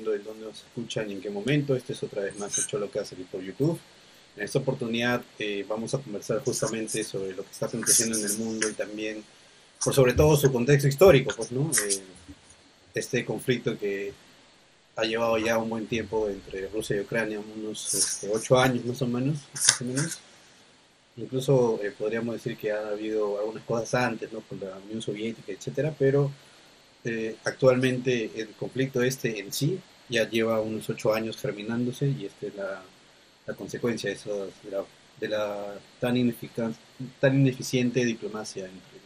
dependiendo de dónde nos escuchan y en qué momento. Este es otra vez más el Cholo que hace aquí por YouTube. En esta oportunidad eh, vamos a conversar justamente sobre lo que está aconteciendo en el mundo y también, por sobre todo, su contexto histórico, pues, ¿no? Eh, este conflicto que ha llevado ya un buen tiempo entre Rusia y Ucrania, unos este, ocho años más o menos, más o menos. Incluso eh, podríamos decir que ha habido algunas cosas antes, ¿no? Con la Unión Soviética, etcétera, pero eh, actualmente el conflicto este en sí ya lleva unos ocho años germinándose y esta es la, la consecuencia de, de la, de la tan, ineficaz, tan ineficiente diplomacia entre,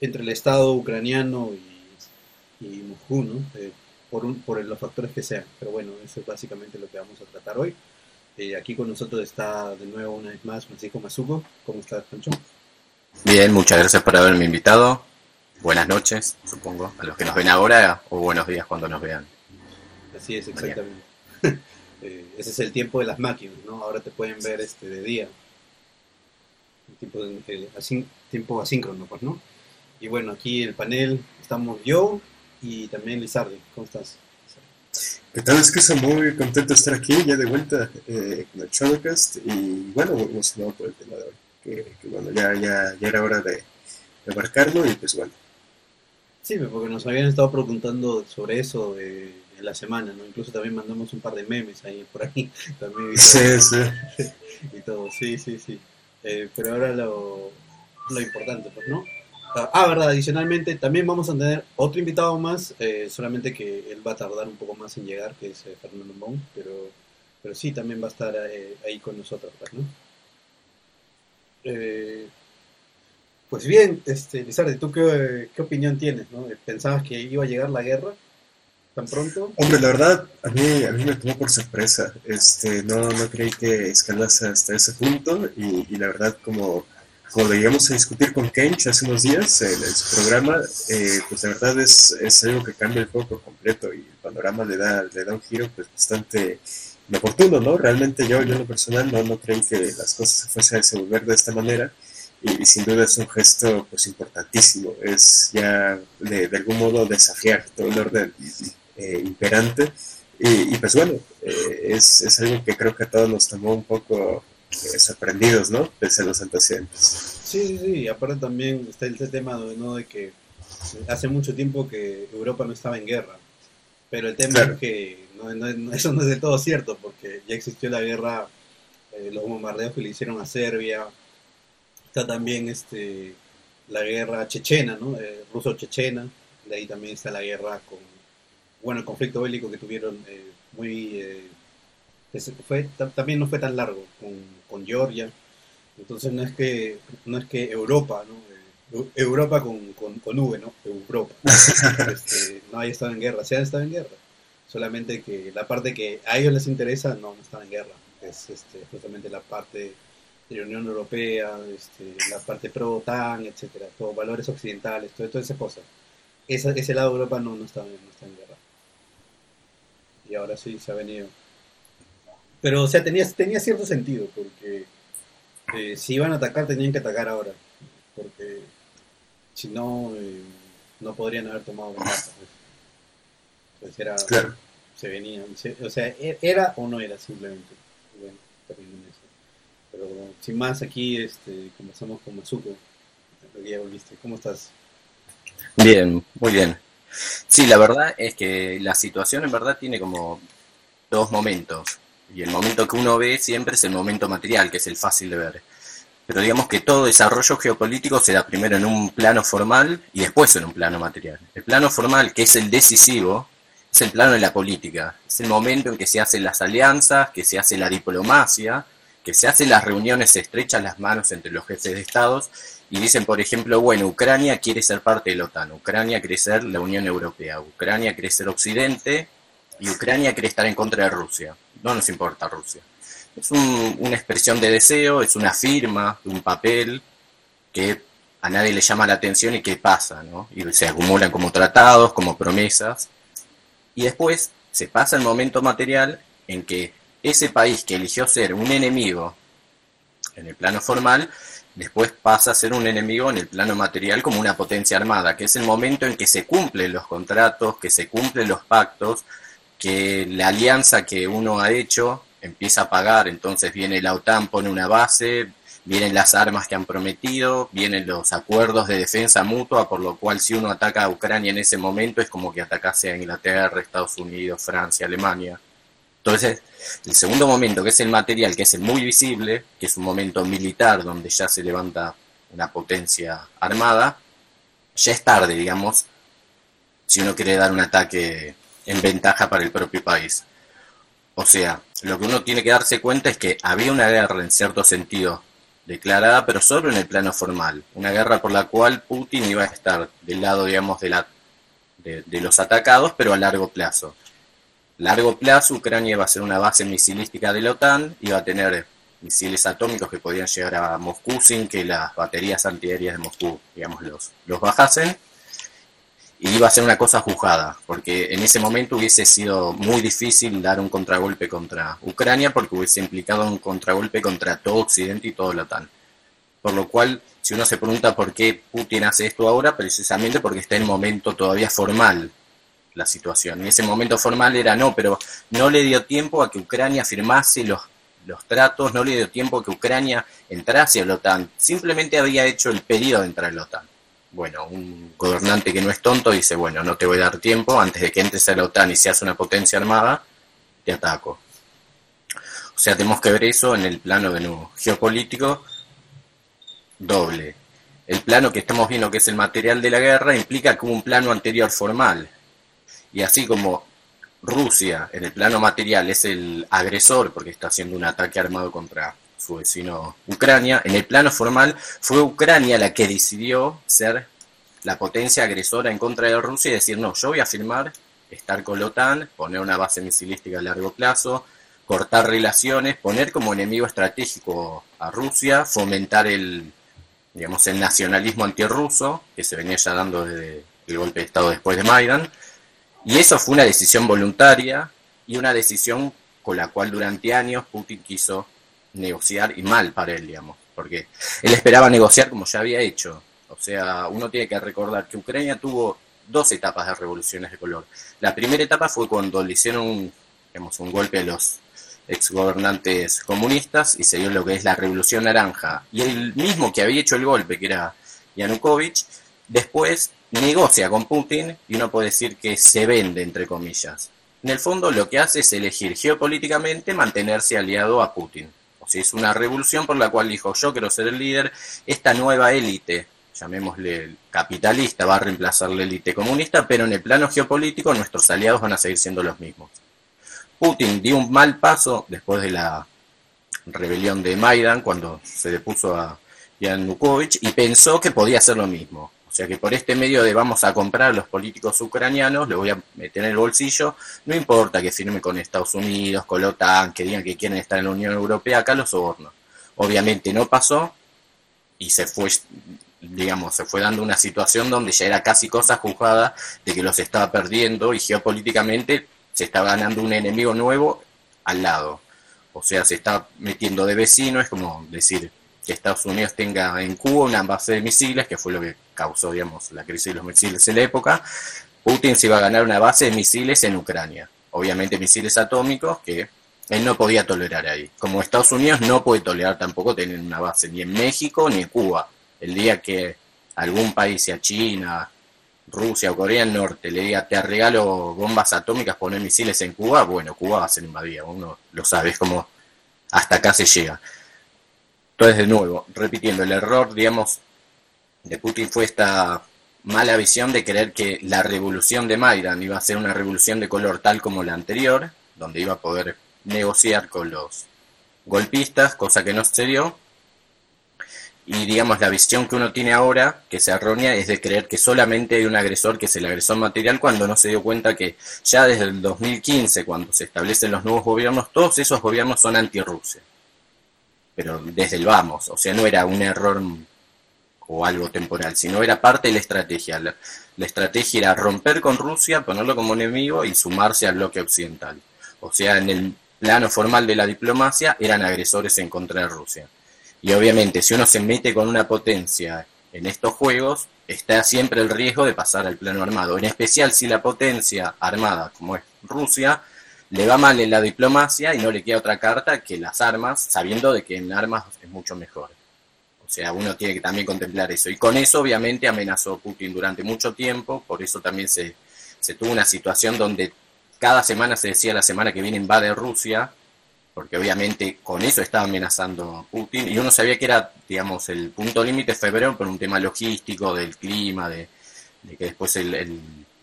entre el Estado ucraniano y, y Moscú, ¿no? Eh, por, un, por los factores que sean. Pero bueno, eso es básicamente lo que vamos a tratar hoy. Eh, aquí con nosotros está de nuevo una vez más Francisco Mazuco. ¿Cómo estás, Pancho? Bien, muchas gracias por haberme invitado. Buenas noches, supongo, a los que nos ven ahora o buenos días cuando nos vean. Así es, exactamente. eh, ese es el tiempo de las máquinas, ¿no? Ahora te pueden ver este de día. Tiempo, de, así, tiempo asíncrono, pues, ¿no? Y bueno, aquí en el panel estamos yo y también Lizardi. ¿Cómo estás? ¿Qué tal? Es que estoy muy contento de estar aquí, ya de vuelta eh, con el Shadowcast y bueno, muy emocionado por el tema de hoy. Que, que bueno, ya, ya, ya era hora de, de marcarlo y pues bueno. Sí, porque nos habían estado preguntando sobre eso de, de, la semana, ¿no? Incluso también mandamos un par de memes ahí por ahí. También, y sí, sí. y todo, sí, sí, sí. Eh, pero ahora lo, lo importante, pues, ¿no? Ah, verdad, adicionalmente también vamos a tener otro invitado más, eh, solamente que él va a tardar un poco más en llegar, que es eh, Fernando Mon, pero, pero sí, también va a estar eh, ahí con nosotros, ¿no? Pues bien, este, Lizardi, ¿tú qué, qué, opinión tienes? ¿no? ¿Pensabas que iba a llegar la guerra tan pronto? Hombre, la verdad, a mí, a mí me tomó por sorpresa. Este, no, no creí que escalase hasta ese punto y, y la verdad, como como lo llegamos a discutir con Kench hace unos días en, su programa, eh, pues la verdad es, es, algo que cambia el juego por completo y el panorama le da, le da un giro pues bastante inoportuno, ¿no? Realmente yo, yo en lo personal no, no creí que las cosas se fuesen a desenvolver de esta manera y, y, sin duda es un gesto pues importantísimo, es ya de, de algún modo desafiar todo el orden eh, imperante y, y, pues bueno, eh, es, es algo que creo que a todos nos tomó un poco eh, sorprendidos, ¿no? Pese a los antecedentes. Sí, sí, sí, aparte también está el tema ¿no? de que hace mucho tiempo que Europa no estaba en guerra, pero el tema claro. es que no, no, eso no es de todo cierto, porque ya existió la guerra, eh, los bombardeos que le hicieron a Serbia, está también este, la guerra chechena, ¿no? Eh, ruso-chechena, de ahí también está la guerra con, bueno, el conflicto bélico que tuvieron eh, muy fue, también no fue tan largo con, con, Georgia. Entonces no es que, no es que Europa, ¿no? Europa con, con, con V, ¿no? Europa. Este, no haya estado en guerra, se ha estado en guerra. Solamente que la parte que a ellos les interesa no, no están en guerra. Es este, justamente la parte la Unión Europea, este, la parte pro-OTAN, etcétera, todos valores occidentales, todo, toda esa cosa. Esa, ese lado de Europa no, no, está, no está en guerra. Y ahora sí se ha venido. Pero, o sea, tenía, tenía cierto sentido, porque eh, si iban a atacar, tenían que atacar ahora. Porque si no, eh, no podrían haber tomado ventaja. Pues. pues era, claro. se venía. Se, o sea, era o no era simplemente. Bueno, eso. Pero sin más, aquí este, conversamos con volviste. ¿Cómo estás? Bien, muy bien. Sí, la verdad es que la situación en verdad tiene como dos momentos. Y el momento que uno ve siempre es el momento material, que es el fácil de ver. Pero digamos que todo desarrollo geopolítico se da primero en un plano formal y después en un plano material. El plano formal, que es el decisivo, es el plano de la política. Es el momento en que se hacen las alianzas, que se hace la diplomacia, que se hacen las reuniones, se estrechan las manos entre los jefes de estados y dicen, por ejemplo, bueno, Ucrania quiere ser parte de la OTAN, Ucrania quiere ser la Unión Europea, Ucrania quiere ser Occidente y Ucrania quiere estar en contra de Rusia. No nos importa Rusia. Es una expresión de deseo, es una firma, un papel que a nadie le llama la atención y que pasa, ¿no? Y se acumulan como tratados, como promesas. Y después se pasa el momento material en que ese país que eligió ser un enemigo en el plano formal, después pasa a ser un enemigo en el plano material como una potencia armada, que es el momento en que se cumplen los contratos, que se cumplen los pactos, que la alianza que uno ha hecho empieza a pagar, entonces viene la OTAN, pone una base, vienen las armas que han prometido, vienen los acuerdos de defensa mutua, por lo cual si uno ataca a Ucrania en ese momento es como que atacase a Inglaterra, Estados Unidos, Francia, Alemania. Entonces, el segundo momento, que es el material, que es el muy visible, que es un momento militar donde ya se levanta una potencia armada, ya es tarde, digamos, si uno quiere dar un ataque en ventaja para el propio país. O sea, lo que uno tiene que darse cuenta es que había una guerra en cierto sentido declarada, pero solo en el plano formal. Una guerra por la cual Putin iba a estar del lado, digamos, de, la, de, los atacados, pero a largo plazo. Largo plazo, Ucrania iba a ser una base misilística de la OTAN, iba a tener misiles atómicos que podían llegar a Moscú sin que las baterías antiaéreas de Moscú, digamos, los, los bajasen y iba a ser una cosa juzgada, porque en ese momento hubiese sido muy difícil dar un contragolpe contra Ucrania, porque hubiese implicado un contragolpe contra todo Occidente y todo la OTAN. Por lo cual, si uno se pregunta por qué Putin hace esto ahora, precisamente porque está en momento todavía formal la situación. Y ese momento formal era no, pero no le dio tiempo a que Ucrania firmase los, los tratos, no le dio tiempo a que Ucrania entrase a la OTAN. Simplemente había hecho el pedido de entrar a la OTAN bueno, un gobernante que no es tonto dice, bueno, no te voy a dar tiempo, antes de que entres a la OTAN y seas una potencia armada, te ataco. O sea, tenemos que ver eso en el plano de nuevo geopolítico doble. El plano que estamos viendo, que es el material de la guerra, implica que hubo un plano anterior formal. Y así como Rusia en el plano material es el agresor porque está haciendo un ataque armado contra su vecino Ucrania, en el plano formal fue Ucrania la que decidió ser la potencia agresora en contra de Rusia y decir, no, yo voy a firmar, estar con la OTAN, poner una base misilística a largo plazo, cortar relaciones, poner como enemigo estratégico a Rusia, fomentar el, digamos, el nacionalismo antirruso, que se venía ya dando desde el golpe de Estado después de Maidan, y eso fue una decisión voluntaria y una decisión con la cual durante años Putin quiso negociar y mal para él, digamos, porque él esperaba negociar como ya había hecho. O sea, uno tiene que recordar que Ucrania tuvo dos etapas de revoluciones de color. La primera etapa fue cuando le hicieron un, digamos, un golpe a los exgobernantes comunistas y se dio lo que es la revolución naranja. Y el mismo que había hecho el golpe, que era Yanukovych, después negocia con Putin y uno puede decir que se vende, entre comillas. En el fondo lo que hace es elegir geopolíticamente mantenerse aliado a Putin si es una revolución por la cual dijo yo quiero ser el líder, esta nueva élite, llamémosle capitalista, va a reemplazar la élite comunista, pero en el plano geopolítico nuestros aliados van a seguir siendo los mismos. Putin dio un mal paso después de la rebelión de Maidan, cuando se depuso a Yanukovych, y pensó que podía hacer lo mismo. O sea que por este medio de vamos a comprar a los políticos ucranianos, le voy a meter en el bolsillo, no importa que firme con Estados Unidos, con la OTAN, que digan que quieren estar en la Unión Europea, acá los sobornos. Obviamente no pasó y se fue, digamos, se fue dando una situación donde ya era casi cosa juzgada de que los estaba perdiendo y geopolíticamente se estaba ganando un enemigo nuevo al lado. O sea, se está metiendo de vecino, es como decir, que Estados Unidos tenga en Cuba una base de misiles, que fue lo que causó, digamos, la crisis de los misiles en la época, Putin se iba a ganar una base de misiles en Ucrania. Obviamente misiles atómicos que él no podía tolerar ahí. Como Estados Unidos no puede tolerar tampoco tener una base ni en México ni en Cuba. El día que algún país, sea China, Rusia o Corea del Norte le diga te regalo bombas atómicas, poner misiles en Cuba, bueno, Cuba va a ser invadida, uno lo sabe, es como hasta acá se llega. Entonces, de nuevo, repitiendo, el error, digamos, de Putin fue esta mala visión de creer que la revolución de Maidan iba a ser una revolución de color tal como la anterior, donde iba a poder negociar con los golpistas, cosa que no se dio. Y digamos, la visión que uno tiene ahora, que se errónea, es de creer que solamente hay un agresor que es el agresor material, cuando no se dio cuenta que ya desde el 2015, cuando se establecen los nuevos gobiernos, todos esos gobiernos son anti-Rusia. Pero desde el vamos, o sea, no era un error o algo temporal, sino era parte de la estrategia. La, estrategia era romper con Rusia, ponerlo como enemigo y sumarse al bloque occidental. O sea, en el plano formal de la diplomacia eran agresores en contra de Rusia. Y obviamente, si uno se mete con una potencia en estos juegos, está siempre el riesgo de pasar al plano armado. En especial si la potencia armada, como es Rusia, le va mal en la diplomacia y no le queda otra carta que las armas, sabiendo de que en armas es mucho mejor. O sea, uno tiene que también contemplar eso. Y con eso, obviamente, amenazó Putin durante mucho tiempo, por eso también se, se tuvo una situación donde cada semana se decía la semana que viene invade Rusia, porque obviamente con eso estaba amenazando Putin, y uno sabía que era, digamos, el punto límite febrero por un tema logístico, del clima, de, que después el,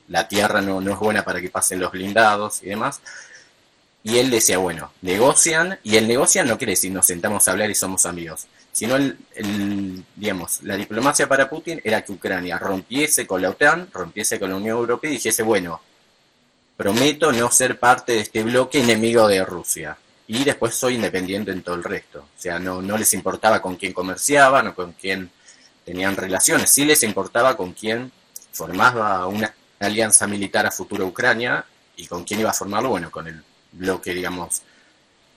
la tierra no, no es buena para que pasen los blindados y demás. Y él decía, bueno, negocian, y el negocian no quiere decir nos sentamos a hablar y somos amigos sino el, digamos, la diplomacia para Putin era que Ucrania rompiese con la OTAN, rompiese con la Unión Europea y dijese, bueno, prometo no ser parte de este bloque enemigo de Rusia. Y después soy independiente en todo el resto. O sea, no, no les importaba con quién comerciaban o con quién tenían relaciones. Sí les importaba con quién formaba una alianza militar a futuro Ucrania y con quién iba a formarlo, bueno, con el bloque, digamos,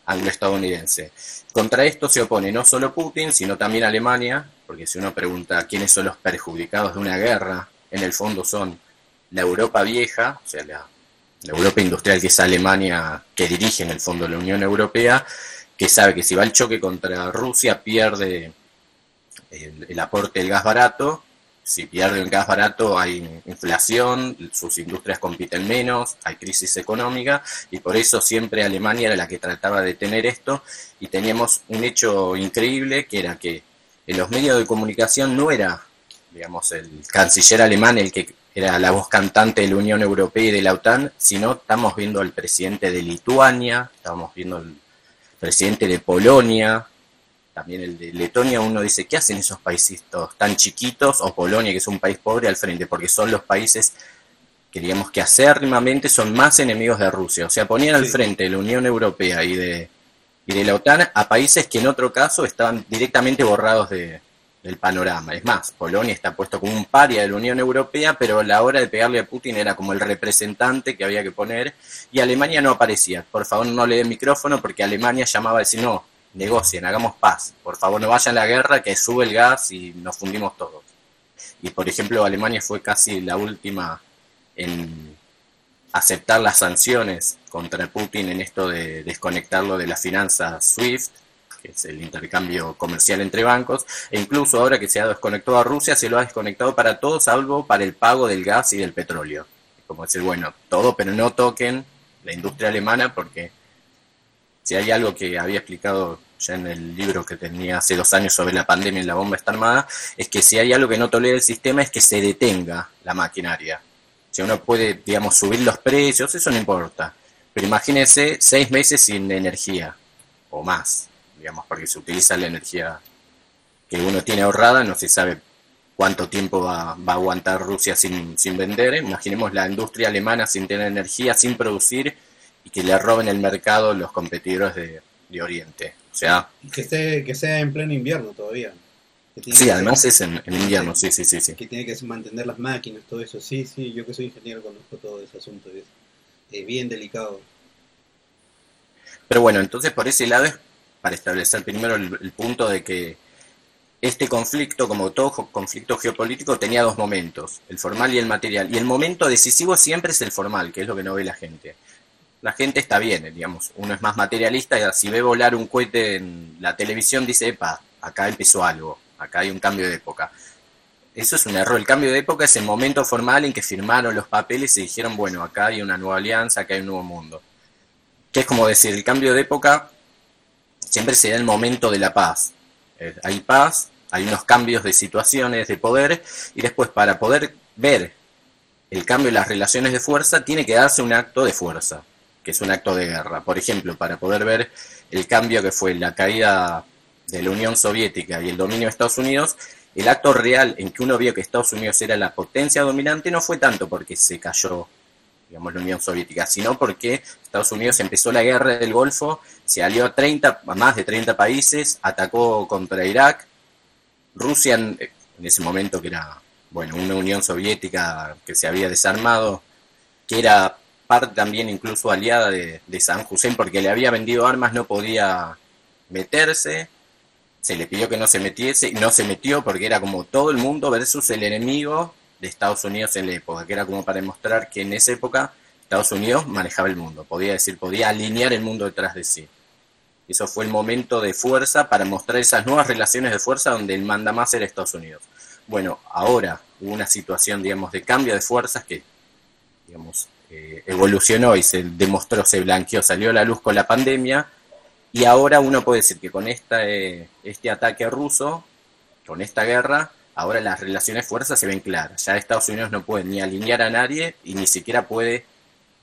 anglo-estadounidense. Contra esto se opone no solo Putin, sino también Alemania, porque si uno pregunta quiénes son los perjudicados de una guerra, en el fondo son la Europa vieja, o sea, la, Europa industrial que es Alemania, que dirige en el fondo la Unión Europea, que sabe que si va al choque contra Rusia pierde el aporte del gas barato si pierde el gas barato hay inflación, sus industrias compiten menos, hay crisis económica y por eso siempre Alemania era la que trataba de tener esto y teníamos un hecho increíble que era que en los medios de comunicación no era, digamos, el canciller alemán el que era la voz cantante de la Unión Europea y de la OTAN, sino estamos viendo al presidente de Lituania, estamos viendo al presidente de Polonia, también el de Letonia, uno dice, ¿qué hacen esos países tan chiquitos? O Polonia, que es un país pobre, al frente, porque son los países que digamos que acérrimamente son más enemigos de Rusia. O sea, ponían al frente de la Unión Europea y de, y de la OTAN a países que en otro caso estaban directamente borrados de, del panorama. Es más, Polonia está puesto como un paria de la Unión Europea, pero a la hora de pegarle a Putin era como el representante que había que poner, y Alemania no aparecía. Por favor, no le den micrófono porque Alemania llamaba a decir, no, negocien, hagamos paz, por favor no vayan a la guerra, que sube el gas y nos fundimos todos. Y por ejemplo, Alemania fue casi la última en aceptar las sanciones contra Putin en esto de desconectarlo de la finanza SWIFT, que es el intercambio comercial entre bancos, e incluso ahora que se ha desconectado a Rusia, se lo ha desconectado para todos, salvo para el pago del gas y del petróleo. Como decir, bueno, todo, pero no toquen la industria alemana porque si hay algo que había explicado ya en el libro que tenía hace dos años sobre la pandemia y la bomba está armada, es que si hay algo que no tolera el sistema es que se detenga la maquinaria. Si uno puede, digamos, subir los precios, eso no importa. Pero imagínese seis meses sin energía, o más, digamos, porque se utiliza la energía que uno tiene ahorrada, no se sabe cuánto tiempo va, va a aguantar Rusia sin, sin vender. Imaginemos la industria alemana sin tener energía, sin producir y que le roben el mercado los competidores de, Oriente. O sea... Que, esté, que sea en pleno invierno todavía. sí, además es en, invierno, sí, sí, sí, sí. Que tiene que mantener las máquinas, todo eso. Sí, sí, yo que soy ingeniero conozco todo ese asunto. Es bien delicado. Pero bueno, entonces por ese lado es para establecer primero el punto de que este conflicto, como todo conflicto geopolítico, tenía dos momentos, el formal y el material. Y el momento decisivo siempre es el formal, que es lo que no ve la gente la gente está bien, digamos, uno es más materialista y si ve volar un cohete en la televisión dice, epa, acá empezó algo, acá hay un cambio de época. eso es un error. El cambio de época es el momento formal en que firmaron los papeles y dijeron, bueno, acá hay una nueva alianza, acá hay un nuevo mundo. Que es como decir, el cambio de época siempre se da el momento de la paz. Eh, hay paz, hay unos cambios de situaciones de poder y después para poder ver el cambio en las relaciones de fuerza tiene que darse un acto de fuerza, que es un acto de guerra. Por ejemplo, para poder ver el cambio que fue la caída de la Unión Soviética y el dominio de Estados Unidos, el acto real en que uno vio que Estados Unidos era la potencia dominante no fue tanto porque se cayó, digamos, la Unión Soviética, sino porque Estados Unidos empezó la guerra del Golfo, se alió a, 30, a más de 30 países, atacó contra Irak, Rusia en, ese momento que era, bueno, una Unión Soviética que se había desarmado, que era parte también incluso aliada de, San Hussein porque le había vendido armas, no podía meterse, se le pidió que no se metiese y no se metió porque era como todo el mundo versus el enemigo de Estados Unidos en la época, que era como para demostrar que en esa época Estados Unidos manejaba el mundo, podía decir, podía alinear el mundo detrás de sí. Eso fue el momento de fuerza para mostrar esas nuevas relaciones de fuerza donde el manda más era Estados Unidos. Bueno, ahora hubo una situación, digamos, de cambio de fuerzas que, digamos, eh, evolucionó y se demostró, se blanqueó, salió a la luz con la pandemia, y ahora uno puede decir que con esta, eh, este ataque ruso, con esta guerra, ahora las relaciones de fuerza se ven claras. Ya Estados Unidos no puede ni alinear a nadie y ni siquiera puede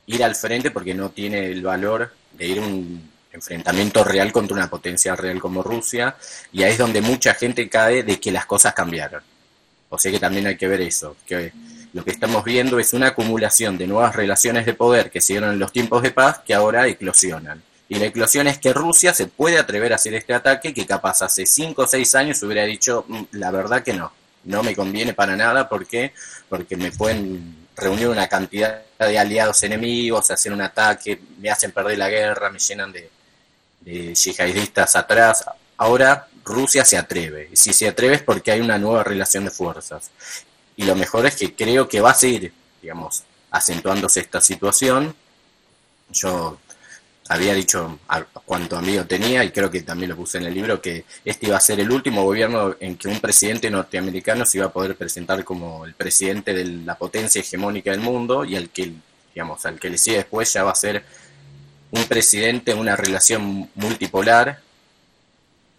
ir al frente porque no tiene el valor de ir a un enfrentamiento real contra una potencia real como Rusia, y ahí es donde mucha gente cae de que las cosas cambiaron. O sea que también hay que ver eso, que lo que estamos viendo es una acumulación de nuevas relaciones de poder que siguieron en los tiempos de paz que ahora eclosionan. Y la eclosión es que Rusia se puede atrever a hacer este ataque que capaz hace 5 o 6 años hubiera dicho, mm, la verdad que no, no me conviene para nada, ¿por qué? Porque me pueden reunir una cantidad de aliados enemigos, hacer un ataque, me hacen perder la guerra, me llenan de, de yihadistas atrás. Ahora Rusia se atreve. Y si se atreve es porque hay una nueva relación de fuerzas. Y lo mejor es que creo que va a seguir, digamos, acentuándose esta situación. Yo había dicho a cuánto amigo tenía, y creo que también lo puse en el libro, que este iba a ser el último gobierno en que un presidente norteamericano se iba a poder presentar como el presidente de la potencia hegemónica del mundo, y al que, digamos, al que le sigue después ya va a ser un presidente una relación multipolar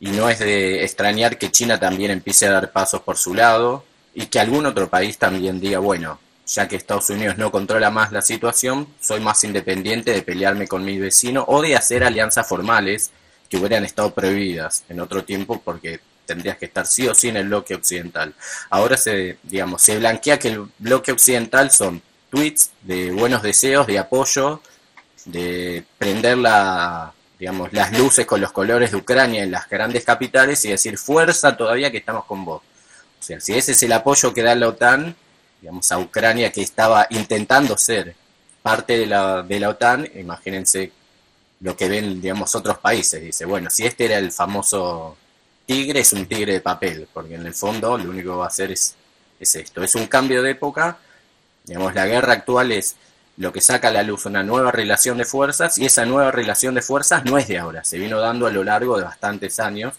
y no es de extrañar que China también empiece a dar pasos por su lado y que algún otro país también diga, bueno, ya que Estados Unidos no controla más la situación, soy más independiente de pelearme con mi vecino o de hacer alianzas formales que hubieran estado prohibidas en otro tiempo porque tendrías que estar sí o sí en el bloque occidental. Ahora se, digamos, se blanquea que el bloque occidental son tweets de buenos deseos, de apoyo, de prender la, digamos, las luces con los colores de Ucrania en las grandes capitales y decir fuerza todavía que estamos con vos. Sea, si ese es el apoyo que da la OTAN, digamos, a Ucrania que estaba intentando ser parte de la, de la OTAN, imagínense lo que ven, digamos, otros países. Dice, bueno, si este era el famoso tigre, es un tigre de papel, porque en el fondo lo único que va a hacer es, es esto. Es un cambio de época, digamos, la guerra actual es lo que saca a la luz una nueva relación de fuerzas y esa nueva relación de fuerzas no es de ahora, se vino dando a lo largo de bastantes años,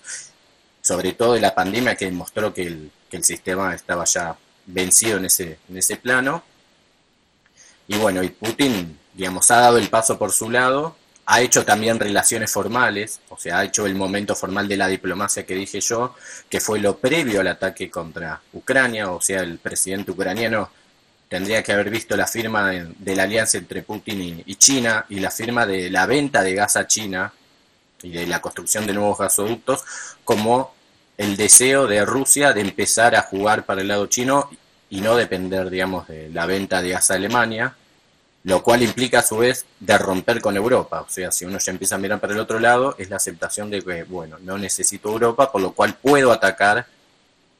sobre todo de la pandemia que demostró que el, que el sistema estaba ya vencido en ese, en ese plano. Y bueno, y Putin, digamos, ha dado el paso por su lado, ha hecho también relaciones formales, o sea, ha hecho el momento formal de la diplomacia que dije yo, que fue lo previo al ataque contra Ucrania, o sea, el presidente ucraniano tendría que haber visto la firma de, la alianza entre Putin y, China y la firma de la venta de gas a China y de la construcción de nuevos gasoductos como el deseo de Rusia de empezar a jugar para el lado chino y no depender, digamos, de la venta de gas a Alemania, lo cual implica a su vez de romper con Europa. O sea, si uno ya empieza a mirar para el otro lado, es la aceptación de que, bueno, no necesito Europa, por lo cual puedo atacar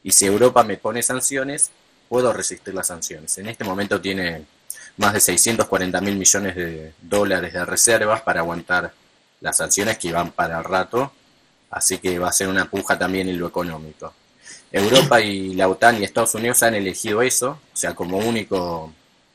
y si Europa me pone sanciones, puedo resistir las sanciones. En este momento tiene más de 640 mil millones de dólares de reservas para aguantar las sanciones que van para el rato, así que va a ser una puja también en lo económico. Europa y la OTAN y Estados Unidos han elegido eso, o sea, como único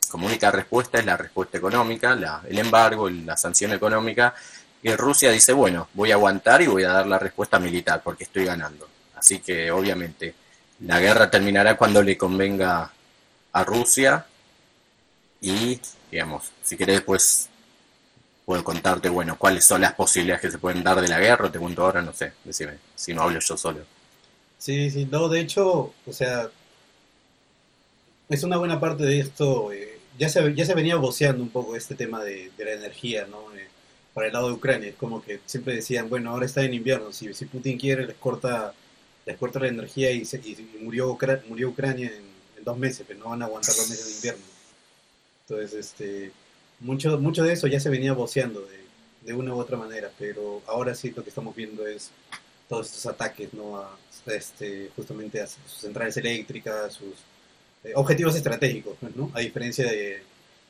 como única respuesta es la respuesta económica, la, el embargo, la sanción económica, y Rusia dice, bueno, voy a aguantar y voy a dar la respuesta militar porque estoy ganando. Así que obviamente la guerra terminará cuando le convenga a Rusia y, digamos, si querés, pues puedo contarte, bueno, cuáles son las posibilidades que se pueden dar de la guerra, te cuento ahora, no sé, decime, si no hablo yo solo. Sí, sí, no, de hecho, o sea, es una buena parte de esto, eh, ya, se, ya se venía voceando un poco este tema de, la energía, ¿no? Eh, para el lado de Ucrania, es como que siempre decían, bueno, ahora está en invierno, si, si Putin quiere les corta, les corta la energía y, murió, murió Ucrania en, dos meses, pero no van a aguantar los meses de invierno. Entonces, este, mucho, mucho de eso ya se venía voceando de, de una u otra manera, pero ahora sí lo que estamos viendo es todos estos ataques, ¿no? A, este, justamente a sus centrales eléctricas, sus eh, objetivos estratégicos, pues, ¿no? A diferencia de...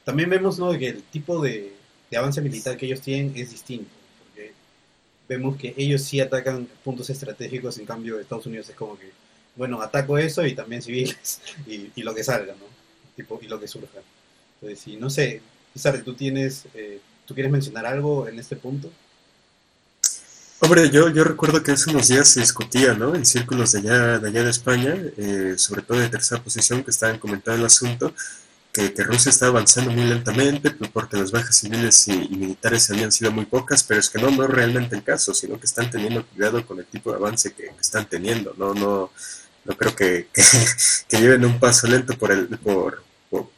También vemos, ¿no? Que el tipo de, de avance militar que ellos tienen es distinto, porque vemos que ellos sí atacan puntos estratégicos, en cambio Estados Unidos es como que, bueno, ataco eso y también civiles y, y lo que salga, ¿no? Tipo, y lo que surja. Entonces, sí, no sé, César, ¿tú tienes, eh, ¿tú quieres mencionar algo en este punto? Hombre, yo, yo recuerdo que hace unos días se discutía, ¿no? En círculos de allá de, allá de España, eh, sobre todo de tercera posición, que estaban comentando el asunto, que, que, Rusia está avanzando muy lentamente porque las bajas civiles y, militares habían sido muy pocas, pero es que no, no es realmente el caso, sino que están teniendo cuidado con el tipo de avance que, están teniendo. No, no, no creo que, que, lleven un paso lento por, el, por,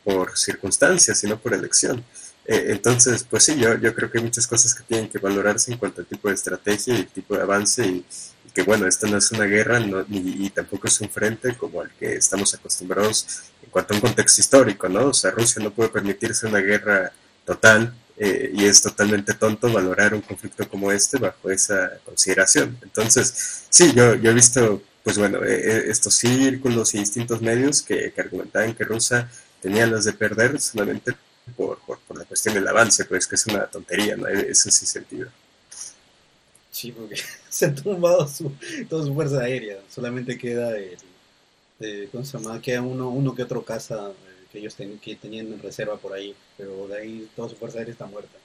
por circunstancias, sino por elección. Eh, entonces, pues sí, yo, yo creo que hay muchas cosas que tienen que valorarse en cuanto al tipo de estrategia y el tipo de avance y, que bueno, esta no es una guerra ni, tampoco es un frente como al que estamos acostumbrados en cuanto a un contexto histórico, ¿no? O sea, Rusia no puede permitirse una guerra total eh, y es totalmente tonto valorar un conflicto como este bajo esa consideración. Entonces, sí, yo, yo he visto, pues bueno, eh, estos círculos y distintos medios que, que argumentaban que Rusia tenía las de perder solamente por, por, la cuestión del avance, pues que es una tontería, ¿no? Eso sí sentido. Sí, porque se han tumbado su, toda su fuerza aérea, solamente queda el, ¿cómo se llama? Queda uno, uno que otro caza eh, que ellos que tenían en reserva por ahí, pero de ahí toda su fuerza aérea está muerta.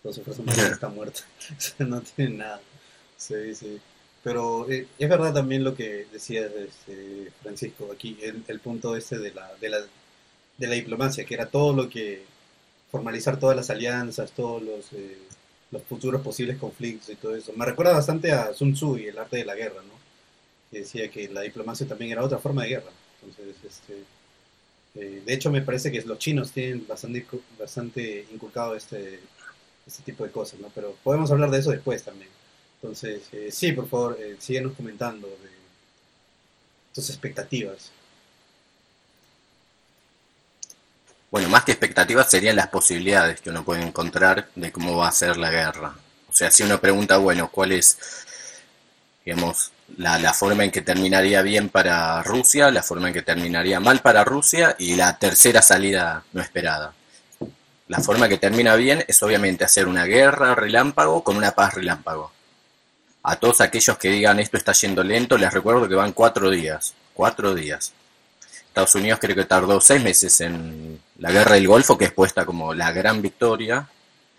Toda su fuerza aérea está muerta, no tienen nada. Sí, sí. Pero eh, es verdad también lo que decía este, Francisco aquí, el, el punto este de la, de la de la diplomacia, que era todo lo que formalizar todas las alianzas, todos los, eh, los futuros posibles conflictos y todo eso. Me recuerda bastante a Sun Tzu y el arte de la guerra, ¿no? Que decía que la diplomacia también era otra forma de guerra. Entonces, este, eh, de hecho, me parece que los chinos tienen bastante, bastante inculcado este, este tipo de cosas, ¿no? Pero podemos hablar de eso después también. Entonces, eh, sí, por favor, síguenos comentando de tus expectativas. Bueno, más que expectativas serían las posibilidades que uno puede encontrar de cómo va a ser la guerra. O sea, si uno pregunta, bueno, ¿cuál es, digamos, la, forma en que terminaría bien para Rusia, la forma en que terminaría mal para Rusia y la tercera salida no esperada? La forma que termina bien es obviamente hacer una guerra relámpago con una paz relámpago. A todos aquellos que digan esto está yendo lento, les recuerdo que van cuatro días. Cuatro días. Estados Unidos creo que tardó seis meses en la guerra del Golfo, que es puesta como la gran victoria,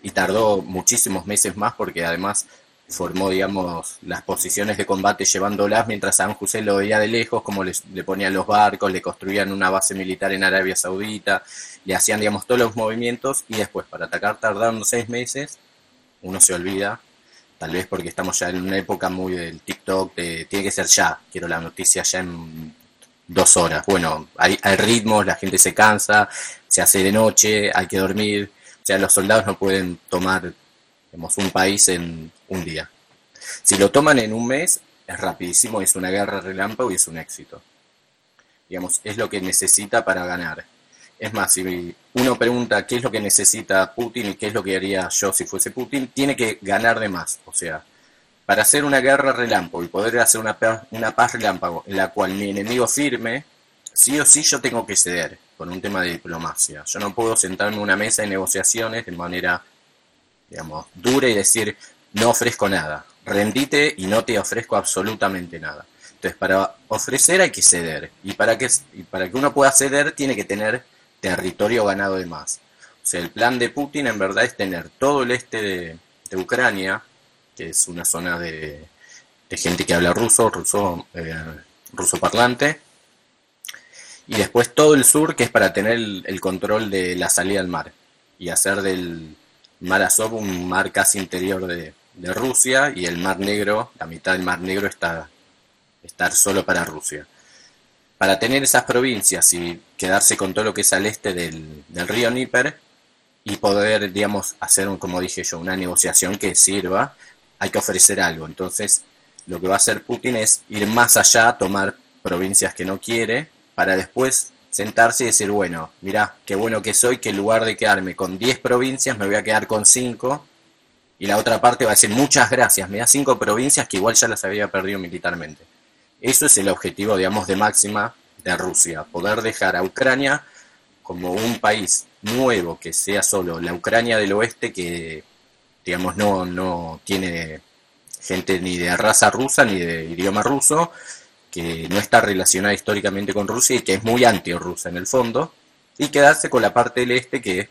y tardó muchísimos meses más porque además formó, digamos, las posiciones de combate llevándolas mientras San Hussein lo veía de lejos, como le ponían los barcos, le construían una base militar en Arabia Saudita, le hacían, digamos, todos los movimientos y después para atacar tardaron seis meses, uno se olvida, tal vez porque estamos ya en una época muy del TikTok, de, tiene que ser ya, quiero la noticia ya en dos horas. Bueno, hay, hay ritmos, la gente se cansa, se hace de noche, hay que dormir. O sea, los soldados no pueden tomar digamos, un país en un día. Si lo toman en un mes, es rapidísimo, es una guerra relámpago y es un éxito. Digamos, es lo que necesita para ganar. Es más, si uno pregunta qué es lo que necesita Putin y qué es lo que haría yo si fuese Putin, tiene que ganar de más. O sea, para hacer una guerra relámpago y poder hacer una, paz relámpago en la cual mi enemigo firme, sí o sí yo tengo que ceder con un tema de diplomacia. Yo no puedo sentarme en una mesa de negociaciones de manera, digamos, dura y decir, no ofrezco nada, rendite y no te ofrezco absolutamente nada. Entonces, para ofrecer hay que ceder. Y para que, para que uno pueda ceder, tiene que tener territorio ganado de más. O sea, el plan de Putin en verdad es tener todo el este de Ucrania, que es una zona de, gente que habla ruso, ruso, eh, ruso parlante, y después todo el sur que es para tener el, control de la salida al mar y hacer del mar Azov un mar casi interior de, Rusia y el mar Negro, la mitad del mar Negro está estar solo para Rusia. Para tener esas provincias y quedarse con todo lo que es al este del, del río Níper y poder, digamos, hacer, como dije yo, una negociación que sirva, hay que ofrecer algo. Entonces, lo que va a hacer Putin es ir más allá, tomar provincias que no quiere, para después sentarse y decir, bueno, mira, qué bueno que soy, que en lugar de quedarme con 10 provincias, me voy a quedar con 5. Y la otra parte va a decir, muchas gracias, me da 5 provincias que igual ya las había perdido militarmente. Eso es el objetivo, digamos, de máxima de Rusia, poder dejar a Ucrania como un país nuevo, que sea solo la Ucrania del oeste, que, digamos, no, no tiene gente ni de raza rusa ni de idioma ruso, que no está relacionada históricamente con Rusia y que es muy anti-rusa en el fondo, y quedarse con la parte del este que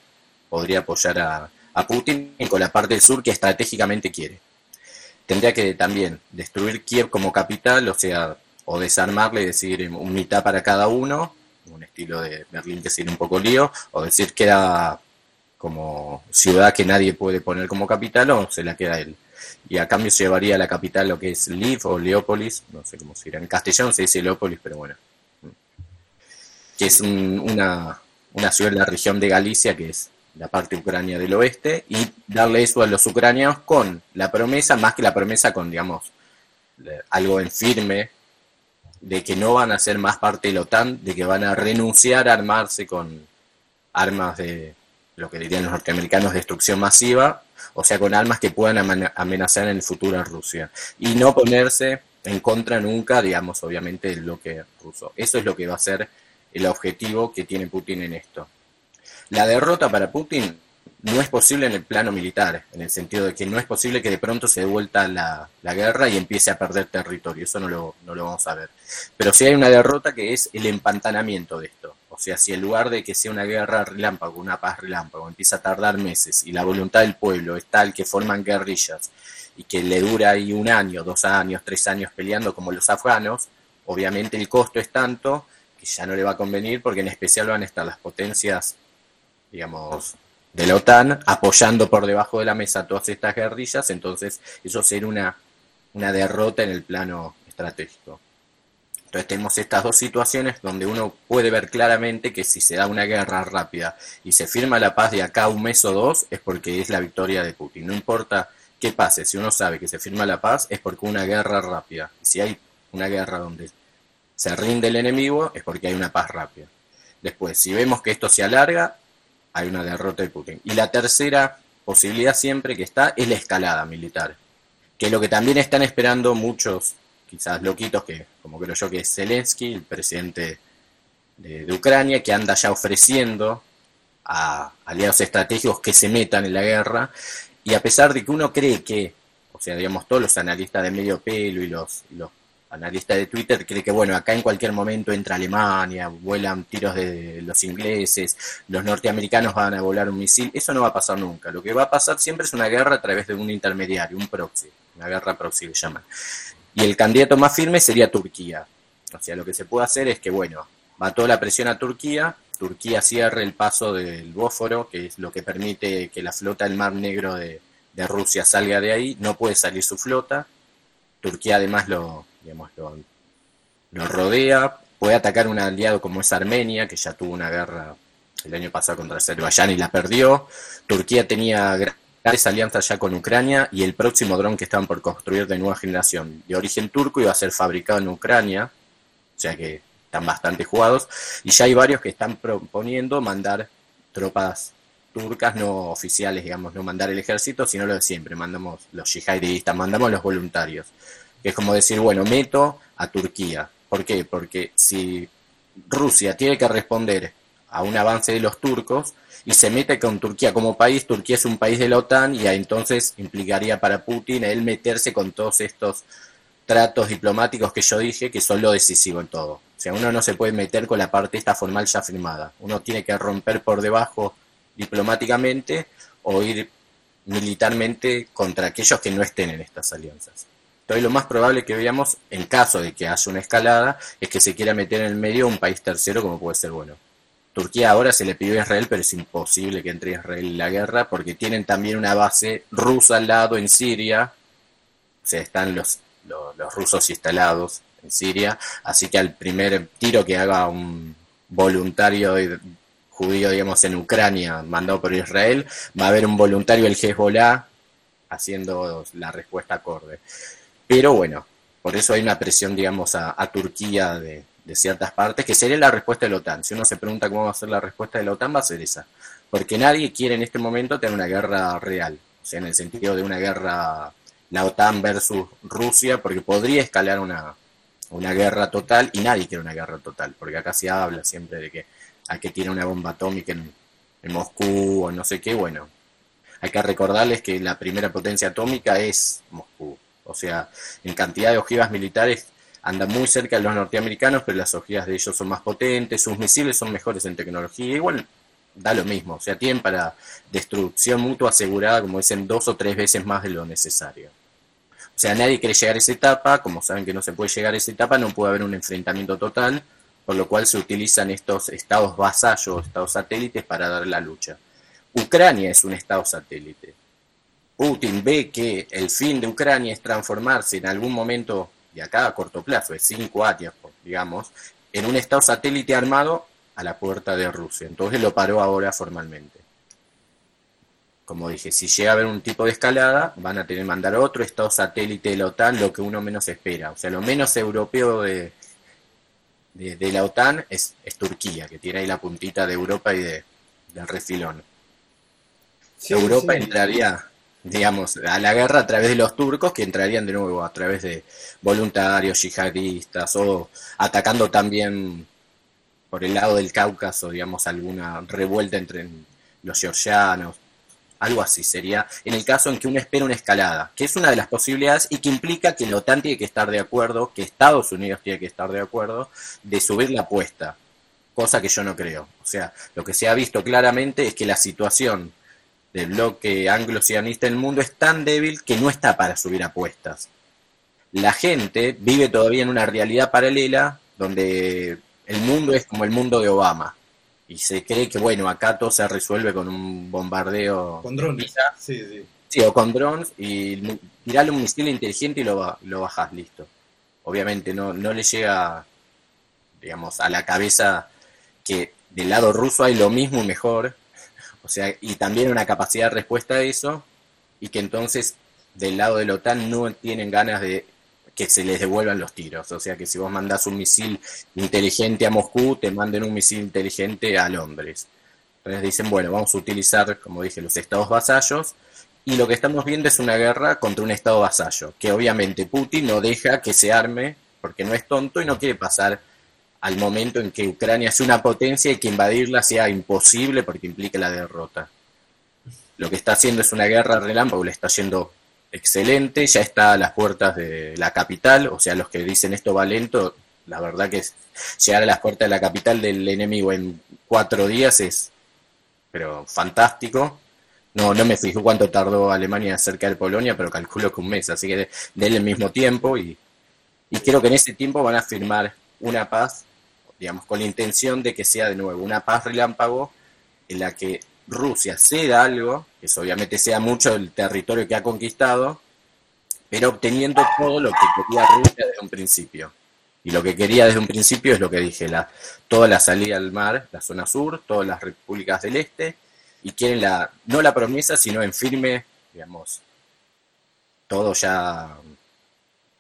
podría apoyar a, a Putin y con la parte del sur que estratégicamente quiere. Tendría que también destruir Kiev como capital, o sea, o desarmarle y decir un mitad para cada uno, un estilo de Berlín que sería un poco lío, o decir que era como ciudad que nadie puede poner como capital o se la queda él. Y a cambio se llevaría la capital lo que es Lviv o Leópolis, no sé cómo se dirá, en castellano se dice Leópolis, pero bueno, que es una, una ciudad de la región de Galicia, que es la parte ucrania del oeste, y darle eso a los ucranianos con la promesa, más que la promesa con, digamos, algo en firme, de que no van a ser más parte de la OTAN, de que van a renunciar a armarse con armas de lo que dirían los norteamericanos, destrucción masiva, o sea, con armas que puedan amenazar en el futuro a Rusia. Y no ponerse en contra nunca, digamos, obviamente, del bloque ruso. Eso es lo que va a ser el objetivo que tiene Putin en esto. La derrota para Putin no es posible en el plano militar, en el sentido de que no es posible que de pronto se dé vuelta la, la guerra y empiece a perder territorio, eso no lo, no lo vamos a ver. Pero sí hay una derrota que es el empantanamiento de esto. O sea, si en lugar de que sea una guerra relámpago, una paz relámpago, empieza a tardar meses y la voluntad del pueblo es tal que forman guerrillas y que le dura ahí un año, dos años, tres años peleando como los afganos, obviamente el costo es tanto que ya no le va a convenir porque en especial van a estar las potencias, digamos, de la OTAN apoyando por debajo de la mesa todas estas guerrillas, entonces eso sería una, una derrota en el plano estratégico. Entonces tenemos estas dos situaciones donde uno puede ver claramente que si se da una guerra rápida y se firma la paz de acá un mes o dos, es porque es la victoria de Putin. No importa qué pase, si uno sabe que se firma la paz, es porque una guerra rápida. Si hay una guerra donde se rinde el enemigo, es porque hay una paz rápida. Después, si vemos que esto se alarga, hay una derrota de Putin. Y la tercera posibilidad siempre que está es la escalada militar, que es lo que también están esperando muchos quizás loquitos, que como creo yo que es Zelensky, el presidente de, Ucrania, que anda ya ofreciendo a aliados estratégicos que se metan en la guerra, y a pesar de que uno cree que, o sea, digamos, todos los analistas de medio pelo y los, analistas de Twitter cree que, bueno, acá en cualquier momento entra Alemania, vuelan tiros de los ingleses, los norteamericanos van a volar un misil, eso no va a pasar nunca. Lo que va a pasar siempre es una guerra a través de un intermediario, un proxy, una guerra proxy le llaman. Y el candidato más firme sería Turquía. O sea, lo que se puede hacer es que, bueno, va toda la presión a Turquía, Turquía cierre el paso del Bósforo, que es lo que permite que la flota del Mar Negro de, Rusia salga de ahí, no puede salir su flota. Turquía además lo, digamos, lo, rodea, puede atacar un aliado como es Armenia, que ya tuvo una guerra el año pasado contra Azerbaiyán y la perdió. Turquía tenía esa alianza ya con Ucrania y el próximo dron que están por construir de nueva generación de origen turco iba a ser fabricado en Ucrania, o sea que están bastante jugados, y ya hay varios que están proponiendo mandar tropas turcas no oficiales, digamos, no mandar el ejército, sino lo de siempre, mandamos los yihadistas, mandamos los voluntarios, que es como decir, bueno, meto a Turquía. ¿Por qué? Porque si Rusia tiene que responder a un avance de los turcos, y se mete con Turquía como país. Turquía es un país de la OTAN y entonces implicaría para Putin él meterse con todos estos tratos diplomáticos que yo dije que son lo decisivo en todo. O sea, uno no se puede meter con la parte esta formal ya firmada. Uno tiene que romper por debajo diplomáticamente o ir militarmente contra aquellos que no estén en estas alianzas. Entonces lo más probable que veamos, en caso de que haya una escalada, es que se quiera meter en el medio un país tercero como puede ser, bueno, Turquía ahora se le pidió a Israel, pero es imposible que entre Israel en la guerra porque tienen también una base rusa al lado en Siria, o sea, están los, los, rusos instalados en Siria, así que al primer tiro que haga un voluntario judío, digamos, en Ucrania, mandado por Israel, va a haber un voluntario del Hezbollah haciendo la respuesta acorde. Pero bueno, por eso hay una presión, digamos, a Turquía de, de ciertas partes, que sería la respuesta de la OTAN. Si uno se pregunta cómo va a ser la respuesta de la OTAN, va a ser esa. Porque nadie quiere en este momento tener una guerra real, o sea, en el sentido de una guerra, la OTAN versus Rusia, porque podría escalar una, una guerra total y nadie quiere una guerra total, porque acá se habla siempre de que hay que tirar una bomba atómica en, en Moscú o no sé qué, bueno, hay que recordarles que la primera potencia atómica es Moscú, o sea, en cantidad de ojivas militares anda muy cerca de los norteamericanos, pero las ojivas de ellos son más potentes, sus misiles son mejores en tecnología, igual da lo mismo, o sea, tienen para destrucción mutua asegurada, como dicen, dos o tres veces más de lo necesario. O sea, nadie quiere llegar a esa etapa, como saben que no se puede llegar a esa etapa, no puede haber un enfrentamiento total, por lo cual se utilizan estos estados vasallos, estados satélites para dar la lucha. Ucrania es un estado satélite. Putin ve que el fin de Ucrania es transformarse en algún momento y acá a corto plazo, de cinco años, digamos, en un estado satélite armado a la puerta de Rusia. Entonces lo paró ahora formalmente. Como dije, si llega a haber un tipo de escalada, van a tener que mandar otro estado satélite de la OTAN, lo que uno menos espera. O sea, lo menos europeo de, de, la OTAN es, Turquía, que tiene ahí la puntita de Europa y de, del refilón. Europa entraría digamos, a la guerra a través de los turcos que entrarían de nuevo a través de voluntarios, yihadistas o atacando también por el lado del Cáucaso, digamos, alguna revuelta entre los georgianos, algo así sería, en el caso en que uno espera una escalada, que es una de las posibilidades y que implica que la OTAN tiene que estar de acuerdo, que Estados Unidos tiene que estar de acuerdo de subir la apuesta, cosa que yo no creo. O sea, lo que se ha visto claramente es que la situación del bloque anglo-sionista en el mundo es tan débil que no está para subir apuestas. La gente vive todavía en una realidad paralela donde el mundo es como el mundo de Obama. Y se cree que, bueno, acá todo se resuelve con un bombardeo. Con drones. Sí, sí. Sí, o con drones y tirarle un misil inteligente y lo, lo bajas, listo. Obviamente no, no le llega, digamos, a la cabeza que del lado ruso hay lo mismo y mejor, o sea, y también una capacidad de respuesta a eso, y que entonces del lado de la OTAN no tienen ganas de que se les devuelvan los tiros. O sea, que si vos mandás un misil inteligente a Moscú, te manden un misil inteligente a Londres. Entonces dicen, bueno, vamos a utilizar, como dije, los estados vasallos, y lo que estamos viendo es una guerra contra un estado vasallo, que obviamente Putin no deja que se arme, porque no es tonto y no quiere pasar al momento en que Ucrania sea una potencia y que invadirla sea imposible porque implica la derrota. Lo que está haciendo es una guerra relámpago, le está yendo excelente, ya está a las puertas de la capital, o sea, los que dicen esto va lento, la verdad que llegar a las puertas de la capital del enemigo en cuatro días es, pero fantástico. No, no me fijo cuánto tardó Alemania en de Polonia, pero calculo que un mes, así que denle el mismo tiempo y, y creo que en ese tiempo van a firmar una paz digamos, con la intención de que sea de nuevo una paz relámpago en la que Rusia ceda algo, que obviamente sea mucho del territorio que ha conquistado, pero obteniendo todo lo que quería Rusia desde un principio. Y lo que quería desde un principio es lo que dije, la, toda la salida al mar, la zona sur, todas las repúblicas del este, y quieren la, no la promesa, sino en firme, digamos, todo ya,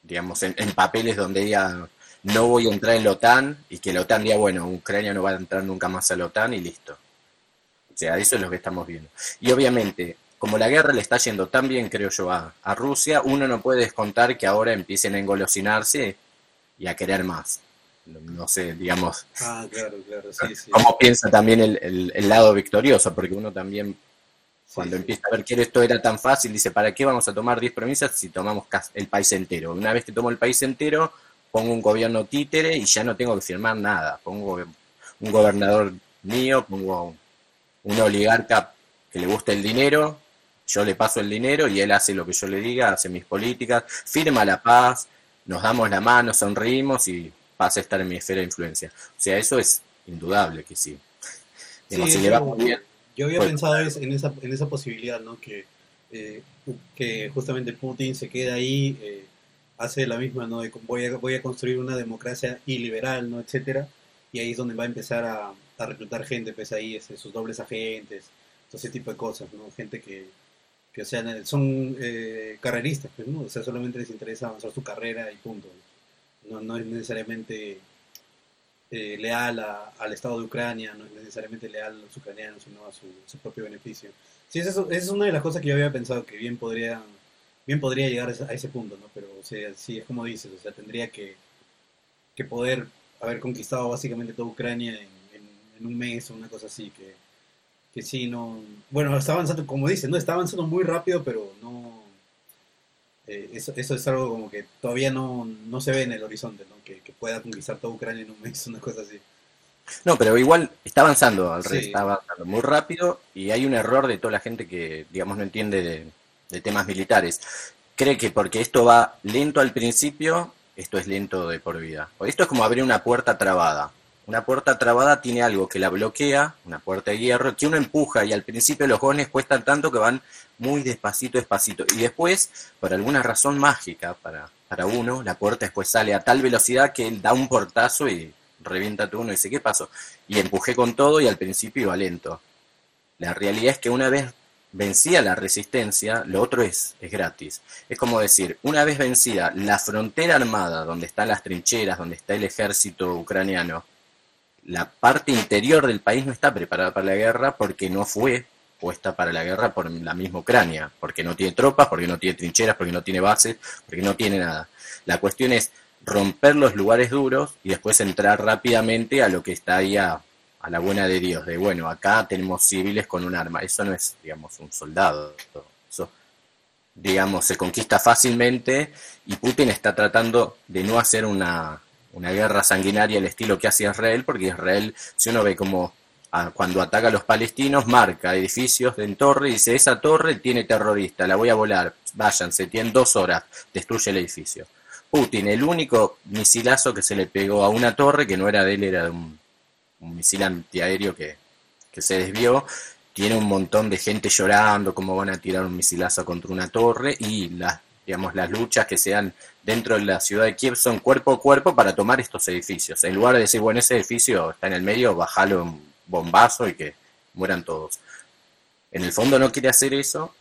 digamos, en, en papeles donde ella no voy a entrar en la OTAN y que la OTAN diga, bueno, Ucrania no va a entrar nunca más a la OTAN y listo. O sea, eso es lo que estamos viendo. Y obviamente, como la guerra le está yendo tan bien, creo yo, a, Rusia, uno no puede descontar que ahora empiecen a engolosinarse y a querer más. No, sé, digamos. Ah, claro, claro, sí, sí. Cómo piensa también el, lado victorioso, porque uno también cuando empieza a ver que esto era tan fácil, dice, ¿para qué vamos a tomar 10 provincias si tomamos el país entero? Una vez que tomo el país entero, pongo un gobierno títere y ya no tengo que firmar nada. Pongo un gobernador mío, pongo un oligarca que le gusta el dinero yo le paso el dinero y él hace lo que yo le diga, hace mis políticas, firma la paz, nos damos la mano, sonreímos y pasa a estar en mi esfera de influencia. O sea, eso es indudable que sí. si le va muy bien, yo había pues, pensado en esa, en esa posibilidad, ¿no? Que, eh, que justamente Putin se queda ahí, eh, hace la misma, ¿no? De voy a, voy a construir una democracia iliberal, ¿no? Etcétera. Y ahí es donde va a empezar a, a reclutar gente, pues ahí, este, sus dobles agentes, todo ese tipo de cosas, ¿no? Gente que, que o sea, son eh, carreristas, pues, ¿no? O sea, solamente les interesa avanzar su carrera y punto. No, no es necesariamente eh, leal al Estado de Ucrania, no es necesariamente leal a los ucranianos, sino a su, propio beneficio. Sí, eso, esa es una de las cosas que yo había pensado que bien podría, bien podría llegar a ese, punto, ¿no? Pero, o sea, sí, es como dices, o sea, tendría que, que poder haber conquistado básicamente toda Ucrania en, un mes o una cosa así, que, que sí, no... Bueno, está avanzando, como dices, ¿no? Está avanzando muy rápido, pero no eh, eso, eso, es algo como que todavía no, no se ve en el horizonte, ¿no? que, pueda conquistar toda Ucrania en un mes, una cosa así. No, pero igual está avanzando, al está avanzando muy rápido y hay un error de toda la gente que, digamos, no entiende de, temas militares. Cree que porque esto va lento al principio, esto es lento de por vida. O esto es como abrir una puerta trabada. Una puerta trabada tiene algo que la bloquea, una puerta de hierro, que uno empuja y al principio los jóvenes cuestan tanto que van muy despacito, despacito. Y después, por alguna razón mágica para, para uno, la puerta después sale a tal velocidad que él da un portazo y revienta todo uno y dice, ¿qué pasó? Y empujé con todo y al principio iba lento. La realidad es que una vez vencida la resistencia, lo otro es, es gratis. Es como decir, una vez vencida la frontera armada, donde están las trincheras, donde está el ejército ucraniano, la parte interior del país no está preparada para la guerra porque no fue puesta para la guerra por la misma Ucrania, porque no tiene tropas, porque no tiene trincheras, porque no tiene bases, porque no tiene nada. La cuestión es romper los lugares duros y después entrar rápidamente a lo que está ahí a, la buena de Dios, de bueno, acá tenemos civiles con un arma. Eso no es, digamos, un soldado. Eso, digamos, se conquista fácilmente y Putin está tratando de no hacer una una guerra sanguinaria al estilo que hace Israel, porque Israel, si uno ve como ah, cuando ataca a los palestinos, marca edificios en torre y dice, esa torre tiene terrorista, la voy a volar, váyanse, tienen dos horas, destruye el edificio. Putin, el único misilazo que se le pegó a una torre, que no era de él, era de un, misil antiaéreo que, que se desvió, tiene un montón de gente llorando, cómo van a tirar un misilazo contra una torre, y las digamos, las luchas que sean dentro de la ciudad de Kiev son cuerpo a cuerpo para tomar estos edificios. En lugar de decir, bueno, ese edificio está en el medio, bajalo un bombazo y que mueran todos. En el fondo no quiere hacer eso,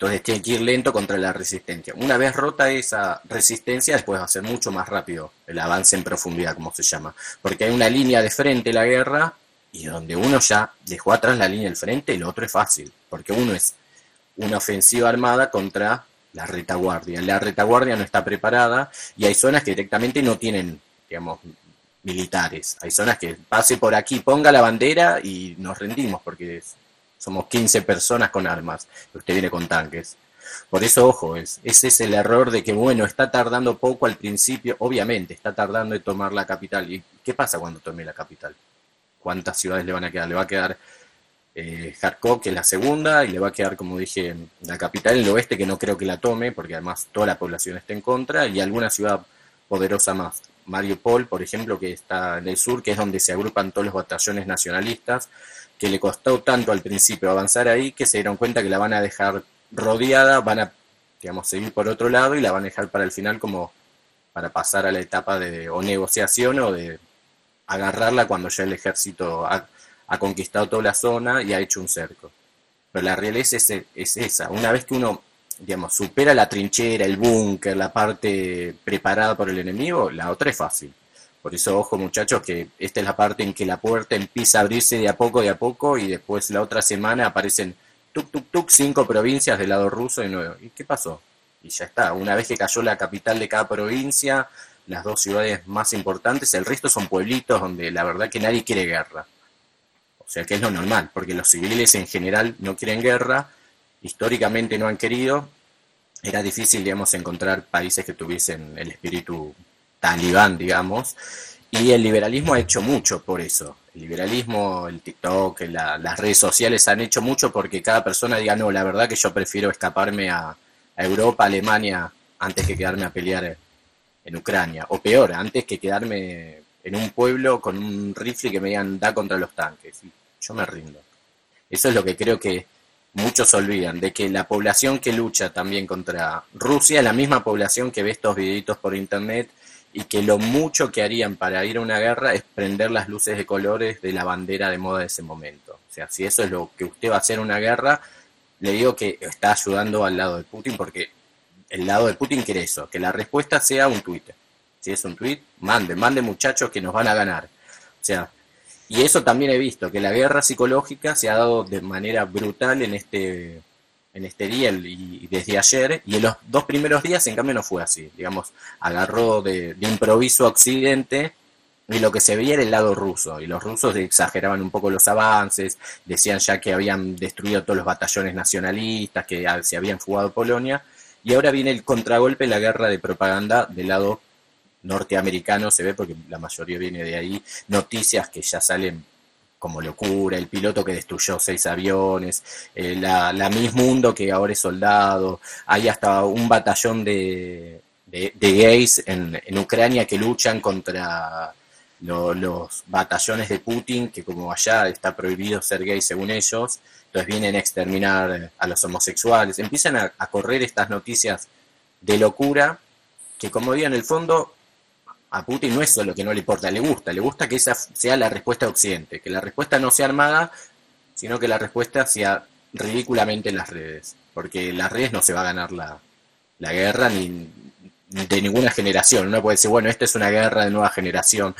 entonces tiene que ir lento contra la resistencia. Una vez rota esa resistencia, después va a ser mucho más rápido el avance en profundidad, como se llama. Porque hay una línea de frente la guerra y donde uno ya dejó atrás la línea del frente, el otro es fácil. Porque uno es una ofensiva armada contra la retaguardia. La retaguardia no está preparada y hay zonas que directamente no tienen, digamos, militares. Hay zonas que pase por aquí, ponga la bandera y nos rendimos porque somos 15 personas con armas. Usted viene con tanques. Por eso, ojo, es, ese es el error de que, bueno, está tardando poco al principio, obviamente, está tardando en tomar la capital. ¿Y qué pasa cuando tome la capital? ¿Cuántas ciudades le van a quedar? Le va a quedar eh, que es la segunda, y le va a quedar, como dije, la capital en el oeste, que no creo que la tome, porque además toda la población está en contra, y alguna ciudad poderosa más. Mariupol, por ejemplo, que está en el sur, que es donde se agrupan todos los batallones nacionalistas, que le costó tanto al principio avanzar ahí, que se dieron cuenta que la van a dejar rodeada, van a, digamos, seguir por otro lado y la van a dejar para el final como para pasar a la etapa de o negociación o de agarrarla cuando ya el ejército ha conquistado toda la zona y ha hecho un cerco. Pero la realidad es, es esa. Una vez que uno, digamos, supera la trinchera, el búnker, la parte preparada por el enemigo, la otra es fácil. Por eso, ojo muchachos, que esta es la parte en que la puerta empieza a abrirse de a poco, de a poco, y después la otra semana aparecen tuk, tuk, tuk, cinco provincias del lado ruso de nuevo. ¿Y qué pasó? Y ya está. Una vez que cayó la capital de cada provincia, las dos ciudades más importantes, el resto son pueblitos donde la verdad que nadie quiere guerra. O sea que es lo normal, porque los civiles en general no quieren guerra, históricamente no han querido. Era difícil, digamos, encontrar países que tuviesen el espíritu talibán, digamos. Y el liberalismo ha hecho mucho por eso. el liberalismo, el TikTok, las redes sociales han hecho mucho porque cada persona diga, no, la verdad que yo prefiero escaparme a, Europa, Alemania, antes que quedarme a pelear en Ucrania. O peor, antes que quedarme en un pueblo con un rifle que me digan, da contra los tanques. yo me rindo. Eso es lo que creo que muchos olvidan, de que la población que lucha también contra Rusia es la misma población que ve estos videitos por internet y que lo mucho que harían para ir a una guerra es prender las luces de colores de la bandera de moda de ese momento. O sea, si eso es lo que usted va a hacer en una guerra, le digo que está ayudando al lado de Putin porque el lado de Putin quiere eso, que la respuesta sea un tuit. Si es un tuit, mande, mande muchachos que nos van a ganar. O sea, y eso también he visto, que la guerra psicológica se ha dado de manera brutal en este en este día y desde ayer, y en los dos primeros días en cambio no fue así, digamos, agarró de, improviso a Occidente y lo que se veía era el lado ruso, y los rusos exageraban un poco los avances, decían ya que habían destruido todos los batallones nacionalistas, que se habían fugado Polonia, y ahora viene el contragolpe, la guerra de propaganda del lado norteamericano, se ve porque la mayoría viene de ahí, noticias que ya salen como locura, el piloto que destruyó seis aviones, eh, la, la, Miss Mundo que ahora es soldado, hay hasta un batallón de, de, gays en, en, Ucrania que luchan contra los batallones de Putin, que como allá está prohibido ser gay según ellos, entonces vienen a exterminar a los homosexuales, empiezan a, a correr estas noticias de locura que como digo en el fondo a Putin no es solo que no le importa, le gusta, le gusta que esa sea la respuesta de Occidente, que la respuesta no sea armada, sino que la respuesta sea ridículamente en las redes, porque las redes no se va a ganar la, guerra ni, de ninguna generación. Uno puede decir, bueno, esta es una guerra de nueva generación.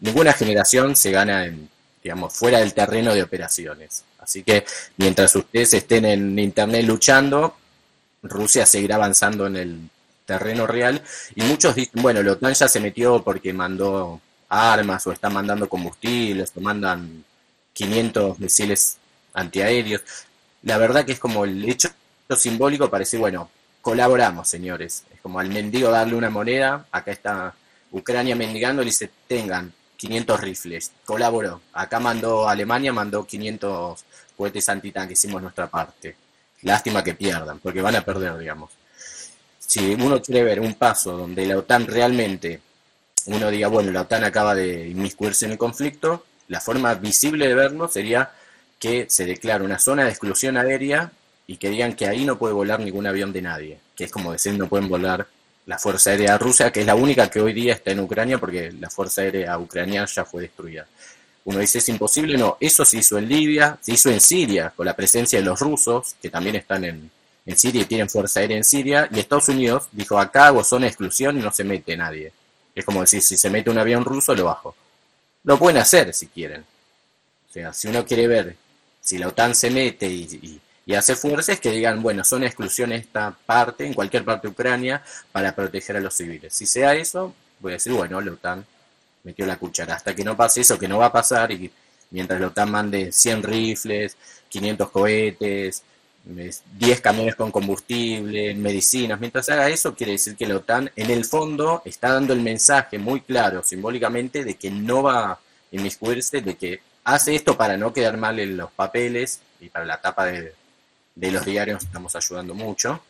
Ninguna generación se gana en, digamos, fuera del terreno de operaciones. Así que mientras ustedes estén en Internet luchando, Rusia seguirá avanzando en el terreno real. Y muchos dicen, bueno, la OTAN ya se metió porque mandó armas o está mandando combustibles o mandan 500 misiles antiaéreos. La verdad que es como el hecho simbólico para decir, bueno, colaboramos, señores. Es como al mendigo darle una moneda, acá está Ucrania mendigando, le dice, tengan 500 rifles, colaboró. Acá mandó Alemania, mandó 500 cohetes antitanque, hicimos nuestra parte. Lástima que pierdan, porque van a perder, digamos si uno quiere ver un paso donde la OTAN realmente, uno diga, bueno, la OTAN acaba de inmiscuirse en el conflicto, la forma visible de verlo sería que se declare una zona de exclusión aérea y que digan que ahí no puede volar ningún avión de nadie, que es como decir no pueden volar la Fuerza Aérea Rusa, que es la única que hoy día está en Ucrania porque la Fuerza Aérea Ucraniana ya fue destruida. Uno dice es imposible, no, eso se hizo en Libia, se hizo en Siria, con la presencia de los rusos, que también están en, en Siria y tienen fuerza aérea en Siria, y Estados Unidos dijo, acá hago zona de exclusión y no se mete nadie. Es como decir, si se mete un avión ruso, lo bajo. Lo pueden hacer si quieren. O sea, si uno quiere ver si la OTAN se mete y, hace fuerzas, que digan, bueno, zona de exclusión esta parte, en cualquier parte de Ucrania, para proteger a los civiles. Si sea eso, voy a decir, bueno, la OTAN metió la cuchara. Hasta que no pase eso, que no va a pasar, y mientras la OTAN mande 100 rifles, 500 cohetes, 10 camiones con combustible, medicinas. Mientras haga eso, quiere decir que la OTAN, en el fondo, está dando el mensaje muy claro, simbólicamente, de que no va a inmiscuirse, de que hace esto para no quedar mal en los papeles y para la tapa de, los diarios estamos ayudando mucho.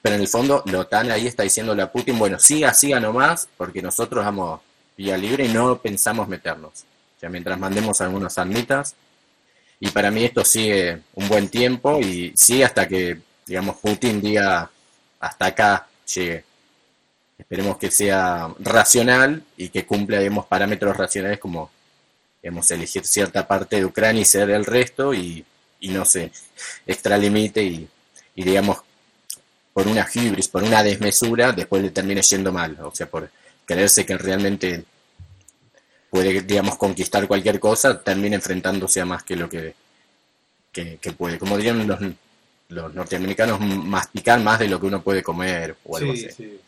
Pero en el fondo, la OTAN ahí está diciéndole a Putin, bueno, siga, siga nomás, porque nosotros vamos vía libre y no pensamos meternos. O sea, mientras mandemos algunas armitas, y para mí esto sigue un buen tiempo y sigue hasta que, digamos, Putin diga hasta acá llegue. Esperemos que sea racional y que cumpla, digamos, parámetros racionales como, digamos, elegir cierta parte de Ucrania y ceder el resto y, no se extralimite y, y, digamos, por una hibris, por una desmesura, después le termine yendo mal. O sea, por creerse que realmente puede, digamos, conquistar cualquier cosa, termina enfrentándose a más que lo que, que, puede. Como dirían los, los, norteamericanos, masticar más de lo que uno puede comer o algo sí, así.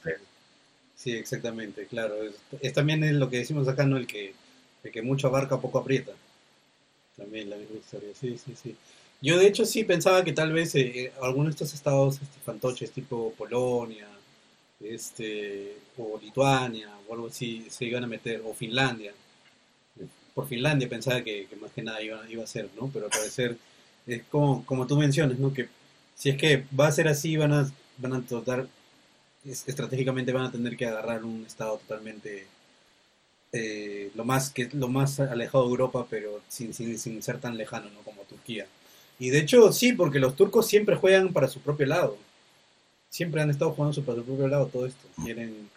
Sí. exactamente, claro. Es, también es lo que decimos acá, ¿no? El que, el que mucho abarca, poco aprieta. También la misma historia, sí, sí, sí. Yo de hecho sí pensaba que tal vez eh, eh, algunos de estos estados este, fantoches tipo Polonia, este, o Lituania, o algo así, se iban a meter, o Finlandia, por Finlandia pensaba que, más que nada iba, iba a ser, ¿no? Pero al parecer es como, como tú mencionas, ¿no? Que si es que va a ser así, van a, van a tratar, estratégicamente van a tener que agarrar un estado totalmente eh, lo más que lo más alejado de Europa, pero sin, sin, sin ser tan lejano, ¿no? Como Turquía. Y de hecho, sí, porque los turcos siempre juegan para su propio lado. Siempre han estado jugando para su propio lado todo esto. Quieren,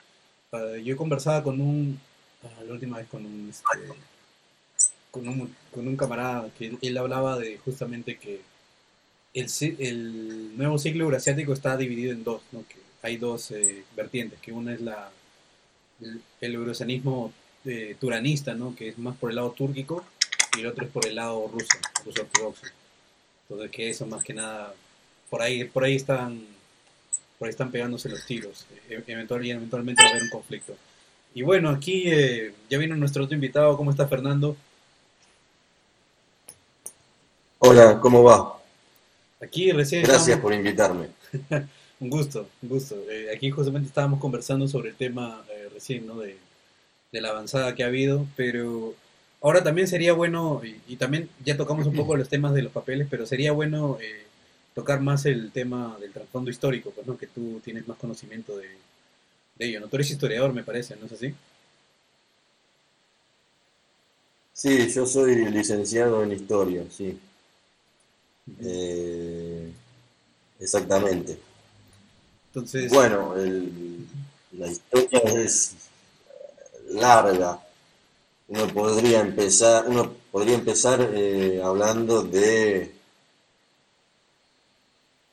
yo conversaba con un, ah, la última vez con un, este, con un, con un camarada que él, hablaba de justamente que el, el nuevo ciclo eurasiático está dividido en dos, ¿no? que hay dos eh, vertientes, que una es la, el, el eh, turanista, ¿no? que es más por el lado túrquico, y el otro es por el lado ruso, ruso ortodoxo. Entonces que eso más que nada, por ahí, por ahí están, por ahí están pegándose los tiros, e, eventualmente, eventualmente va a haber un conflicto. Y bueno, aquí eh, ya vino nuestro otro invitado, ¿cómo está Fernando? Hola, ¿cómo va? Aquí recién. Gracias por invitarme. un gusto, un gusto. Eh, aquí justamente estábamos conversando sobre el tema eh, recién, ¿no? De, la avanzada que ha habido, pero ahora también sería bueno, y, también ya tocamos un poco los temas de los papeles, pero sería bueno eh, tocar más el tema del trasfondo histórico, pues, ¿no? Que tú tienes más conocimiento de, de ello, ¿no? Tú eres historiador, me parece, ¿no es así? Sí, yo soy licenciado en historia, sí. Eh, exactamente. Entonces. Bueno, la historia es larga. Uno podría empezar, uno podría empezar eh, hablando de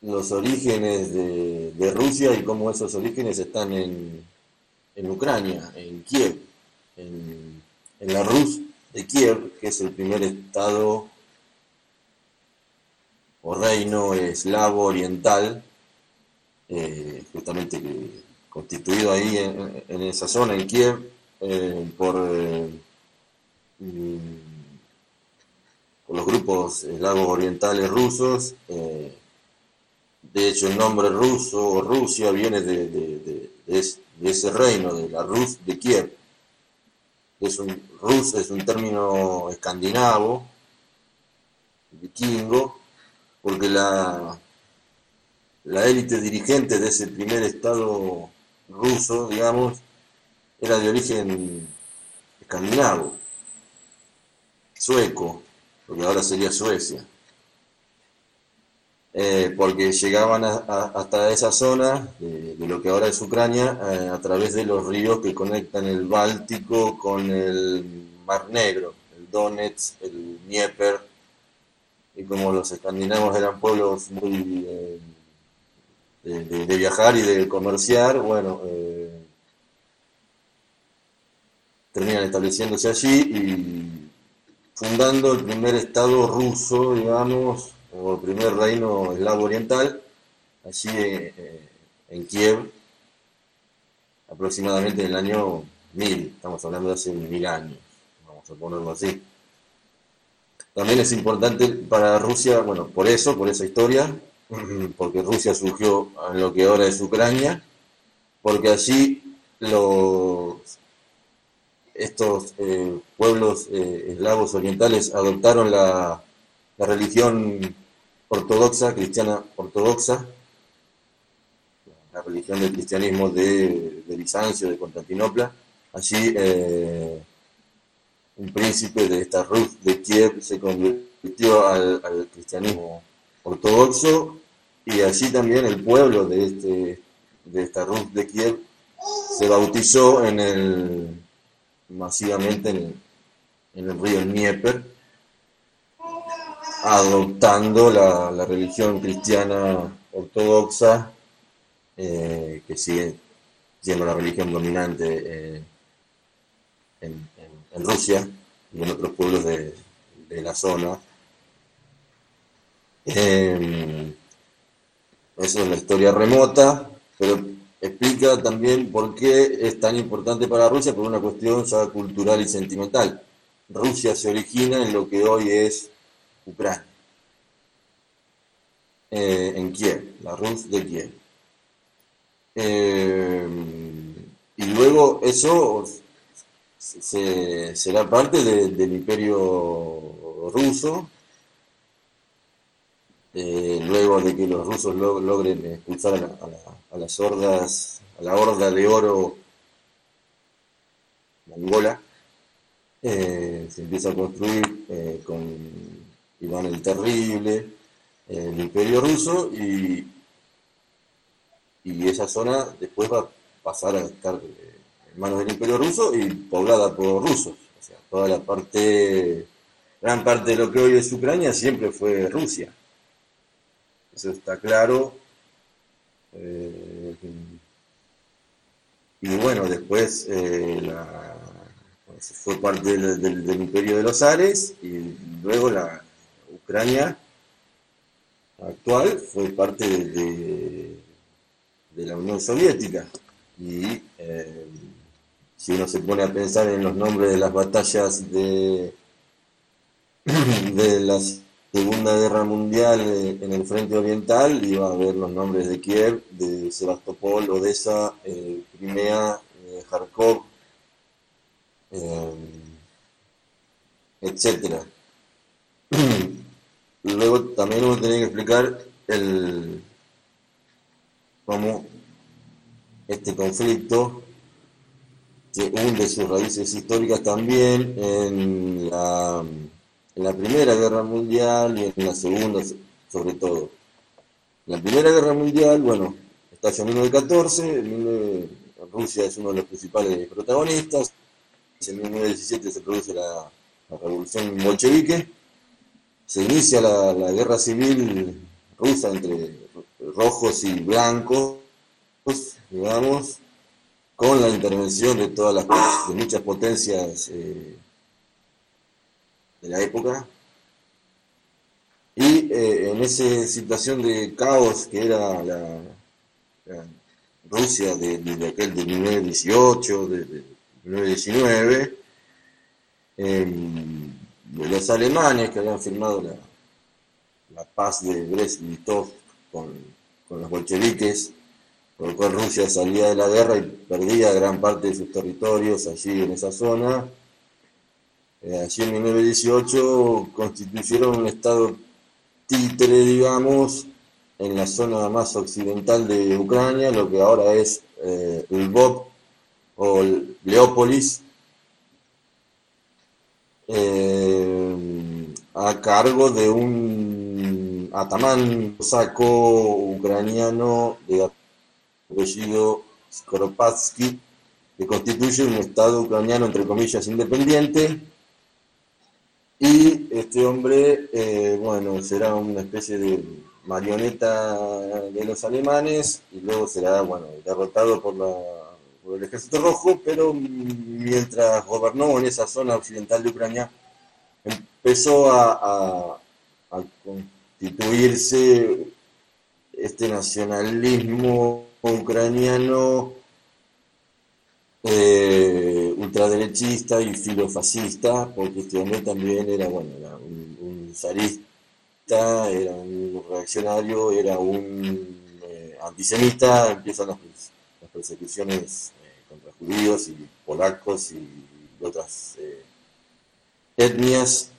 los orígenes de, Rusia y cómo esos orígenes están en, en Ucrania, en Kiev, en, en la Rus de Kiev, que es el primer estado o reino eslavo oriental, eh, justamente constituido ahí en, esa zona, en Kiev, eh, por, eh, por, los grupos eslavos orientales rusos. de hecho, el nombre ruso o Rusia viene de, ese reino, de la Rus de Kiev. Es un, Rus es un término escandinavo, vikingo, porque la, la élite dirigente de ese primer Estado ruso, digamos, era de origen escandinavo, sueco, porque ahora sería Suecia. Eh, porque llegaban hasta esa zona de, lo que ahora es Ucrania eh, a través de los ríos que conectan el Báltico con el Mar Negro, el Donetsk, el Dnieper, y como los escandinavos eran pueblos muy eh, de, viajar y de comerciar, bueno, eh, terminan estableciéndose allí y fundando el primer estado ruso, digamos, o el primer reino eslavo oriental, allí eh, en Kiev, aproximadamente en el año 1000, estamos hablando de hace mil años, vamos a ponerlo así. También es importante para Rusia, bueno, por eso, por esa historia, porque Rusia surgió en lo que ahora es Ucrania, porque allí los, estos eh, pueblos eh, eslavos orientales adoptaron la, religión ortodoxa, cristiana ortodoxa, la religión del cristianismo de, Bizancio, de Constantinopla. Allí eh, un príncipe de esta Rus de Kiev se convirtió al, cristianismo ortodoxo y así también el pueblo de, este, de esta Rus de Kiev se bautizó en el, masivamente en el, río Dnieper, adoptando la, religión cristiana ortodoxa, eh, que sigue siendo la religión dominante eh, en, en Rusia y en otros pueblos de, la zona. Em, eso es la historia remota, pero explica también por qué es tan importante para Rusia por una cuestión ya cultural y sentimental. Rusia se origina en lo que hoy es Ucrania, eh, en Kiev, la Rus de Kiev. Em, y luego eso será parte del imperio ruso, eh, luego de que los rusos logren expulsar a, las hordas, a la horda de oro mongola, eh, se empieza a construir eh, con Iván el Terrible, el imperio ruso, y, y esa zona después va a pasar a estar en manos del imperio ruso y poblada por rusos. O sea, toda la parte, gran parte de lo que hoy es Ucrania siempre fue Rusia. Eso está claro. Eh, y bueno, después eh, fue parte del, imperio de los Ares y luego la Ucrania actual fue parte de, de, la Unión Soviética. Y eh, si uno se pone a pensar en los nombres de las batallas de, de las Segunda Guerra Mundial eh, en el frente oriental iba a ver los nombres de Kiev, de Sebastopol, Odessa, eh, Crimea, eh, Kharkov, etc. Luego también uno tiene que explicar el, cómo este conflicto que hunde sus raíces históricas también en la en la Primera Guerra Mundial y en la Segunda sobre todo. En la Primera Guerra Mundial, bueno, estalla en 1914, Rusia es uno de los principales protagonistas, en 1917 se produce la, revolución bolchevique, se inicia la, guerra civil rusa entre rojos y blancos, digamos, con la intervención de todas las de muchas potencias eh, de la época. Y eh, en esa situación de caos que era la, Rusia de, aquel de 1918, de, de 1919, em, los alemanes que habían firmado la, la paz de Brest-Litov con, con los bolcheviques, por lo cual Rusia salía de la guerra y perdía gran parte de sus territorios allí en esa zona, eh, allí en 1918 constituyeron un estado títere, digamos, en la zona más occidental de Ucrania, lo que ahora es eh, Lvov o Leópolis, eh, a cargo de un atamán saco ucraniano de apellido Skoropadsky, que constituye un estado ucraniano, entre comillas, independiente, y este hombre, eh, bueno, será una especie de marioneta de los alemanes y luego será, bueno, derrotado por, la, por el ejército rojo, pero mientras gobernó en esa zona occidental de Ucrania, empezó a, a constituirse este nacionalismo ucraniano eh, ultraderechista y filofascista, porque este hombre también era, bueno, un, zarista, era un reaccionario, era un eh, antisemita, empiezan las, persecuciones eh, contra judíos y polacos y otras eh, etnias.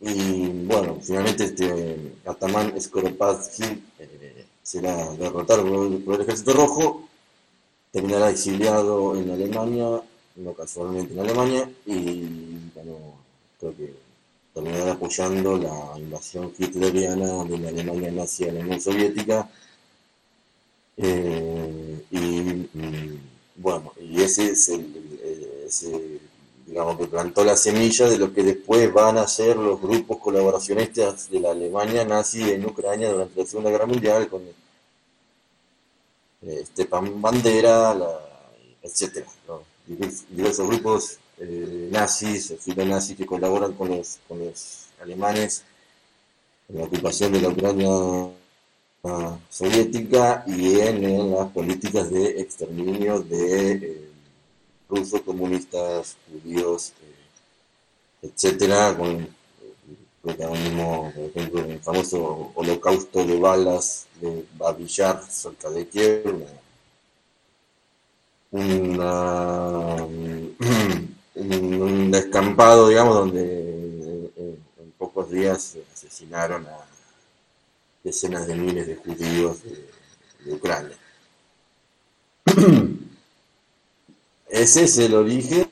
Y bueno, finalmente este Ataman Skoropadsky será derrotado por el ejército rojo terminará exiliado en Alemania, no casualmente en Alemania, y bueno, creo que terminará apoyando la invasión hitleriana de la Alemania nazi a la Unión Soviética. Eh, y mm, bueno, y ese es el, ese, digamos que plantó la semilla de lo que después van a ser los grupos colaboracionistas de la Alemania nazi en Ucrania durante la Segunda Guerra Mundial, con Stepan Bandera, etcétera, diversos grupos eh, nazis, nazis que colaboran con los, con los alemanes en la ocupación de la Ucrania ah, soviética y en, las políticas de exterminio de eh, rusos, comunistas, judíos, eh, etcétera, con protagonismo, por ejemplo, el famoso holocausto de balas de Babillar, cerca de Kiev, un descampado, digamos, donde eh, en, pocos días asesinaron a decenas de miles de judíos de, Ucrania. Ese es el origen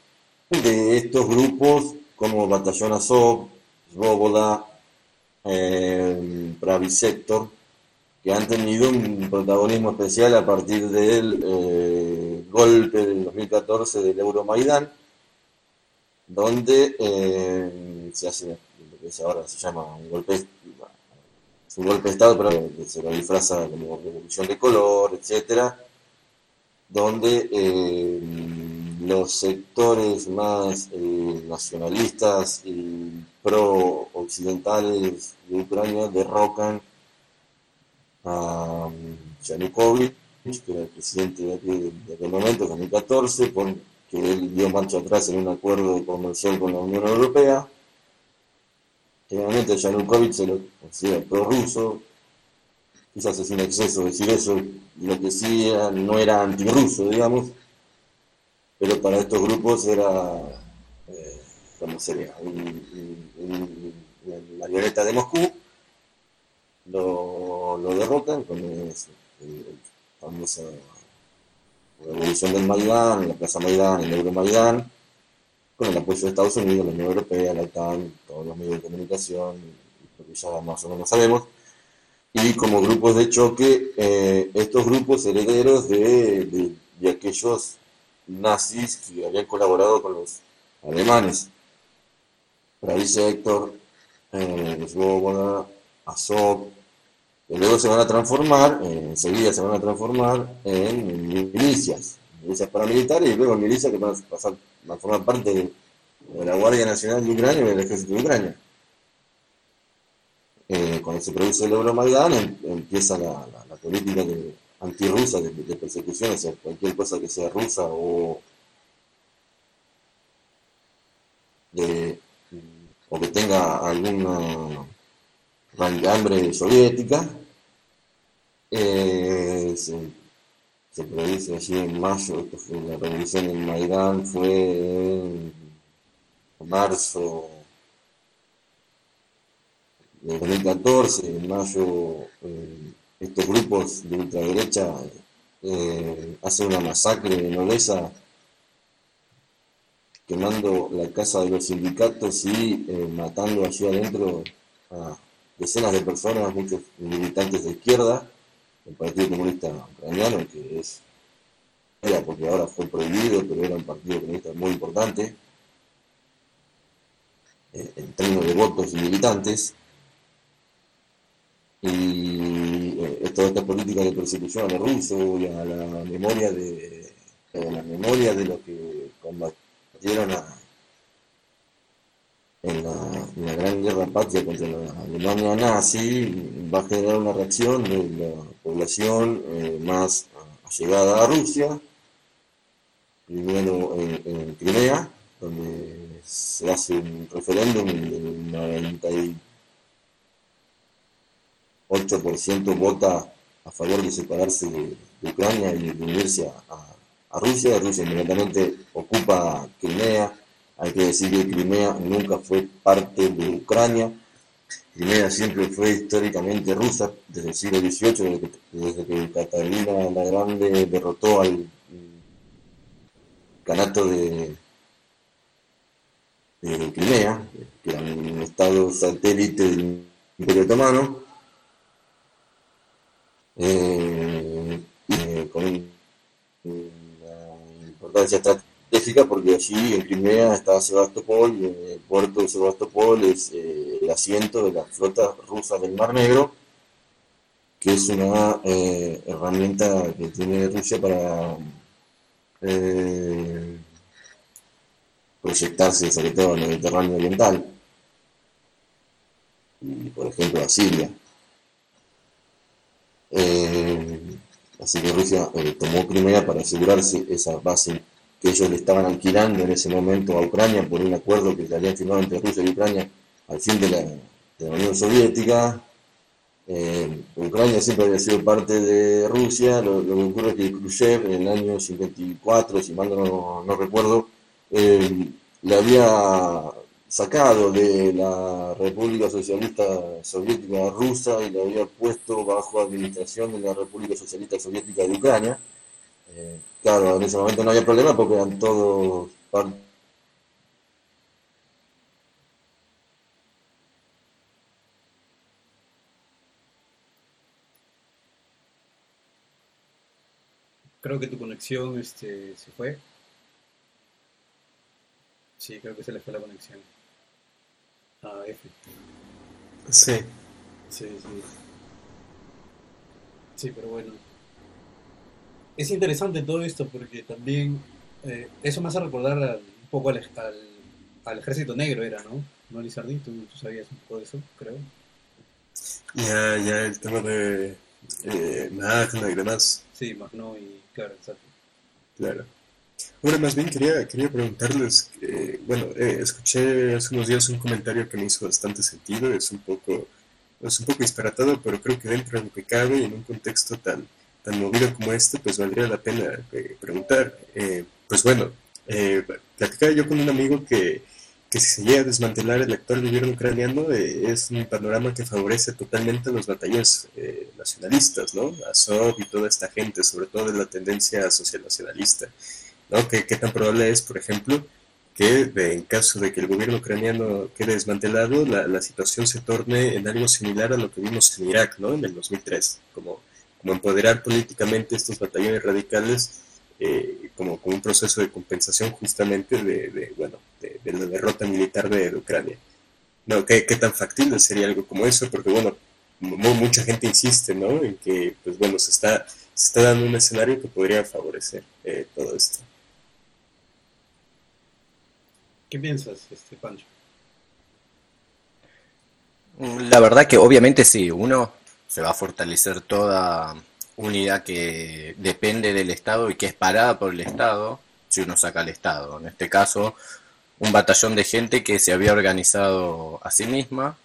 de estos grupos como Batallón Azov, Svoboda, eh, Sector, que han tenido un protagonismo especial a partir del eh, golpe del 2014 del Euromaidán, donde eh, se hace lo que ahora se llama un golpe, un golpe de Estado, pero se lo disfraza como revolución de color, etcétera, donde eh, los sectores más nacionalistas y pro-occidentales de Ucrania derrocan a Yanukovych, que era el presidente de aquel, momento, 2014, porque él dio marcha atrás en un acuerdo comercial con la Unión Europea. Generalmente Yanukovych se lo considera prorruso, quizás es un exceso decir eso, lo que sí no era antirruso, digamos, pero para estos grupos era, ¿cómo sería? la marioneta de Moscú lo, lo derrocan con el, famosa revolución del Maidán, la Plaza Maidán, el Euromaidán, con el apoyo de Estados Unidos, la Unión Europea, la OTAN, todos los medios de comunicación, lo que ya más o menos sabemos, y como grupos de choque, eh, estos grupos herederos de, de, aquellos nazis que habían colaborado con los alemanes. Dice Héctor, eh, Svoboda, Azov, luego se van a transformar, enseguida se van a transformar en milicias, milicias paramilitares y luego milicias que van a, pasar, van a formar parte de, la Guardia Nacional de Ucrania y del Ejército de Ucrania. Eh, cuando se produce el Euromaidán em, empieza la, política de, antirrusa de, de persecución hacia cualquier cosa que sea rusa o o que tenga alguna hambre soviética. Eh, se, produce así en mayo, la revolución en Maidán fue en marzo de 2014, en mayo eh, estos grupos de ultraderecha eh, hacen una masacre en Odessa quemando la casa de los sindicatos y matando allí adentro a decenas de personas, muchos militantes de izquierda, el Partido Comunista Ucraniano, que es, era porque ahora fue prohibido, pero era un partido comunista muy importante, eh, en términos de votos y militantes, y eh, toda esta política de persecución a los rusos y a la memoria de, a la memoria de los que combatieron a en la, Gran Guerra Patria contra la Alemania nazi va a generar una reacción de la población eh, más allegada a Rusia, primero en, Crimea, donde se hace un referéndum y el 98% vota a favor de separarse de, Ucrania y de unirse a Rusia. Rusia inmediatamente ocupa Crimea hay que decir que Crimea nunca fue parte de Ucrania. Crimea siempre fue históricamente rusa desde el siglo XVIII, desde que, Catalina la Grande derrotó al canato de, Crimea, que era un estado satélite del Imperio Otomano, eh, eh, con importancia estratégica porque allí en Crimea está Sebastopol y el puerto de Sebastopol es eh, el asiento de la flota rusa del Mar Negro, que es una eh, herramienta que tiene Rusia para eh, proyectarse sobre todo en el Mediterráneo Oriental y por ejemplo a Siria. Así que Rusia tomó Crimea para asegurarse esa base que ellos le estaban alquilando en ese momento a Ucrania por un acuerdo que se habían firmado entre Rusia y Ucrania al fin de la, Unión Soviética. Eh, Ucrania siempre había sido parte de Rusia, lo, que ocurre es que Khrushchev en el año 54, si mal no, recuerdo, eh, le había sacado de la República Socialista Soviética Rusa y le había puesto bajo administración de la República Socialista Soviética de Ucrania. Eh, claro, en ese momento no había problema porque eran todos Creo que tu conexión este, se fue. Sí, creo que se le fue la conexión. Ah, F. Sí. Sí, sí. Sí, pero bueno. Es interesante todo esto porque también eh, eso me hace recordar un poco al, al, ejército negro, era, ¿no? ¿No, Lizardi? ¿Tú, ¿Tú, sabías un poco de eso, creo. Ya, ya, el tema de eh, Magno y demás. Sí, Magno y claro, exacto. Claro. Ahora, más bien quería, quería preguntarles, bueno, eh, escuché hace unos días un comentario que me hizo bastante sentido, es un poco, es un poco disparatado, pero creo que dentro de lo que cabe y en un contexto tan, tan movido como este, pues valdría la pena eh, preguntar. Eh, pues bueno, eh, platicaba yo con un amigo que, que si se llega a desmantelar el actual gobierno ucraniano es un panorama que favorece totalmente a los batallones nacionalistas, ¿no? Azov y toda esta gente, sobre todo de la tendencia social nacionalista. ¿No? ¿Qué, tan probable es, por ejemplo, que en caso de que el gobierno ucraniano quede desmantelado, la, situación se torne en algo similar a lo que vimos en Irak, ¿no? En el 2003, como, como empoderar políticamente estos batallones radicales eh, como, como un proceso de compensación justamente de, bueno, de, la derrota militar de, Ucrania. No, ¿qué, ¿qué, tan factible sería algo como eso? Porque, bueno, mucha gente insiste, ¿no? En que, pues bueno, se está, se está dando un escenario que podría favorecer eh, todo esto. ¿Qué piensas, este Pancho? La verdad que obviamente sí, uno se va a fortalecer toda unidad que depende del Estado y que es parada por el Estado si uno saca al Estado. En este caso, un batallón de gente que se había organizado a sí misma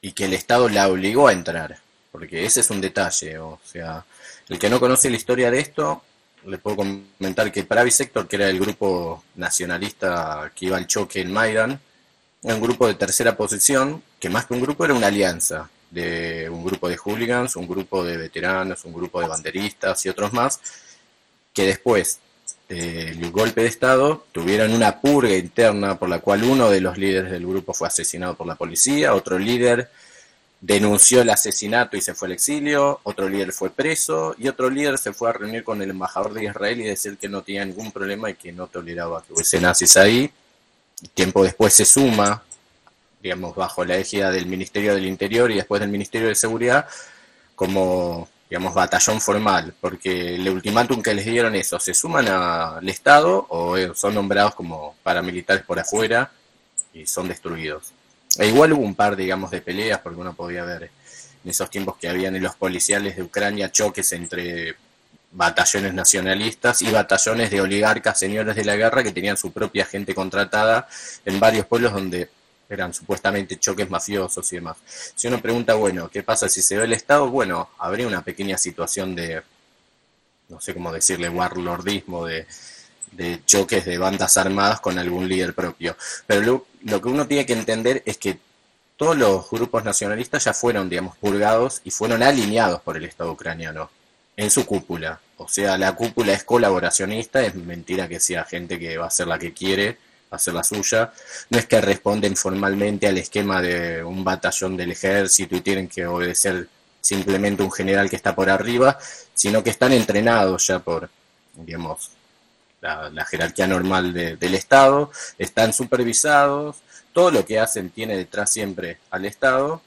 y que el Estado la obligó a entrar, porque ese es un detalle, o sea, el que no conoce la historia de esto le puedo comentar que Pravi Sector, que era el grupo nacionalista que iba al choque en Maidan, era un grupo de tercera posición, que más que un grupo era una alianza de un grupo de hooligans, un grupo de veteranos, un grupo de banderistas y otros más, que después del golpe de Estado tuvieron una purga interna por la cual uno de los líderes del grupo fue asesinado por la policía, otro líder denunció el asesinato y se fue al exilio, otro líder fue preso y otro líder se fue a reunir con el embajador de Israel y decir que no tenía ningún problema y que no toleraba que hubiese nazis ahí. Tiempo después se suma, digamos, bajo la égida del Ministerio del Interior y después del Ministerio de Seguridad como, digamos, batallón formal, porque el ultimátum que les dieron eso, se suman al Estado o son nombrados como paramilitares por afuera y son destruidos. E igual hubo un par, digamos, de peleas, porque uno podía ver en esos tiempos que habían en los policiales de Ucrania choques entre batallones nacionalistas y batallones de oligarcas, señores de la guerra, que tenían su propia gente contratada en varios pueblos donde eran supuestamente choques mafiosos y demás. Si uno pregunta, bueno, ¿qué pasa si se ve el Estado? Bueno, habría una pequeña situación de, no sé cómo decirle, warlordismo, de, de choques de bandas armadas con algún líder propio. Pero lo, que uno tiene que entender es que todos los grupos nacionalistas ya fueron, digamos, purgados y fueron alineados por el Estado ucraniano en su cúpula. O sea, la cúpula es colaboracionista, es mentira que sea gente que va a hacer la que quiere, va a hacer la suya. No es que responden formalmente al esquema de un batallón del ejército y tienen que obedecer simplemente un general que está por arriba, sino que están entrenados ya por, digamos, la, jerarquía normal del Estado, están supervisados, todo lo que hacen tiene detrás siempre al Estado,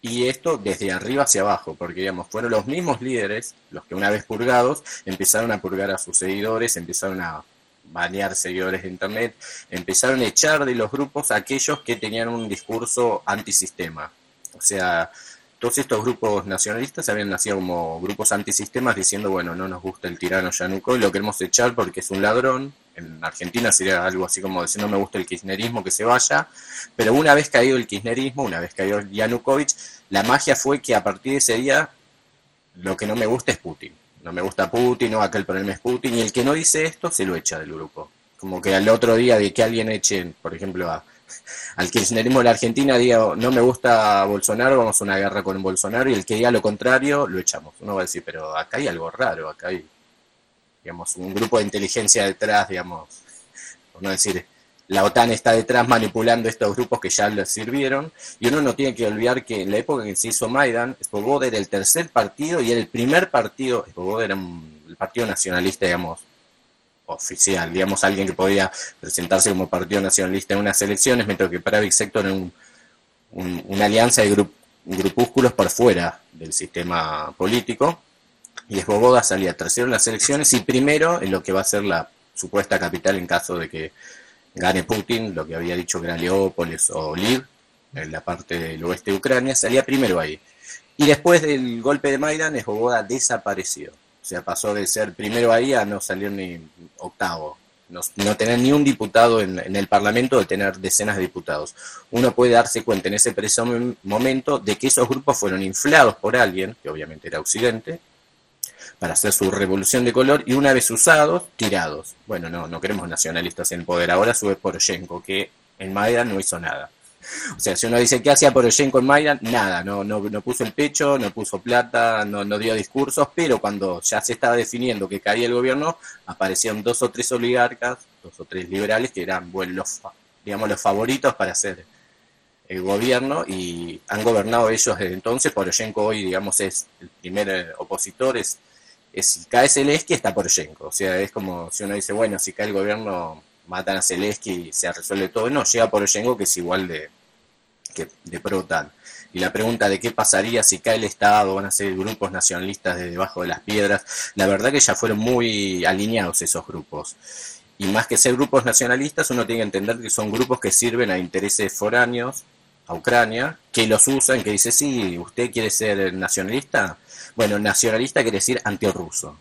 y esto desde arriba hacia abajo, porque digamos, fueron los mismos líderes, los que una vez purgados, empezaron a purgar a sus seguidores, empezaron a banear seguidores de Internet, empezaron a echar de los grupos a aquellos que tenían un discurso antisistema. O sea, todos estos grupos nacionalistas habían nacido como grupos antisistemas diciendo, bueno, no nos gusta el tirano Yanukovych, lo queremos echar porque es un ladrón. En Argentina sería algo así como decir, no me gusta el kirchnerismo, que se vaya. Pero una vez caído el kirchnerismo, una vez caído Yanukovych, la magia fue que a partir de ese día lo que no me gusta es Putin. No me gusta Putin, no, aquel problema es Putin. Y el que no dice esto se lo echa del grupo. como que al otro día de que alguien eche, por ejemplo, a, al kirchnerismo de la Argentina diga, no me gusta Bolsonaro, vamos a una guerra con Bolsonaro, y el que diga lo contrario, lo echamos. Uno va a decir, pero acá hay algo raro, acá hay, digamos, un grupo de inteligencia detrás, digamos, por no decir, la OTAN está detrás manipulando estos grupos que ya les sirvieron, y uno no tiene que olvidar que en la época en que se hizo Maidan, Svoboda era el tercer partido y era el primer partido, Svoboda era el partido nacionalista, digamos, oficial, digamos, alguien que podía presentarse como partido nacionalista en unas elecciones, mientras que para Sector era un, una alianza de grupúsculos por fuera del sistema político, y Svoboda salía tercero en las elecciones y primero en lo que va a ser la supuesta capital en caso de que gane Putin, lo que había dicho que era Leópolis o Lviv, en la parte del oeste de Ucrania, salía primero ahí. Y después del golpe de Maidan, Svoboda desapareció. Sea, pasó de ser primero ahí a no salir ni octavo. No, tener ni un diputado en, el Parlamento, de tener decenas de diputados. Uno puede darse cuenta en ese preciso momento de que esos grupos fueron inflados por alguien, que obviamente era Occidente, para hacer su revolución de color y una vez usados, tirados. Bueno, no, no queremos nacionalistas en poder. Ahora sube Poroshenko, que en Maidan no hizo nada. O sea, si uno dice, ¿qué hacía Poroshenko en Maidan? Nada, no, no, no puso el pecho, no puso plata, no, no dio discursos, pero cuando ya se estaba definiendo que caía el gobierno, aparecían dos o tres oligarcas, dos o tres liberales, que eran, bueno, los, digamos, los favoritos para hacer el gobierno y han gobernado ellos desde entonces. Poroshenko hoy, digamos, es el primer eh, opositor, es si cae Zelensky está Poroshenko. O sea, es como si uno dice, bueno, si cae el gobierno, matan a Zelensky y se resuelve todo. No, llega Poroshenko que es igual de, que, de pro-OTAN. Y la pregunta de qué pasaría si cae el Estado, van a ser grupos nacionalistas de debajo de las piedras, la verdad que ya fueron muy alineados esos grupos. Y más que ser grupos nacionalistas, uno tiene que entender que son grupos que sirven a intereses foráneos, a Ucrania, que los usan, que dice, sí, usted quiere ser nacionalista, bueno, nacionalista quiere decir antirruso.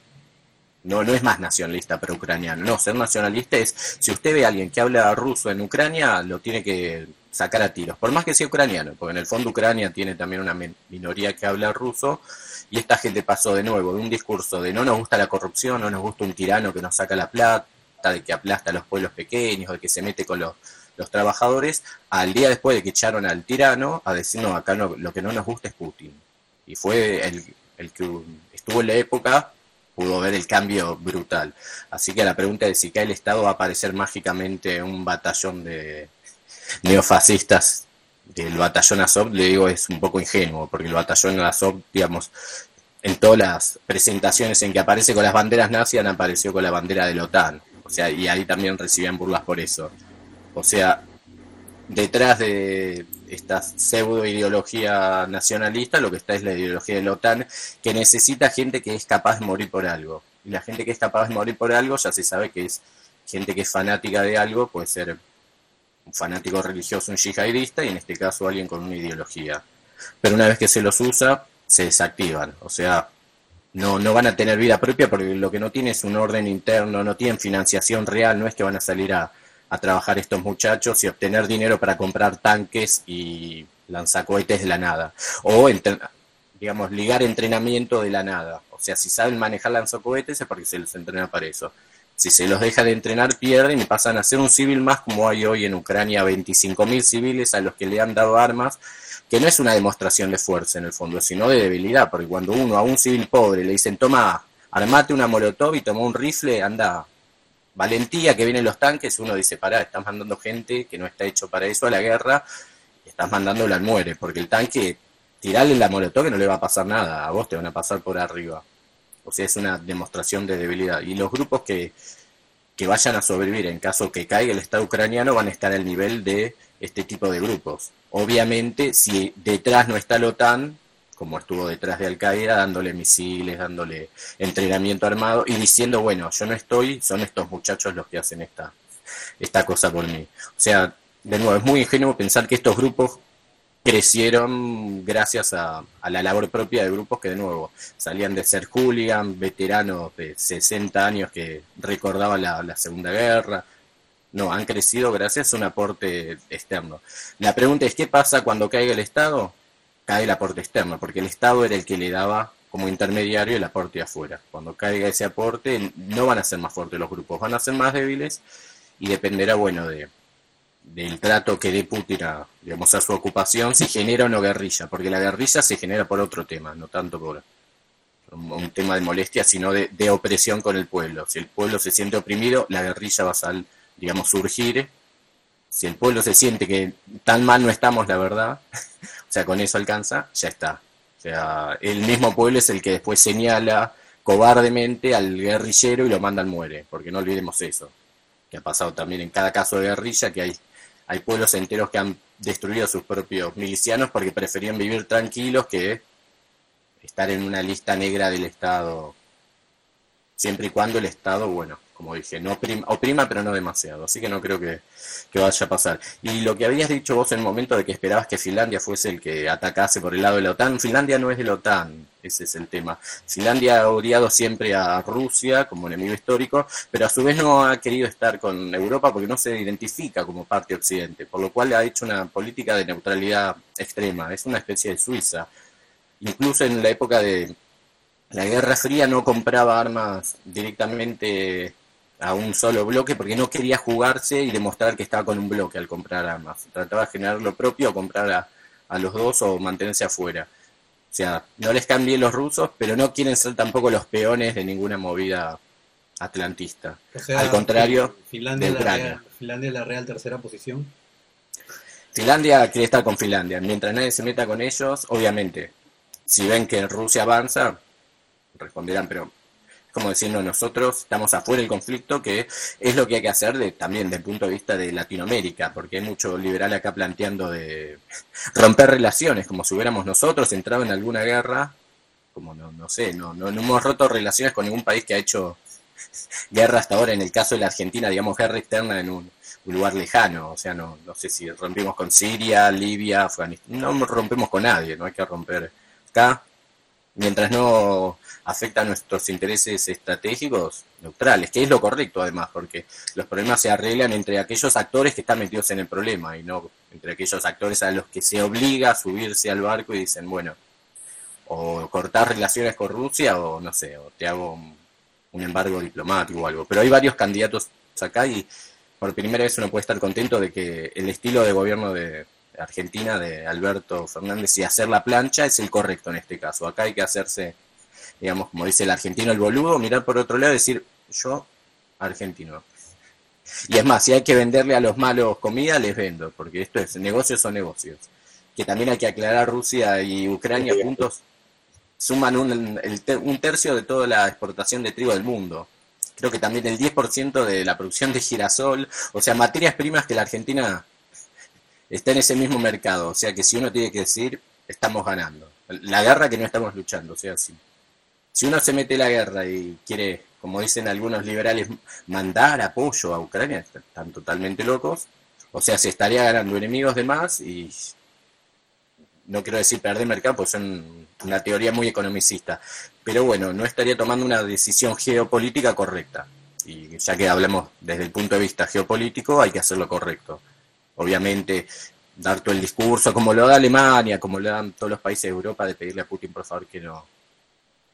No, no es más nacionalista pero ucraniano. No, ser nacionalista es, si usted ve a alguien que habla ruso en Ucrania, lo tiene que sacar a tiros. Por más que sea ucraniano, porque en el fondo Ucrania tiene también una minoría que habla ruso, y esta gente pasó de nuevo de un discurso de no nos gusta la corrupción, no nos gusta un tirano que nos saca la plata, de que aplasta a los pueblos pequeños, de que se mete con los, los trabajadores, al día después de que echaron al tirano, a decir, no, acá no, lo que no nos gusta es Putin. Y fue el, el que estuvo en la época pudo ver el cambio brutal. Así que la pregunta de si cae el Estado va a aparecer mágicamente un batallón de neofascistas del batallón Azov, le digo, es un poco ingenuo, porque el batallón Azov, digamos, en todas las presentaciones en que aparece con las banderas nazis, han aparecido con la bandera de la OTAN. O sea, y ahí también recibían burlas por eso. O sea, detrás de esta pseudo ideología nacionalista, lo que está es la ideología de la OTAN, que necesita gente que es capaz de morir por algo. Y la gente que es capaz de morir por algo ya se sabe que es gente que es fanática de algo, puede ser un fanático religioso, un yihadista, y en este caso alguien con una ideología. Pero una vez que se los usa, se desactivan. O sea, no, no van a tener vida propia porque lo que no tiene es un orden interno, no tienen financiación real, no es que van a salir a a trabajar estos muchachos y obtener dinero para comprar tanques y lanzacohetes de la nada. O, digamos, ligar entrenamiento de la nada. O sea, si saben manejar lanzacohetes es porque se les entrena para eso. Si se los deja de entrenar, pierden y pasan a ser un civil más como hay hoy en Ucrania, 25.000 civiles a los que le han dado armas, que no es una demostración de fuerza en el fondo, sino de debilidad, porque cuando uno a un civil pobre le dicen, toma, armate una molotov y toma un rifle, anda, valentía que vienen los tanques, uno dice, pará, estás mandando gente que no está hecho para eso a la guerra, y estás mandándola al muere, porque el tanque, tirarle la molotov que no le va a pasar nada, a vos te van a pasar por arriba. O sea, es una demostración de debilidad. Y los grupos que, que vayan a sobrevivir en caso que caiga el Estado ucraniano van a estar al nivel de este tipo de grupos. Obviamente, si detrás no está la OTAN, como estuvo detrás de Al Qaeda, dándole misiles, dándole entrenamiento armado y diciendo, bueno, yo no estoy, son estos muchachos los que hacen esta, esta cosa por mí. O sea, de nuevo, es muy ingenuo pensar que estos grupos crecieron gracias a, la labor propia de grupos que de nuevo salían de ser hooligan, veteranos de 60 años que recordaban la, la Segunda Guerra, no, han crecido gracias a un aporte externo. La pregunta es, ¿qué pasa cuando caiga el Estado? cae el aporte externo, porque el Estado era el que le daba como intermediario el aporte afuera. Cuando caiga ese aporte, no van a ser más fuertes los grupos, van a ser más débiles y dependerá, bueno, de, del trato que dé Putin a, digamos, a su ocupación, si genera no guerrilla, porque la guerrilla se genera por otro tema, no tanto por un, tema de molestia, sino de, de, opresión con el pueblo. Si el pueblo se siente oprimido, la guerrilla va a, digamos, surgir. Si el pueblo se siente que tan mal no estamos, la verdad, o sea, con eso alcanza, ya está. O sea, el mismo pueblo es el que después señala cobardemente al guerrillero y lo manda al muere, porque no olvidemos eso, que ha pasado también en cada caso de guerrilla, que hay, hay pueblos enteros que han destruido a sus propios milicianos porque preferían vivir tranquilos que estar en una lista negra del Estado, siempre y cuando el Estado, bueno, como dije, no oprima, pero no demasiado, así que no creo que, vaya a pasar. Y lo que habías dicho vos en el momento de que esperabas que Finlandia fuese el que atacase por el lado de la OTAN, Finlandia no es de la OTAN, ese es el tema. Finlandia ha odiado siempre a Rusia como enemigo histórico, pero a su vez no ha querido estar con Europa porque no se identifica como parte occidente, por lo cual ha hecho una política de neutralidad extrema, es una especie de Suiza. Incluso en la época de la Guerra Fría no compraba armas directamente a un solo bloque porque no quería jugarse y demostrar que estaba con un bloque al comprar armas. Trataba de generar lo propio o comprar a, a los dos o mantenerse afuera. O sea, no les cambien los rusos, pero no quieren ser tampoco los peones de ninguna movida atlantista. al contrario, Finlandia, La real, Finlandia la real tercera posición. Finlandia quiere estar con Finlandia. Mientras nadie se meta con ellos, obviamente, si ven que Rusia avanza, responderán, pero como diciendo nosotros estamos afuera del conflicto, que es lo que hay que hacer también desde el punto de vista de Latinoamérica, porque hay mucho liberal acá planteando de romper relaciones, como si hubiéramos nosotros entrado en alguna guerra, como no, no sé, no, no, hemos roto relaciones con ningún país que ha hecho guerra hasta ahora, en el caso de la Argentina, digamos, guerra externa en un, lugar lejano, o sea, no, no sé si rompimos con Siria, Libia, Afganistán, no rompemos con nadie, no hay que romper acá, mientras no afecta a nuestros intereses estratégicos neutrales, que es lo correcto además, porque los problemas se arreglan entre aquellos actores que están metidos en el problema y no entre aquellos actores a los que se obliga a subirse al barco y dicen, bueno, o cortar relaciones con Rusia o no sé, o te hago un, embargo diplomático o algo. Pero hay varios candidatos acá y por primera vez uno puede estar contento de que el estilo de gobierno de, Argentina de Alberto Fernández y hacer la plancha es el correcto en este caso. Acá hay que hacerse digamos, como dice el argentino el boludo, mirar por otro lado y decir, yo, argentino. Y es más, si hay que venderle a los malos comida, les vendo, porque esto es, negocios son negocios. Que también hay que aclarar, Rusia y Ucrania juntos suman un, un tercio de toda la exportación de trigo del mundo. Creo que también el 10% de la producción de girasol, o sea, materias primas que la Argentina está en ese mismo mercado. O sea que si uno tiene que decir, estamos ganando. La guerra que no estamos luchando, o sea, así si uno se mete la guerra y quiere, como dicen algunos liberales, mandar apoyo a Ucrania, están totalmente locos. O sea, se estaría ganando enemigos de más y no quiero decir perder mercado, pues son una teoría muy economicista. Pero bueno, no estaría tomando una decisión geopolítica correcta. Y ya que hablamos desde el punto de vista geopolítico, hay que hacerlo correcto. Obviamente, dar todo el discurso, como lo da Alemania, como lo dan todos los países de Europa, de pedirle a Putin, por favor, que no,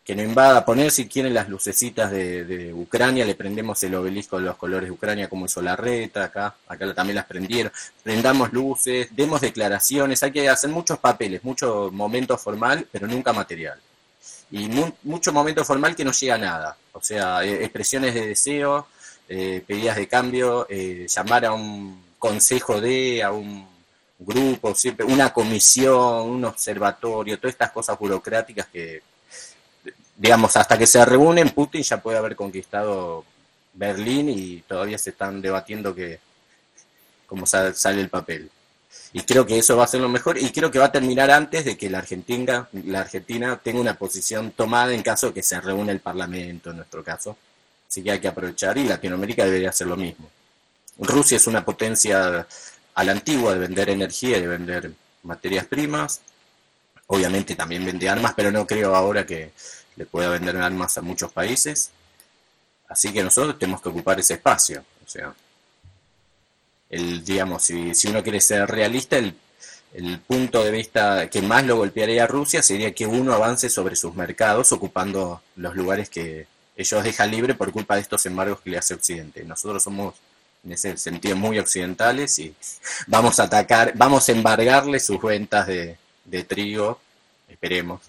que no invada, poner si quieren las lucecitas de, Ucrania, le prendemos el obelisco de los colores de Ucrania como hizo la reta, acá, acá también las prendieron, prendamos luces, demos declaraciones, hay que hacer muchos papeles, mucho momento formal, pero nunca material. Y mucho momento formal que no llega a nada, o sea, eh, expresiones de deseo, eh, pedidas de cambio, eh, llamar a un consejo de, a un grupo, siempre una comisión, un observatorio, todas estas cosas burocráticas que digamos, hasta que se reúnen, Putin ya puede haber conquistado Berlín y todavía se están debatiendo que cómo sale el papel. Y creo que eso va a ser lo mejor y creo que va a terminar antes de que la Argentina, la Argentina tenga una posición tomada en caso de que se reúne el Parlamento, en nuestro caso. Así que hay que aprovechar y Latinoamérica debería hacer lo mismo. Rusia es una potencia a la antigua de vender energía y de vender materias primas. Obviamente también vende armas, pero no creo ahora que, le pueda vender armas a muchos países. Así que nosotros tenemos que ocupar ese espacio. O sea, el, digamos, si, si uno quiere ser realista, el, el punto de vista que más lo golpearía a Rusia sería que uno avance sobre sus mercados ocupando los lugares que ellos dejan libre por culpa de estos embargos que le hace Occidente. Nosotros somos en ese sentido muy occidentales y vamos a atacar, vamos a embargarle sus ventas de, trigo, esperemos,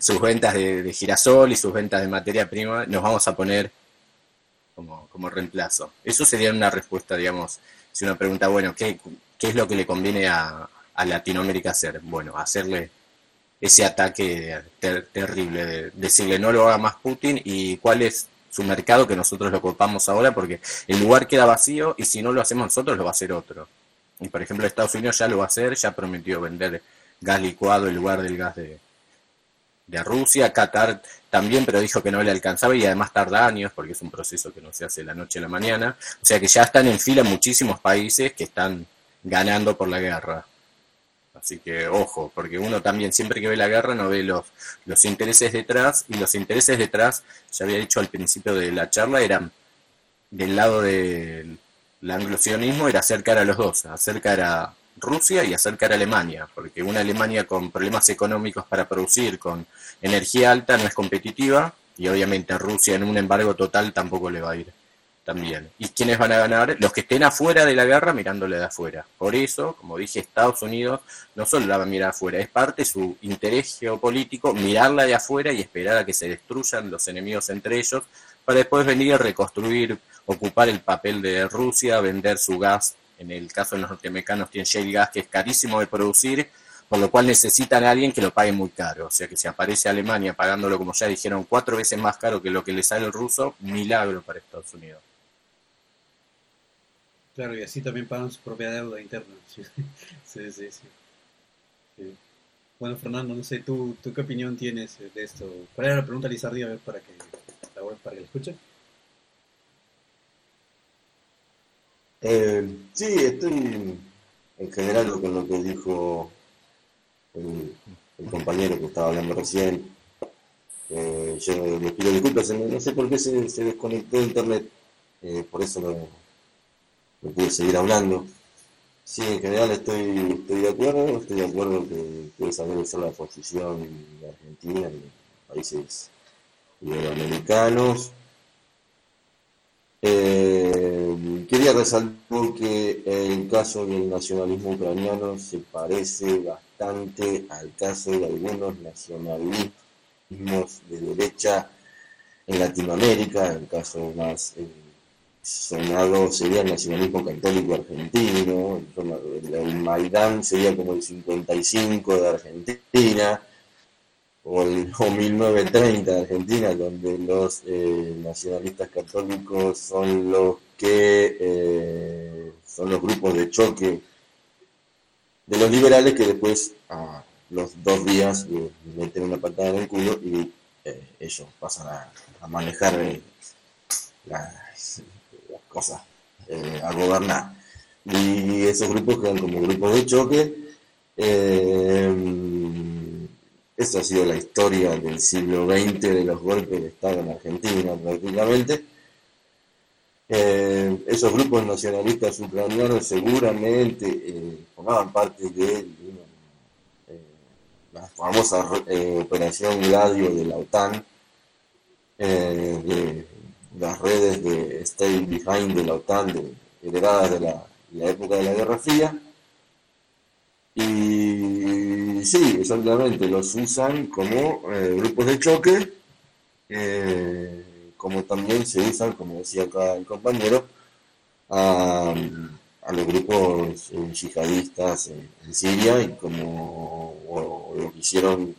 sus ventas de, girasol y sus ventas de materia prima, nos vamos a poner como, como reemplazo. Eso sería una respuesta, digamos, si uno pregunta, bueno, ¿qué, qué es lo que le conviene a, a Latinoamérica hacer? Bueno, hacerle ese ataque terrible de decirle no lo haga más Putin y cuál es su mercado que nosotros lo ocupamos ahora porque el lugar queda vacío y si no lo hacemos nosotros lo va a hacer otro. Y por ejemplo Estados Unidos ya lo va a hacer, ya prometió vender gas licuado en lugar del gas de, de Rusia, Qatar también, pero dijo que no le alcanzaba y además tarda años porque es un proceso que no se hace la noche a la mañana. O sea que ya están en fila muchísimos países que están ganando por la guerra. Así que ojo, porque uno también siempre que ve la guerra no ve los, los intereses detrás y los intereses detrás, ya había dicho al principio de la charla, eran del lado del anglosionismo, era acercar a los dos, acercar a Rusia y acercar a Alemania, porque una Alemania con problemas económicos para producir, con energía alta, no es competitiva y obviamente Rusia en un embargo total tampoco le va a ir también. ¿Y quiénes van a ganar? Los que estén afuera de la guerra mirándole de afuera. Por eso, como dije, Estados Unidos no solo la va a mirar afuera, es parte de su interés geopolítico mirarla de afuera y esperar a que se destruyan los enemigos entre ellos para después venir a reconstruir, ocupar el papel de Rusia, vender su gas. En el caso de los norteamericanos tienen shale gas que es carísimo de producir, por lo cual necesitan a alguien que lo pague muy caro. O sea que si aparece Alemania pagándolo, como ya dijeron, cuatro veces más caro que lo que le sale el ruso, milagro para Estados Unidos. Claro, y así también pagan su propia deuda interna. Sí, sí, sí. Bueno, Fernando, no sé, ¿tú, ¿tú qué opinión tienes de esto? ¿Cuál era la pregunta, Lizardi? A ver, para que la, para que la escuche. Eh, sí, estoy en general con lo que dijo el, compañero que estaba hablando recién. Eh, yo le pido disculpas, no sé por qué se, desconectó internet, eh, por eso no, no pude seguir hablando. Sí, en general estoy, estoy de acuerdo, estoy de acuerdo que, que esa debe ser la posición de Argentina y países iberoamericanos. Eh, quería resaltar que el caso del nacionalismo ucraniano se parece bastante al caso de algunos nacionalismos de derecha en Latinoamérica, el caso más eh, sonado sería el nacionalismo católico argentino, el Maidán sería como el 55 de Argentina, o el 1930 de Argentina, donde los eh, nacionalistas católicos son los que eh, son los grupos de choque de los liberales que después a los dos días meten una patada en el culo y eh, ellos pasan a, manejar la cosas eh, a gobernar. Y esos grupos quedan como grupos de choque. Eh, esa ha sido la historia del siglo XX de los golpes de Estado en Argentina prácticamente. Eh, esos grupos nacionalistas ucranianos seguramente formaban parte de, la famosa operación Gladio de la OTAN, de, las redes de Stay Behind de la OTAN, de, heredadas de la, época de la Guerra Fría. Y sí, exactamente, los usan como eh, grupos de choque, eh, como también se usan, como decía acá el compañero, a, los grupos eh, yihadistas en, Siria y como lo hicieron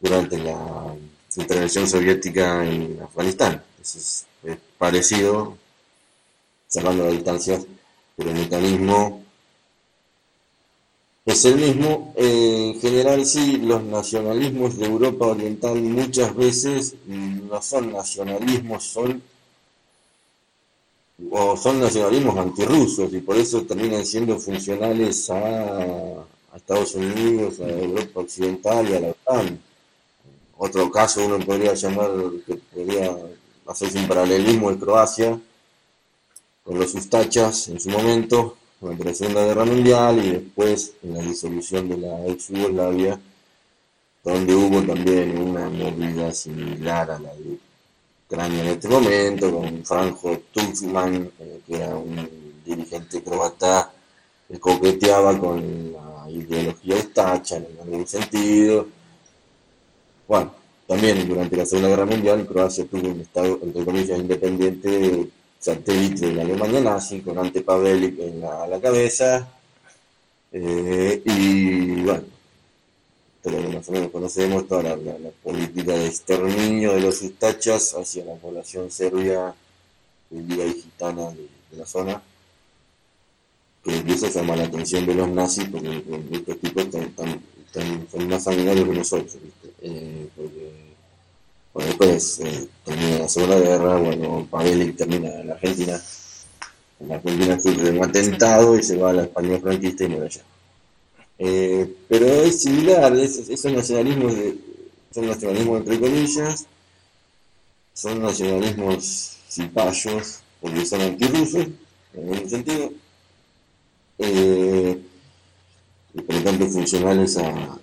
durante la intervención soviética en Afganistán. es, parecido, sacando la distancia, pero el mecanismo es el mismo. en general, sí, los nacionalismos de Europa Oriental muchas veces no son nacionalismos, son o son nacionalismos antirrusos y por eso terminan siendo funcionales a, a Estados Unidos, a Europa Occidental y a la OTAN otro caso uno podría llamar, que podría hacerse un paralelismo de Croacia, con los ustachas en su momento, durante la Segunda Guerra Mundial y después en la disolución de la ex Yugoslavia, donde hubo también una movida similar a la de Ucrania en este momento, con Franjo Tuchman, eh, que era un dirigente croata que coqueteaba con la ideología de Thatcher en algún sentido. Bueno, también durante la Segunda Guerra Mundial Croacia tuvo un estado, entre comillas, independiente satélite de la Alemania nazi, con Ante Pavelic en la, a la cabeza. Eh, y bueno, pero más o menos conocemos toda la, la, política de exterminio de los ustachas hacia la población serbia, judía y gitana de, la zona, que incluso llama la atención de los nazis porque, estos tipos son más sanguinarios que nosotros, eh, porque bueno, después eh, termina la Segunda Guerra, bueno, Pavelic termina en la Argentina, en la Argentina sufre un atentado y se va a la España franquista y muere allá. Eh, pero es similar, es, de, son nacionalismos entre comillas, son nacionalismos cipayos, porque son antirrusos, en algún sentido, eh, y por lo tanto funcionales a,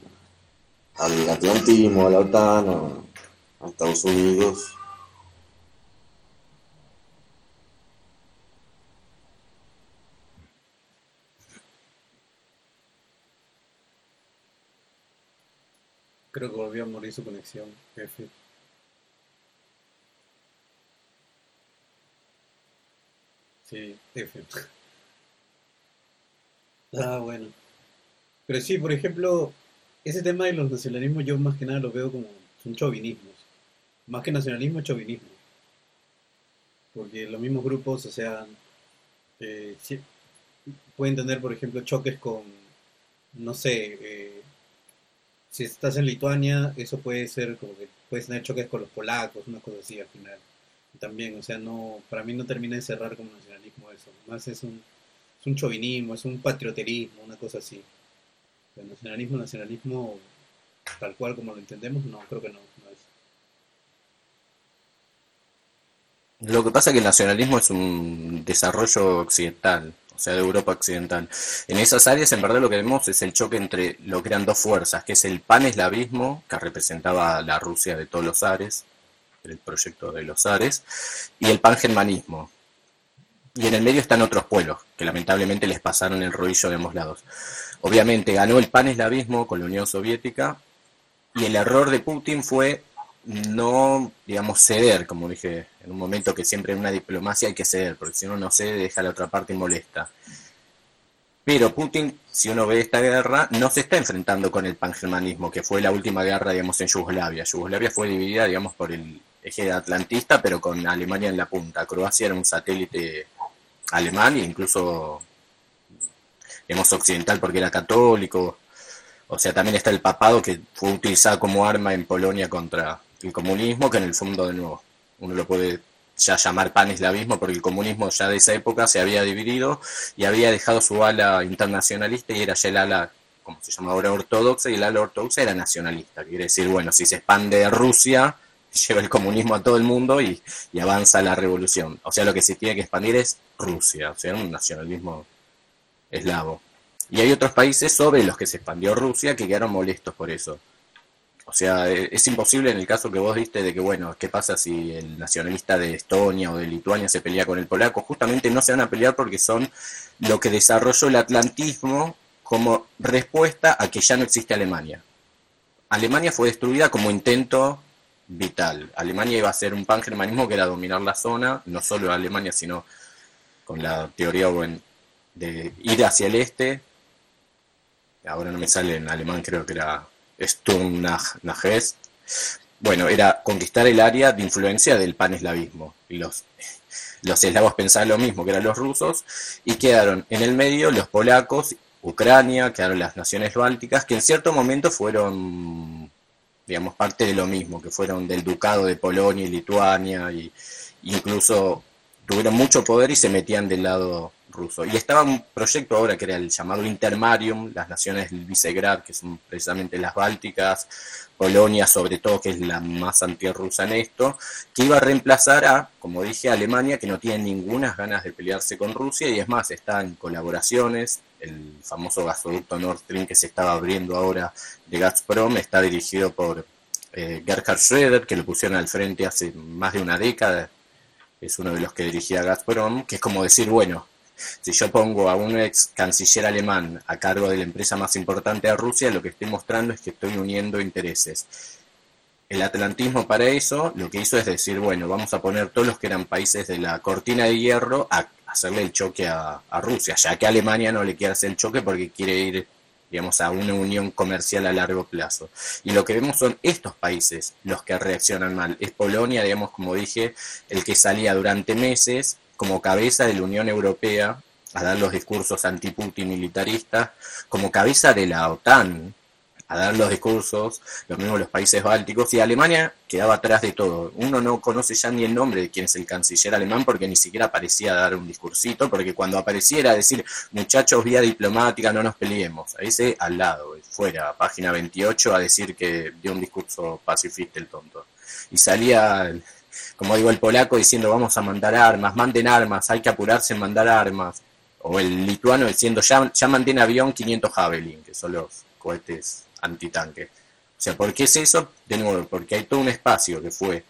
al atlantismo, a la OTAN, a Estados Unidos. Creo que volvió a morir su conexión, jefe. Sí, F. Ah, bueno. Pero sí, por ejemplo, ese tema de los nacionalismos yo más que nada lo veo como son chauvinismos. Más que nacionalismo, chauvinismo. Porque los mismos grupos, o sea, eh, pueden tener, por ejemplo, choques con, no sé, eh, si estás en Lituania, eso puede ser como que puedes tener choques con los polacos, una cosa así al final. También, o sea, no, para mí no termina de cerrar como nacionalismo eso. Más es un, es un chauvinismo, es un patrioterismo, una cosa así. El nacionalismo, nacionalismo, tal cual como lo entendemos, no, creo que no es. Lo que pasa es que el nacionalismo es un desarrollo occidental, o sea, de Europa occidental. En esas áreas, en verdad, lo que vemos es el choque entre lo que eran dos fuerzas, que es el paneslavismo, que representaba la Rusia de todos los ares, el proyecto de los ares, y el pangermanismo. Y en el medio están otros pueblos, que lamentablemente les pasaron el rodillo de ambos lados. Obviamente ganó el paneslavismo con la Unión Soviética, y el error de Putin fue no, digamos, ceder, como dije en un momento que siempre en una diplomacia hay que ceder, porque si uno no cede deja a la otra parte molesta. Pero Putin, si uno ve esta guerra, no se está enfrentando con el pangermanismo, que fue la última guerra, digamos, en Yugoslavia. Yugoslavia fue dividida, digamos, por el eje atlantista, pero con Alemania en la punta. Croacia era un satélite alemán e incluso, digamos, occidental porque era católico. O sea, también está el papado que fue utilizado como arma en Polonia contra el comunismo, que en el fondo, de nuevo, uno lo puede ya llamar paneslavismo, porque el comunismo ya de esa época se había dividido y había dejado su ala internacionalista y era ya el ala, como se llama ahora, ortodoxa, y el ala ortodoxa era nacionalista. Quiere decir, bueno, si se expande Rusia, lleva el comunismo a todo el mundo y, y avanza la revolución. O sea, lo que se tiene que expandir es Rusia, o sea, un nacionalismo eslavo. Y hay otros países sobre los que se expandió Rusia que quedaron molestos por eso. O sea, e, es imposible en el caso que vos diste de que, bueno, ¿qué pasa si el nacionalista de Estonia o de Lituania se pelea con el polaco? Justamente no se van a pelear porque son lo que desarrolló el atlantismo como respuesta a que ya no existe Alemania. Alemania fue destruida como intento vital. Alemania iba a ser un pangermanismo que era dominar la zona, no solo Alemania, sino con la teoría de ir hacia el este, ahora no me sale en alemán, creo que era Sturm nach, Bueno, era conquistar el área de influencia del paneslavismo. Y los, los eslavos pensaban lo mismo que eran los rusos, y quedaron en el medio los polacos, Ucrania, quedaron las naciones bálticas, que en cierto momento fueron, digamos, parte de lo mismo, que fueron del ducado de Polonia y Lituania, y incluso tuvieron mucho poder y se metían del lado ruso. Y estaba un proyecto ahora que era el llamado Intermarium, las naciones del Visegrad, que son precisamente las Bálticas, Polonia sobre todo, que es la más antirrusa en esto, que iba a reemplazar a, como dije, a Alemania, que no tiene ninguna ganas de pelearse con Rusia, y es más, está en colaboraciones, el famoso gasoducto Nord Stream que se estaba abriendo ahora de Gazprom, está dirigido por eh, Gerhard Schröder, que lo pusieron al frente hace más de una década, es uno de los que dirigía Gazprom, que es como decir, bueno, si yo pongo a un ex canciller alemán a cargo de la empresa más importante de Rusia, lo que estoy mostrando es que estoy uniendo intereses. El atlantismo para eso lo que hizo es decir, bueno, vamos a poner todos los que eran países de la cortina de hierro a hacerle el choque a, a Rusia, ya que Alemania no le quiere hacer el choque porque quiere ir digamos, a una unión comercial a largo plazo. Y lo que vemos son estos países los que reaccionan mal. Es Polonia, digamos, como dije, el que salía durante meses como cabeza de la Unión Europea a dar los discursos anti-Putin militaristas, como cabeza de la OTAN, a dar los discursos, lo mismo los países bálticos, y Alemania quedaba atrás de todo. Uno no conoce ya ni el nombre de quién es el canciller alemán porque ni siquiera aparecía a dar un discursito, porque cuando apareciera a decir, muchachos, vía diplomática, no nos peleemos, a ese al lado, fuera, página 28, a decir que dio un discurso pacifista el tonto. Y salía, como digo, el polaco diciendo, vamos a mandar armas, manden armas, hay que apurarse en mandar armas. O el lituano diciendo, ya, ya manden avión 500 Javelin, que son los cohetes antitanque. O sea, ¿por qué es eso? De nuevo, porque hay todo un espacio que fue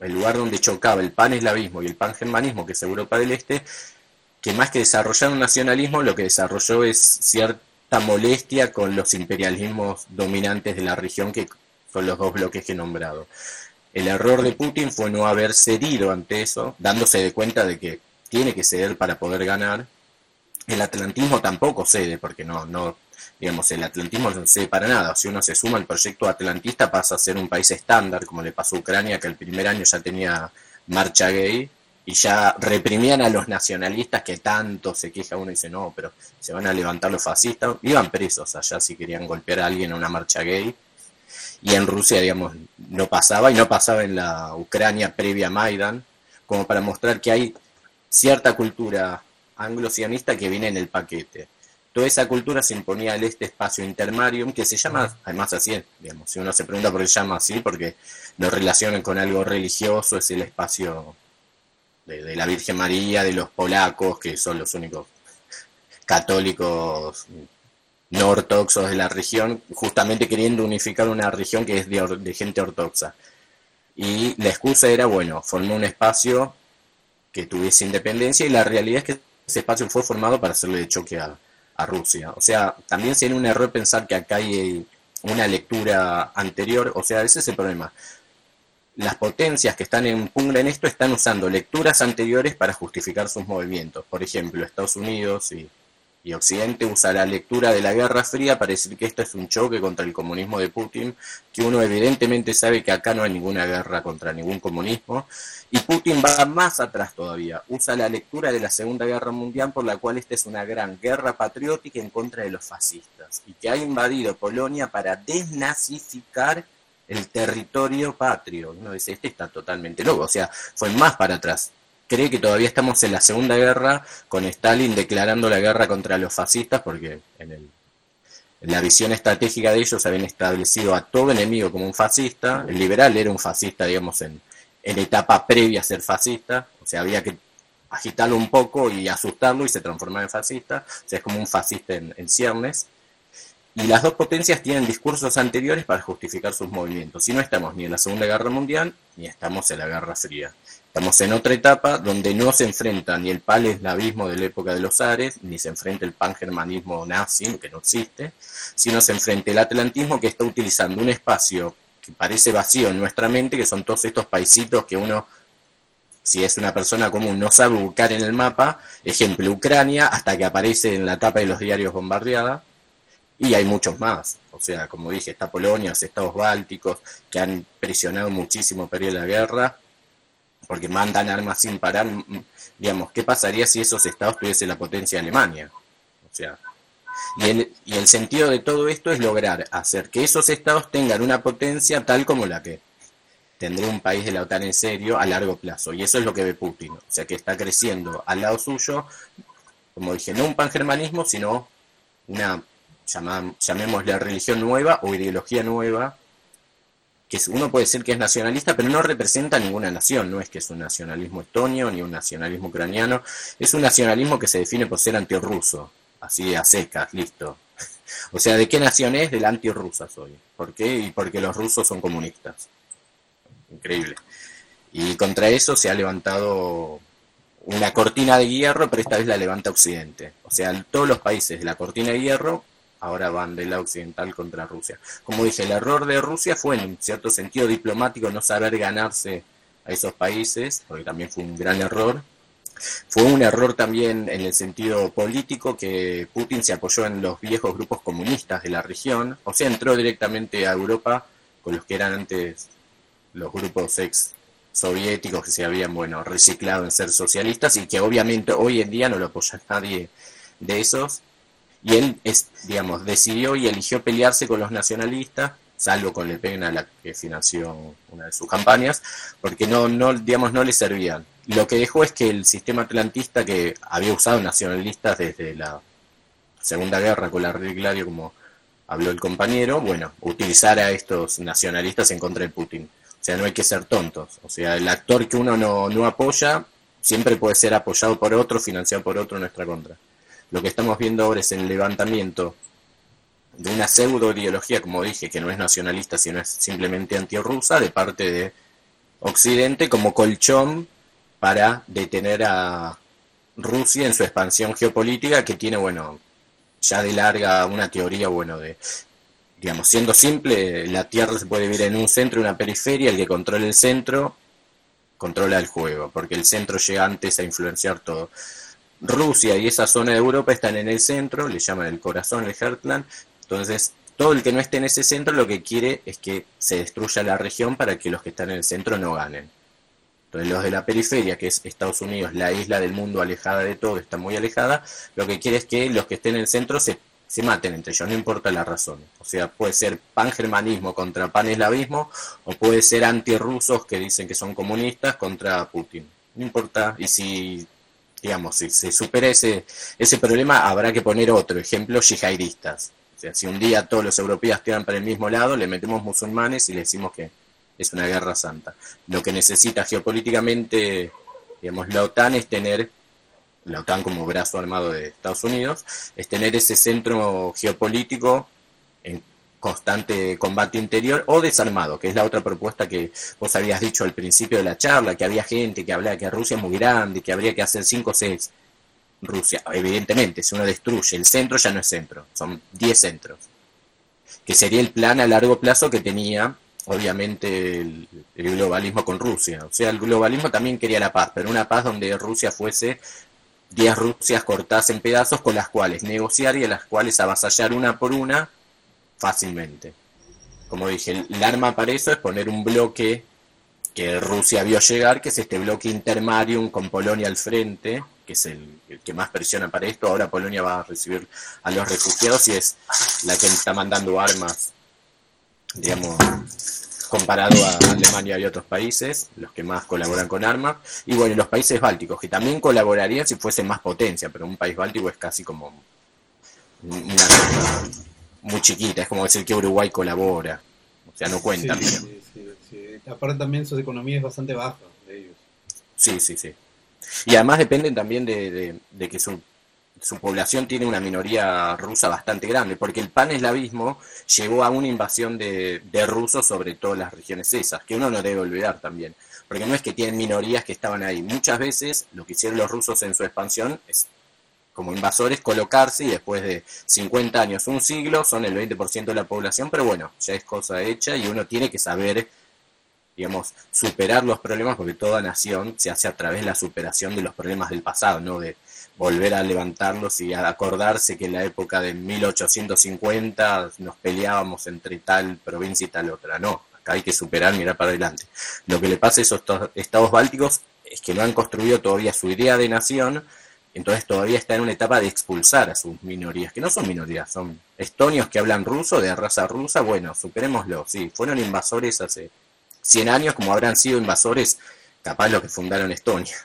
el lugar donde chocaba el pan-eslavismo y el pan-germanismo, que es Europa del Este, que más que desarrollar un nacionalismo, lo que desarrolló es cierta molestia con los imperialismos dominantes de la región, que son los dos bloques que he nombrado. El error de Putin fue no haber cedido ante eso, dándose de cuenta de que tiene que ceder para poder ganar. El atlantismo tampoco cede, porque no, no digamos, el atlantismo no se para nada. Si uno se suma al proyecto atlantista pasa a ser un país estándar, como le pasó a Ucrania, que el primer año ya tenía marcha gay y ya reprimían a los nacionalistas que tanto se queja uno y dice, no, pero se van a levantar los fascistas. Iban presos allá si querían golpear a alguien en una marcha gay. Y en Rusia, digamos, no pasaba, y no pasaba en la Ucrania previa a Maidan, como para mostrar que hay cierta cultura anglo-sionista que viene en el paquete. Toda esa cultura se imponía al este espacio intermarium, que se llama, además así, digamos, si uno se pregunta por qué se llama así, porque lo relacionan con algo religioso, es el espacio de, la Virgen María, de los polacos, que son los únicos católicos no ortodoxos de la región, justamente queriendo unificar una región que es de, de gente ortodoxa. Y la excusa era, bueno, formó un espacio que tuviese independencia y la realidad es que ese espacio fue formado para hacerle de choque a, a Rusia. O sea, también sería un error pensar que acá hay una lectura anterior, o sea, ese es el problema. Las potencias que están en pugna en esto están usando lecturas anteriores para justificar sus movimientos. Por ejemplo, Estados Unidos y y Occidente usa la lectura de la Guerra Fría para decir que esto es un choque contra el comunismo de Putin, que uno evidentemente sabe que acá no hay ninguna guerra contra ningún comunismo, y Putin va más atrás todavía, usa la lectura de la Segunda Guerra Mundial por la cual esta es una gran guerra patriótica en contra de los fascistas, y que ha invadido Polonia para desnazificar el territorio patrio. Uno dice, este está totalmente loco, o sea, fue más para atrás cree que todavía estamos en la Segunda Guerra con Stalin declarando la guerra contra los fascistas porque en, el, la visión estratégica de ellos habían establecido a todo enemigo como un fascista. El liberal era un fascista, digamos, en, en etapa previa a ser fascista. O sea, había que agitarlo un poco y asustarlo y se transformaba en fascista. O sea, es como un fascista en, en ciernes. Y las dos potencias tienen discursos anteriores para justificar sus movimientos. Y no estamos ni en la Segunda Guerra Mundial ni estamos en la Guerra Fría. Estamos en otra etapa donde no se enfrenta ni el paleslavismo de la época de los Ares, ni se enfrenta el pangermanismo nazi, que no existe, sino se enfrenta el atlantismo que está utilizando un espacio que parece vacío en nuestra mente, que son todos estos paisitos que uno, si es una persona común, no sabe buscar en el mapa, ejemplo Ucrania, hasta que aparece en la tapa de los diarios bombardeada, y hay muchos más. O sea, como dije, está Polonia, los estados bálticos, que han presionado muchísimo periodo de la guerra, porque mandan armas sin parar, digamos, ¿qué pasaría si esos estados tuviesen la potencia de Alemania? O sea, y el, y el sentido de todo esto es lograr hacer que esos estados tengan una potencia tal como la que tendría un país de la OTAN en serio a largo plazo. Y eso es lo que ve Putin. O sea, que está creciendo al lado suyo, como dije, no un pangermanismo, sino una, llamémosle religión nueva o ideología nueva que uno puede decir que es nacionalista, pero no representa ninguna nación, no es que es un nacionalismo estonio ni un nacionalismo ucraniano, es un nacionalismo que se define por ser antirruso, así a secas, listo. O sea, ¿de qué nación es? De la antirrusa soy. ¿Por qué? Y porque los rusos son comunistas. Increíble. Y contra eso se ha levantado una cortina de hierro, pero esta vez la levanta Occidente. O sea, todos los países de la cortina de hierro ahora van del lado occidental contra Rusia. Como dije, el error de Rusia fue en cierto sentido diplomático no saber ganarse a esos países, porque también fue un gran error. Fue un error también en el sentido político que Putin se apoyó en los viejos grupos comunistas de la región, o sea, entró directamente a Europa con los que eran antes los grupos ex soviéticos que se habían bueno reciclado en ser socialistas y que obviamente hoy en día no lo apoya nadie de esos y él es digamos decidió y eligió pelearse con los nacionalistas salvo con Le Pen a la que financió una de sus campañas porque no no digamos no le servían lo que dejó es que el sistema atlantista que había usado nacionalistas desde la Segunda Guerra con la Gladio como habló el compañero bueno utilizara a estos nacionalistas en contra de Putin o sea, no hay que ser tontos. O sea, el actor que uno no, no apoya siempre puede ser apoyado por otro, financiado por otro en nuestra contra. Lo que estamos viendo ahora es el levantamiento de una pseudo ideología, como dije, que no es nacionalista, sino es simplemente antirrusa, de parte de Occidente como colchón para detener a Rusia en su expansión geopolítica, que tiene, bueno, ya de larga una teoría, bueno, de digamos, siendo simple, la Tierra se puede vivir en un centro una periferia, el que controla el centro controla el juego, porque el centro llega antes a influenciar todo. Rusia y esa zona de Europa están en el centro, le llaman el corazón, el Heartland, entonces todo el que no esté en ese centro lo que quiere es que se destruya la región para que los que están en el centro no ganen. Entonces los de la periferia, que es Estados Unidos, la isla del mundo alejada de todo, está muy alejada, lo que quiere es que los que estén en el centro se se maten entre ellos, no importa la razón. O sea, puede ser pangermanismo contra paneslavismo o puede ser antirrusos que dicen que son comunistas contra Putin. No importa. Y si, digamos, si se supera ese, ese problema, habrá que poner otro ejemplo, yihadistas. O sea, si un día todos los europeos tiran para el mismo lado, le metemos musulmanes y le decimos que es una guerra santa. Lo que necesita geopolíticamente, digamos, la OTAN es tener la OTAN como brazo armado de Estados Unidos, es tener ese centro geopolítico constante combate interior o desarmado, que es la otra propuesta que vos habías dicho al principio de la charla, que había gente que hablaba que Rusia es muy grande, que habría que hacer 5 o 6. Rusia, evidentemente, si uno destruye el centro ya no es centro, son 10 centros, que sería el plan a largo plazo que tenía obviamente el, el, globalismo con Rusia. O sea, el globalismo también quería la paz, pero una paz donde Rusia fuese 10 Rusias cortadas en pedazos con las cuales negociar y a las cuales avasallar una por una fácilmente. Como dije, el arma para eso es poner un bloque que Rusia vio llegar, que es este bloque intermarium con Polonia al frente, que es el, que más presiona para esto. Ahora Polonia va a recibir a los refugiados y es la que está mandando armas, digamos, comparado a Alemania y otros países, los que más colaboran con armas, y bueno, los países bálticos, que también colaborarían si fuesen más potencia, pero un país báltico es casi como una muy chiquita, es como decir que Uruguay colabora, o sea, no cuenta. Sí, Aparte también su economía es bastante baja de ellos. Sí, sí, sí. Y además dependen también de, de, de que su su población tiene una minoría rusa bastante grande, porque el pan-eslavismo llevó a una invasión de, de, rusos sobre todas las regiones esas, que uno no debe olvidar también, porque no es que tienen minorías que estaban ahí, muchas veces lo que hicieron los rusos en su expansión es como invasores colocarse y después de 50 años, un siglo, son el 20% de la población, pero bueno, ya es cosa hecha y uno tiene que saber digamos, superar los problemas, porque toda nación se hace a través de la superación de los problemas del pasado, no de volver a levantarlos y a acordarse que en la época de 1850 nos peleábamos entre tal provincia y tal otra. No, acá hay que superar, mirar para adelante. Lo que le pasa a esos estados bálticos es que no han construido todavía su idea de nación, entonces todavía está en una etapa de expulsar a sus minorías, que no son minorías, son estonios que hablan ruso, de raza rusa, bueno, superémoslo, sí, fueron invasores hace 100 años, como habrán sido invasores capaz los que fundaron Estonia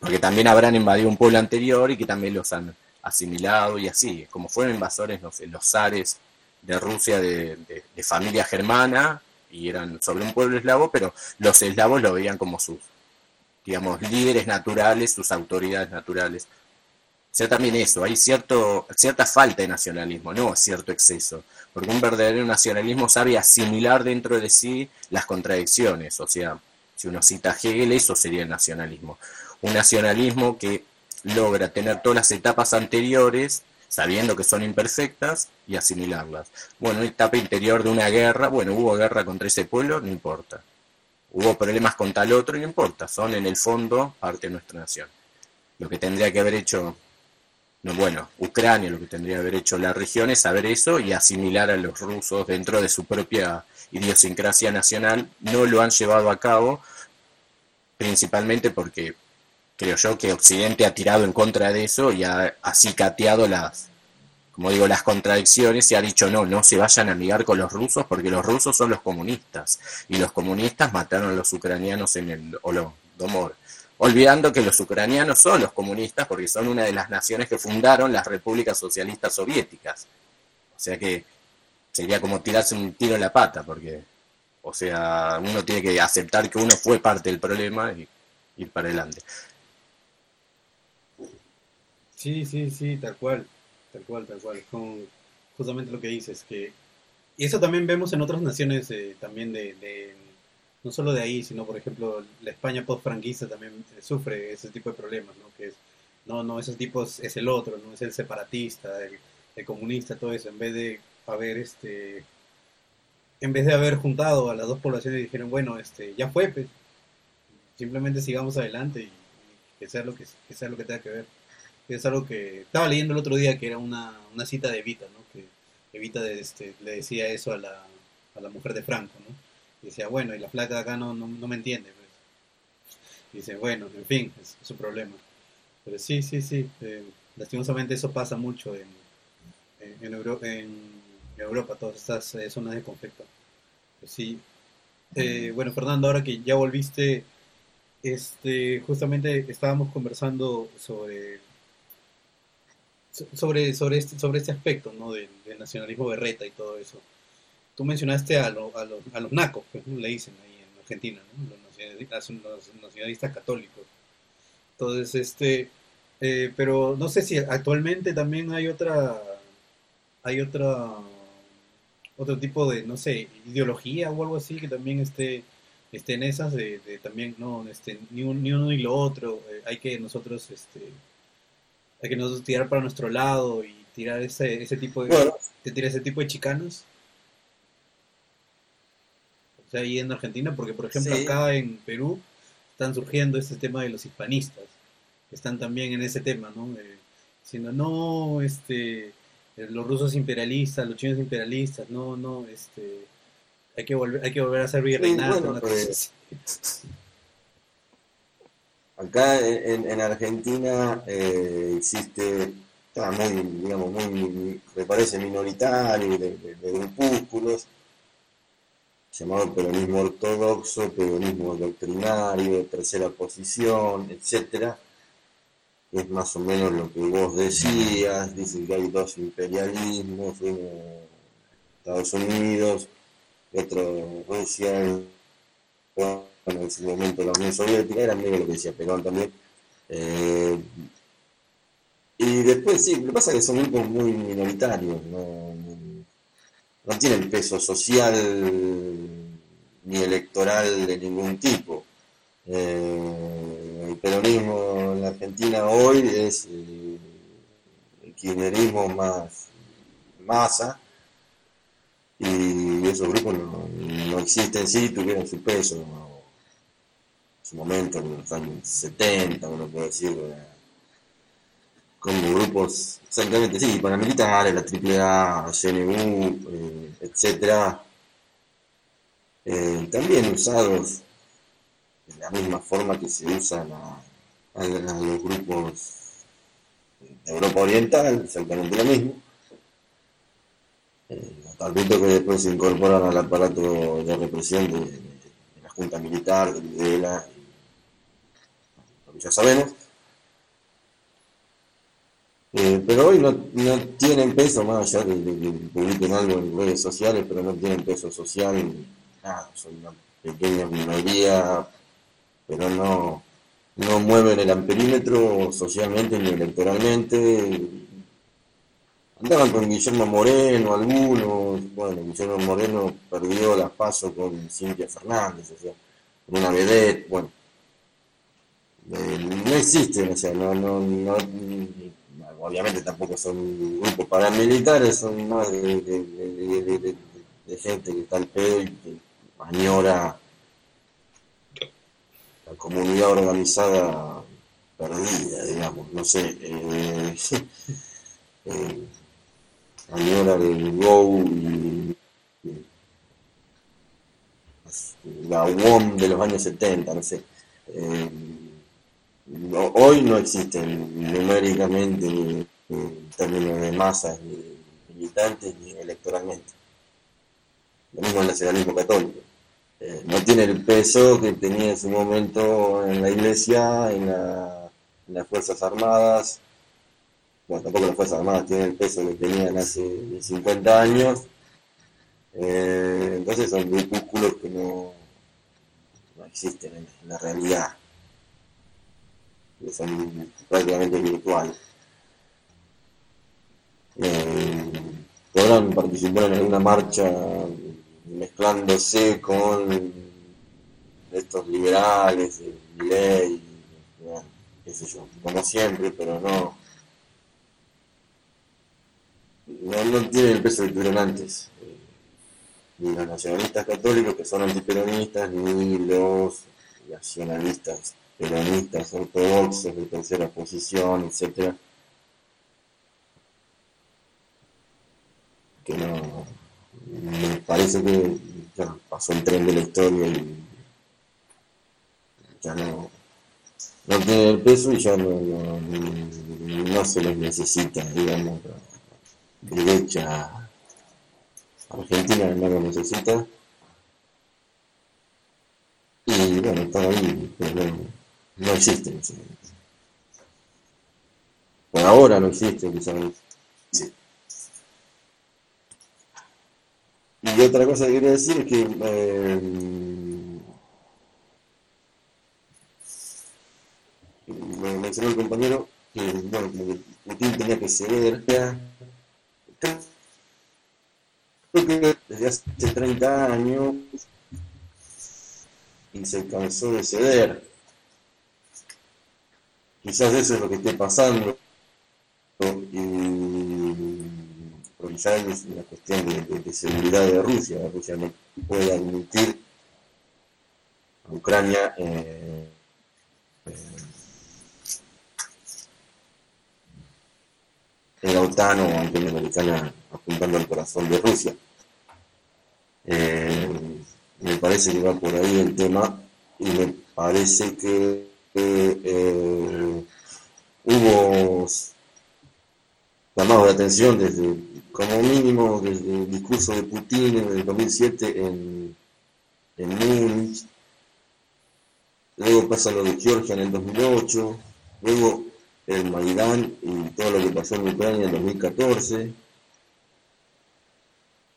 porque también habrán invadido un pueblo anterior y que también los han asimilado y así, como fueron invasores, los zares de Rusia de, de, familia germana y eran sobre un pueblo eslavo, pero los eslavos lo veían como sus, digamos, líderes naturales, sus autoridades naturales. O sea, también eso, hay cierto, cierta falta de nacionalismo, no cierto exceso, porque un verdadero nacionalismo sabe asimilar dentro de sí las contradicciones, o sea, Si uno cita a Hegel, eso sería el nacionalismo. Un nacionalismo que logra tener todas las etapas anteriores sabiendo que son imperfectas y asimilarlas. Bueno, etapa interior de una guerra, bueno, hubo guerra contra ese pueblo, no importa. Hubo problemas con tal otro, no importa, son en el fondo parte de nuestra nación. Lo que tendría que haber hecho, no, bueno, Ucrania, lo que tendría que haber hecho la región es saber eso y asimilar a los rusos dentro de su propia idiosincrasia nacional. No lo han llevado a cabo, principalmente porque creo yo que Occidente ha tirado en contra de eso y ha acicateado las, como digo, las contradicciones y ha dicho no, no se vayan a amigar con los rusos porque los rusos son los comunistas y los comunistas mataron a los ucranianos en el Holodomor. Olvidando que los ucranianos son los comunistas porque son una de las naciones que fundaron las repúblicas socialistas soviéticas. O sea que sería como tirarse un tiro en la pata porque, o sea, uno tiene que aceptar que uno fue parte del problema y ir para adelante. Sí, sí, sí, tal cual, tal cual, tal cual, con justamente lo que dices, que y eso también vemos en otras naciones eh, también de, no solo de ahí, sino por ejemplo la España post-franquista también eh, sufre ese tipo de problemas, ¿no? Que es, no, no, esos tipos es el otro, no es el separatista, el, comunista, todo eso, en vez de haber este en vez de haber juntado a las dos poblaciones y dijeron, bueno, este, ya fue, pues, simplemente sigamos adelante y, que sea lo que, que sea lo que tenga que ver es algo que estaba leyendo el otro día que era una, una cita de Evita, ¿no? Que Evita este, le decía eso a la, a la mujer de Franco, ¿no? Y decía, bueno, y la flaca de acá no, no, me entiende. Pues. Dice, bueno, en fin, es, su problema. Pero sí, sí, sí, eh, lastimosamente eso pasa mucho en, en, en, Europa, todas estas eh, zonas de conflicto. Pues sí. Eh, bueno, Fernando, ahora que ya volviste, este, justamente estábamos conversando sobre sobre, sobre, este, sobre este aspecto ¿no? del, nacionalismo berreta y todo eso. Tú mencionaste a, a, los, a los nacos, que le dicen ahí en Argentina, los, nacionalistas, católicos. Entonces, este, eh, pero no sé si actualmente también hay otra, hay otra, otro tipo de, no sé, ideología o algo así que también esté, esté en esas de, también, no, este, ni, ni uno ni lo otro, eh, hay que nosotros, este, hay que nosotros tirar para nuestro lado y tirar ese, ese tipo de, tirar ese tipo de chicanos. O sea, ahí en Argentina, porque por ejemplo acá en Perú están surgiendo este tema de los hispanistas, que están también en ese tema, ¿no? diciendo, no, este, los rusos imperialistas, los chinos imperialistas, no, no, este, hay que volver, hay que volver a ser virreinato. Acá en, Argentina eh, existe, está muy, digamos, muy, me parece minoritario, de, grupúsculos, llamado peronismo ortodoxo, peronismo doctrinario, tercera posición, etcétera. Es más o menos lo que vos decías, dicen que hay dos imperialismos, uno Estados Unidos, otro Rusia, en ese momento la Unión Soviética, era medio lo que decía Perón también. Eh, y después sí, lo que pasa es que son grupos muy minoritarios, no, tienen peso social ni electoral de ningún tipo. Eh, el peronismo en la Argentina hoy es eh, el kirchnerismo más masa y esos grupos no, no existen, sí tuvieron su peso, momento, en los años 70, uno puede decir, eh, como grupos, exactamente, sí, paramilitares, la AAA, CNU, eh, etcétera, eh, también usados de la misma forma que se usan a, los grupos de Europa Oriental, exactamente lo mismo. vez que después se incorporan al aparato de represión de, la Junta Militar, de Videla ya sabemos. Eh, pero hoy no, tienen peso, más allá de, que publiquen algo en redes sociales, pero no tienen peso social, nada, son una pequeña minoría, pero no, no mueven el amperímetro socialmente ni electoralmente. Andaban con Guillermo Moreno, algunos, bueno, Guillermo Moreno perdió la paso con Cintia Fernández, o sea, una vedette, bueno. No existen, o sea, no, no, no, obviamente tampoco son grupos paramilitares, son más de, gente que está al pedo y que añora la comunidad organizada perdida, digamos, no sé, eh, eh, añora del Go y, la UOM de los años 70, no sé. Eh, hoy no existen numéricamente ni en términos de masas, ni militantes, ni electoralmente. Lo mismo el nacionalismo católico. Eh, no tiene el peso que tenía en su momento en la iglesia, en, las Fuerzas Armadas. Bueno, tampoco las Fuerzas Armadas tienen el peso que tenían hace 50 años. Eh, entonces son grupúsculos que no, no existen en la realidad son prácticamente virtuales. Eh, podrán participar en alguna marcha mezclándose con estos liberales, ley, qué sé yo, como siempre, pero no, no, no tienen el peso que tuvieron antes. Eh, ni los nacionalistas católicos que son antiperonistas, ni los nacionalistas peronistas ortodoxos de tercera posición, etcétera, que no me parece que ya pasó el tren de la historia y ya no, no tiene el peso y ya no, no, se les necesita, digamos, derecha argentina no lo necesita. Y bueno, está ahí, pero no existen. Por ahora no. Sí. Y otra cosa que quería decir es que eh, me mencionó el compañero que, bueno, que Putin tenía que ceder. Creo que desde hace 30 años y se cansó de ceder. Quizás eso es lo que esté pasando. Y quizás es una cuestión de, seguridad de Rusia. Rusia no puede admitir a Ucrania eh, eh, en la OTAN o la Unión Americana apuntando al corazón de Rusia. Eh, me parece que va por ahí el tema y me parece que eh, hubo llamado de atención desde, como mínimo, desde el discurso de Putin en el 2007 en, en Múnich, luego pasa lo de Georgia en el 2008, luego el Maidán y todo lo que pasó en Ucrania en el 2014,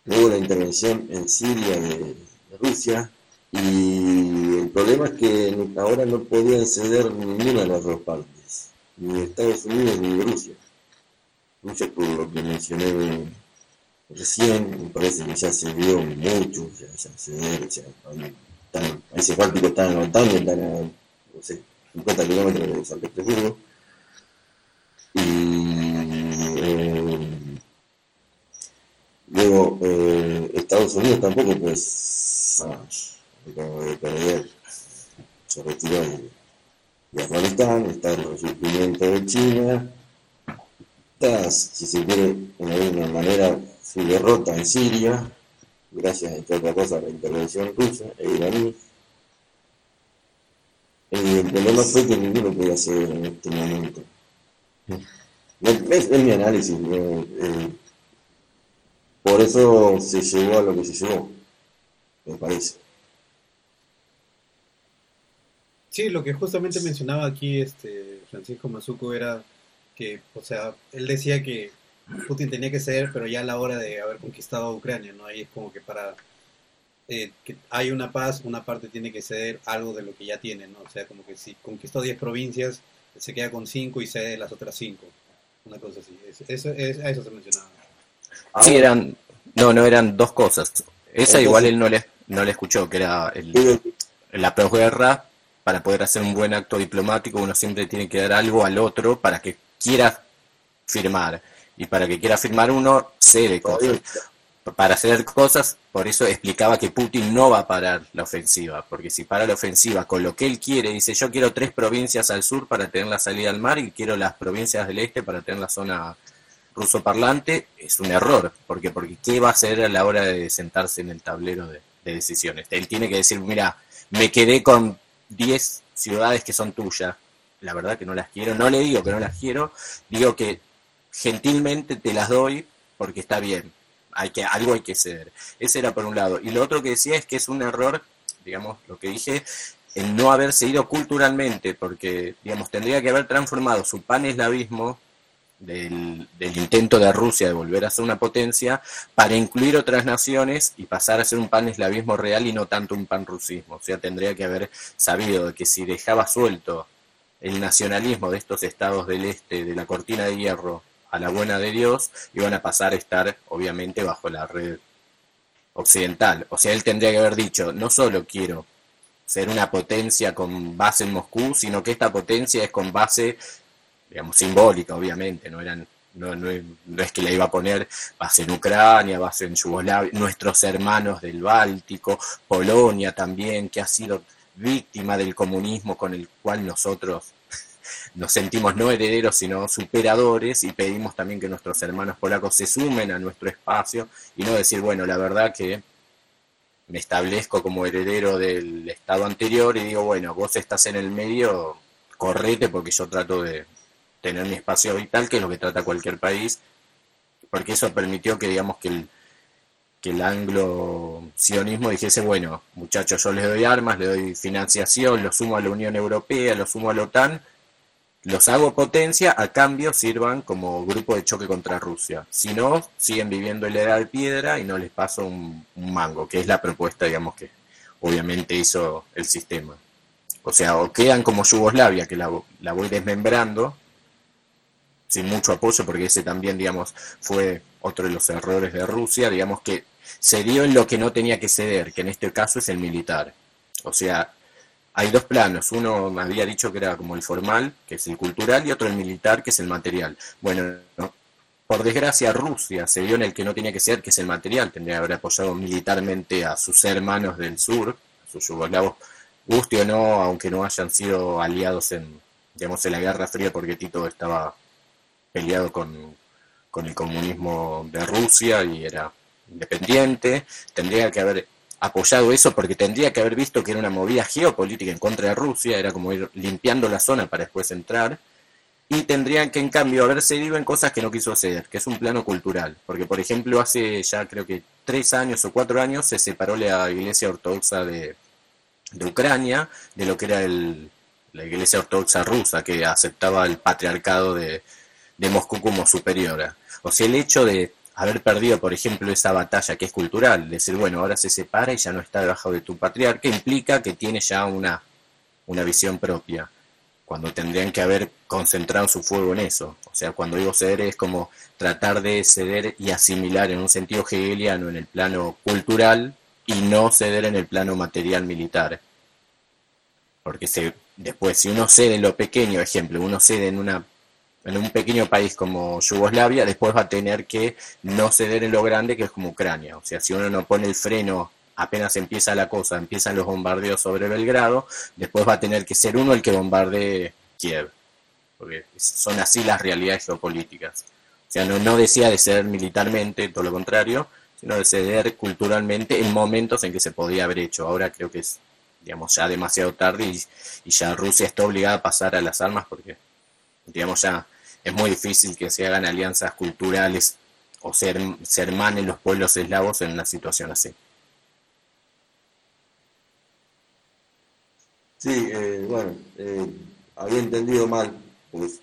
luego la intervención en Siria de Rusia, y el problema es que ahora no podían ceder ninguna de las dos partes, ni Estados Unidos ni Rusia. Rusia, por lo que mencioné recién, me parece que ya se vio mucho, ya, ya ceder, ya, están, países bálticos están en la OTAN, están a, no sé, 50 kilómetros de San Petersburgo. Y eh, luego eh, Estados Unidos tampoco, pues, acaba de perder, se retiró de, Afganistán, está el resurgimiento de China, está, si se quiere, de alguna manera, su derrota en Siria, gracias, entre otra cosa, a la intervención rusa e iraní. Y el problema fue que ninguno podía hacer en este momento. Es, mi análisis. Eh, por eso se llegó a lo que se llegó, me parece. Sí, lo que justamente mencionaba aquí este Francisco Mazuco era que, o sea, él decía que Putin tenía que ceder, pero ya a la hora de haber conquistado Ucrania, ¿no? Ahí es como que para eh, que hay una paz, una parte tiene que ceder algo de lo que ya tiene, ¿no? O sea, como que si conquistó 10 provincias, se queda con 5 y cede las otras 5. Una cosa así. Eso, a eso se mencionaba. Sí, eran, no, no eran dos cosas. Esa igual él no le, no le escuchó, que era el, la posguerra, para poder hacer un buen acto diplomático, uno siempre tiene que dar algo al otro para que quiera firmar. Y para que quiera firmar uno, cede cosas. Para hacer cosas, por eso explicaba que Putin no va a parar la ofensiva, porque si para la ofensiva con lo que él quiere, dice yo quiero tres provincias al sur para tener la salida al mar y quiero las provincias del este para tener la zona ruso parlante, es un error, porque porque ¿qué va a hacer a la hora de sentarse en el tablero de, de decisiones? Él tiene que decir, mira, me quedé con 10 ciudades que son tuyas, la verdad que no las quiero, no le digo que no las quiero, digo que gentilmente te las doy porque está bien, hay que, algo hay que ceder. Ese era por un lado. Y lo otro que decía es que es un error, digamos, lo que dije, el no haber seguido culturalmente, porque, digamos, tendría que haber transformado su pan-eslavismo del, intento de Rusia de volver a ser una potencia para incluir otras naciones y pasar a ser un pan-eslavismo real y no tanto un pan-rusismo. O sea, tendría que haber sabido que si dejaba suelto el nacionalismo de estos estados del este, de la cortina de hierro, a la buena de Dios, iban a pasar a estar, obviamente, bajo la red occidental. O sea, él tendría que haber dicho, no solo quiero ser una potencia con base en Moscú, sino que esta potencia es con base, digamos, simbólica, obviamente, no eran no, no, no, es que le iba a poner base en Ucrania, base en Yugoslavia, nuestros hermanos del Báltico, Polonia también, que ha sido víctima del comunismo con el cual nosotros nos sentimos no herederos, sino superadores y pedimos también que nuestros hermanos polacos se sumen a nuestro espacio y no decir, bueno, la verdad que me establezco como heredero del estado anterior y digo, bueno, vos estás en el medio, correte porque yo trato de tener mi espacio vital, que es lo que trata cualquier país, porque eso permitió que digamos que el, que el anglo-sionismo dijese, bueno, muchachos, yo les doy armas, les doy financiación, los sumo a la Unión Europea, los sumo a la OTAN, los hago potencia, a cambio sirvan como grupo de choque contra Rusia. Si no, siguen viviendo en la edad de piedra y no les paso un, mango, que es la propuesta, digamos, que obviamente hizo el sistema. O sea, o quedan como Yugoslavia, que la, la voy desmembrando, sin mucho apoyo, porque ese también, digamos, fue otro de los errores de Rusia, digamos que cedió en lo que no tenía que ceder, que en este caso es el militar. O sea, hay dos planos. Uno me había dicho que era como el formal, que es el cultural, y otro el militar, que es el material. Bueno, por desgracia Rusia se vio en el que no tenía que ser, que es el material. Tendría que haber apoyado militarmente a sus hermanos del sur, a sus yugoslavos, guste o no, aunque no hayan sido aliados en, digamos, en la Guerra Fría, porque Tito estaba peleado con, con el comunismo de Rusia y era independiente. Tendría que haber apoyado eso porque tendría que haber visto que era una movida geopolítica en contra de Rusia, era como ir limpiando la zona para después entrar, y tendrían que en cambio haber cedido en cosas que no quiso ceder, que es un plano cultural, porque por ejemplo hace ya creo que tres años o cuatro años se separó la iglesia ortodoxa de, de Ucrania de lo que era el, la iglesia ortodoxa rusa, que aceptaba el patriarcado de, de Moscú como superiora. O sea, el hecho de haber perdido, por ejemplo, esa batalla que es cultural, decir, bueno, ahora se separa y ya no está debajo de tu patriarca, implica que tiene ya una, una visión propia, cuando tendrían que haber concentrado su fuego en eso. O sea, cuando digo ceder es como tratar de ceder y asimilar en un sentido hegeliano en el plano cultural y no ceder en el plano material militar. Porque después, si uno cede en lo pequeño, ejemplo, uno cede en una en un pequeño país como Yugoslavia, después va a tener que no ceder en lo grande que es como Ucrania. O sea, si uno no pone el freno apenas empieza la cosa, empiezan los bombardeos sobre Belgrado, después va a tener que ser uno el que bombardee Kiev. Porque son así las realidades geopolíticas. O sea, no, no decía de ceder militarmente, todo lo contrario, sino de ceder culturalmente en momentos en que se podía haber hecho. Ahora creo que es, digamos, ya demasiado tarde y, y ya Rusia está obligada a pasar a las armas porque, digamos, ya es muy difícil que se hagan alianzas culturales o se, hermanen los pueblos eslavos en una situación así. Sí, eh, bueno, eh, había entendido mal, pues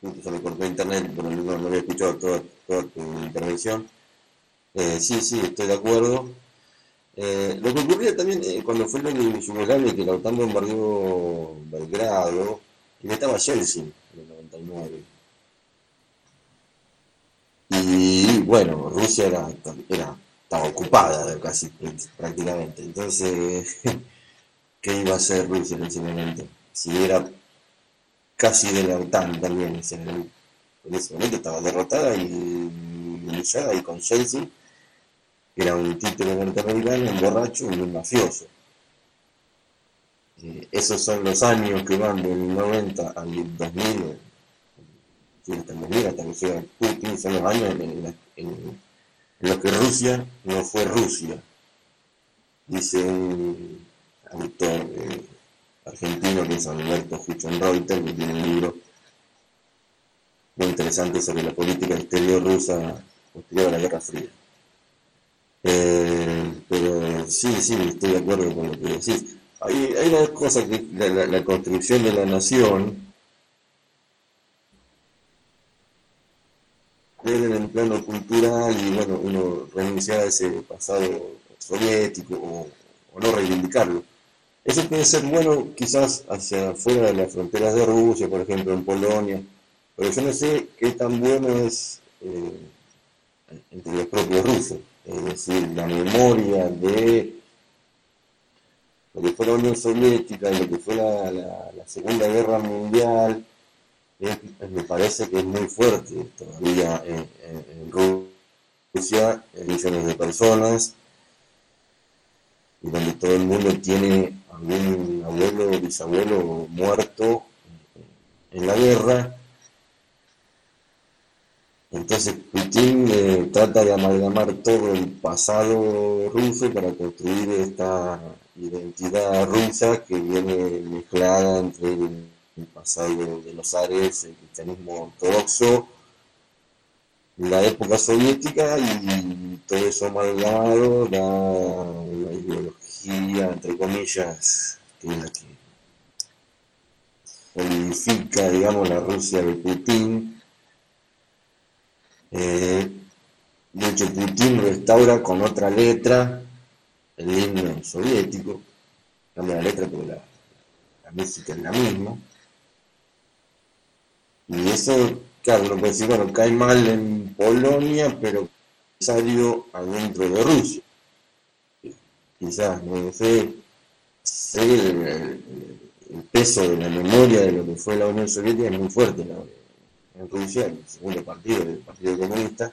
justo se me cortó internet, pero no, no había escuchado toda, tu intervención. Eh, sí, sí, estoy de acuerdo. lo que ocurría también cuando fue en Yugoslavia, que la OTAN bombardeó Belgrado, y estaba Yeltsin en el 99 y bueno, Rusia era, era estaba ocupada casi prácticamente. Entonces, qué iba a hacer Rusia en ese momento. Si era casi de la OTAN también. En ese momento estaba derrotada y humillada y con Chelsea, que era un título norteamericano, un borracho y un mafioso. Eh, esos son los años que van del 90 al 2000, hasta el 2000, hasta que llega Putin, son los años en, los que Rusia no fue Rusia. Dice un autor eh, argentino que es Alberto Reuter, que tiene un libro muy interesante sobre la política exterior rusa posterior a la Guerra Fría. Eh, pero sí, sí, estoy de acuerdo con lo que decís. Hay, hay una cosa que la, construcción de la nación en el plano cultural y bueno, uno renunciar a ese pasado soviético o, o no reivindicarlo. Eso puede ser bueno quizás hacia afuera de las fronteras de Rusia, por ejemplo, en Polonia, pero yo no sé qué tan bueno es eh, entre los propios rusos. Es decir, la memoria de lo que fue la Unión Soviética lo que fue la, Segunda Guerra Mundial, me parece que es muy fuerte todavía en, en Rusia, millones de personas, y donde todo el mundo tiene algún abuelo o bisabuelo muerto en la guerra. Entonces Putin eh, trata de amalgamar todo el pasado ruso para construir esta identidad rusa que viene mezclada entre pasado de los Ares, el cristianismo ortodoxo, la época soviética y todo eso amalgamado una ideología, entre comillas, que es la que unifica, digamos, la Rusia de Putin. Eh, de hecho, Putin restaura con otra letra el himno soviético, cambia la letra porque la, la música es la misma. Y eso claro, puede decir, bueno, cae mal en Polonia, pero salió adentro de Rusia. Quizás, no sé, sé el, peso de la memoria de lo que fue la Unión Soviética es muy fuerte en Rusia, el segundo partido, el Partido Comunista.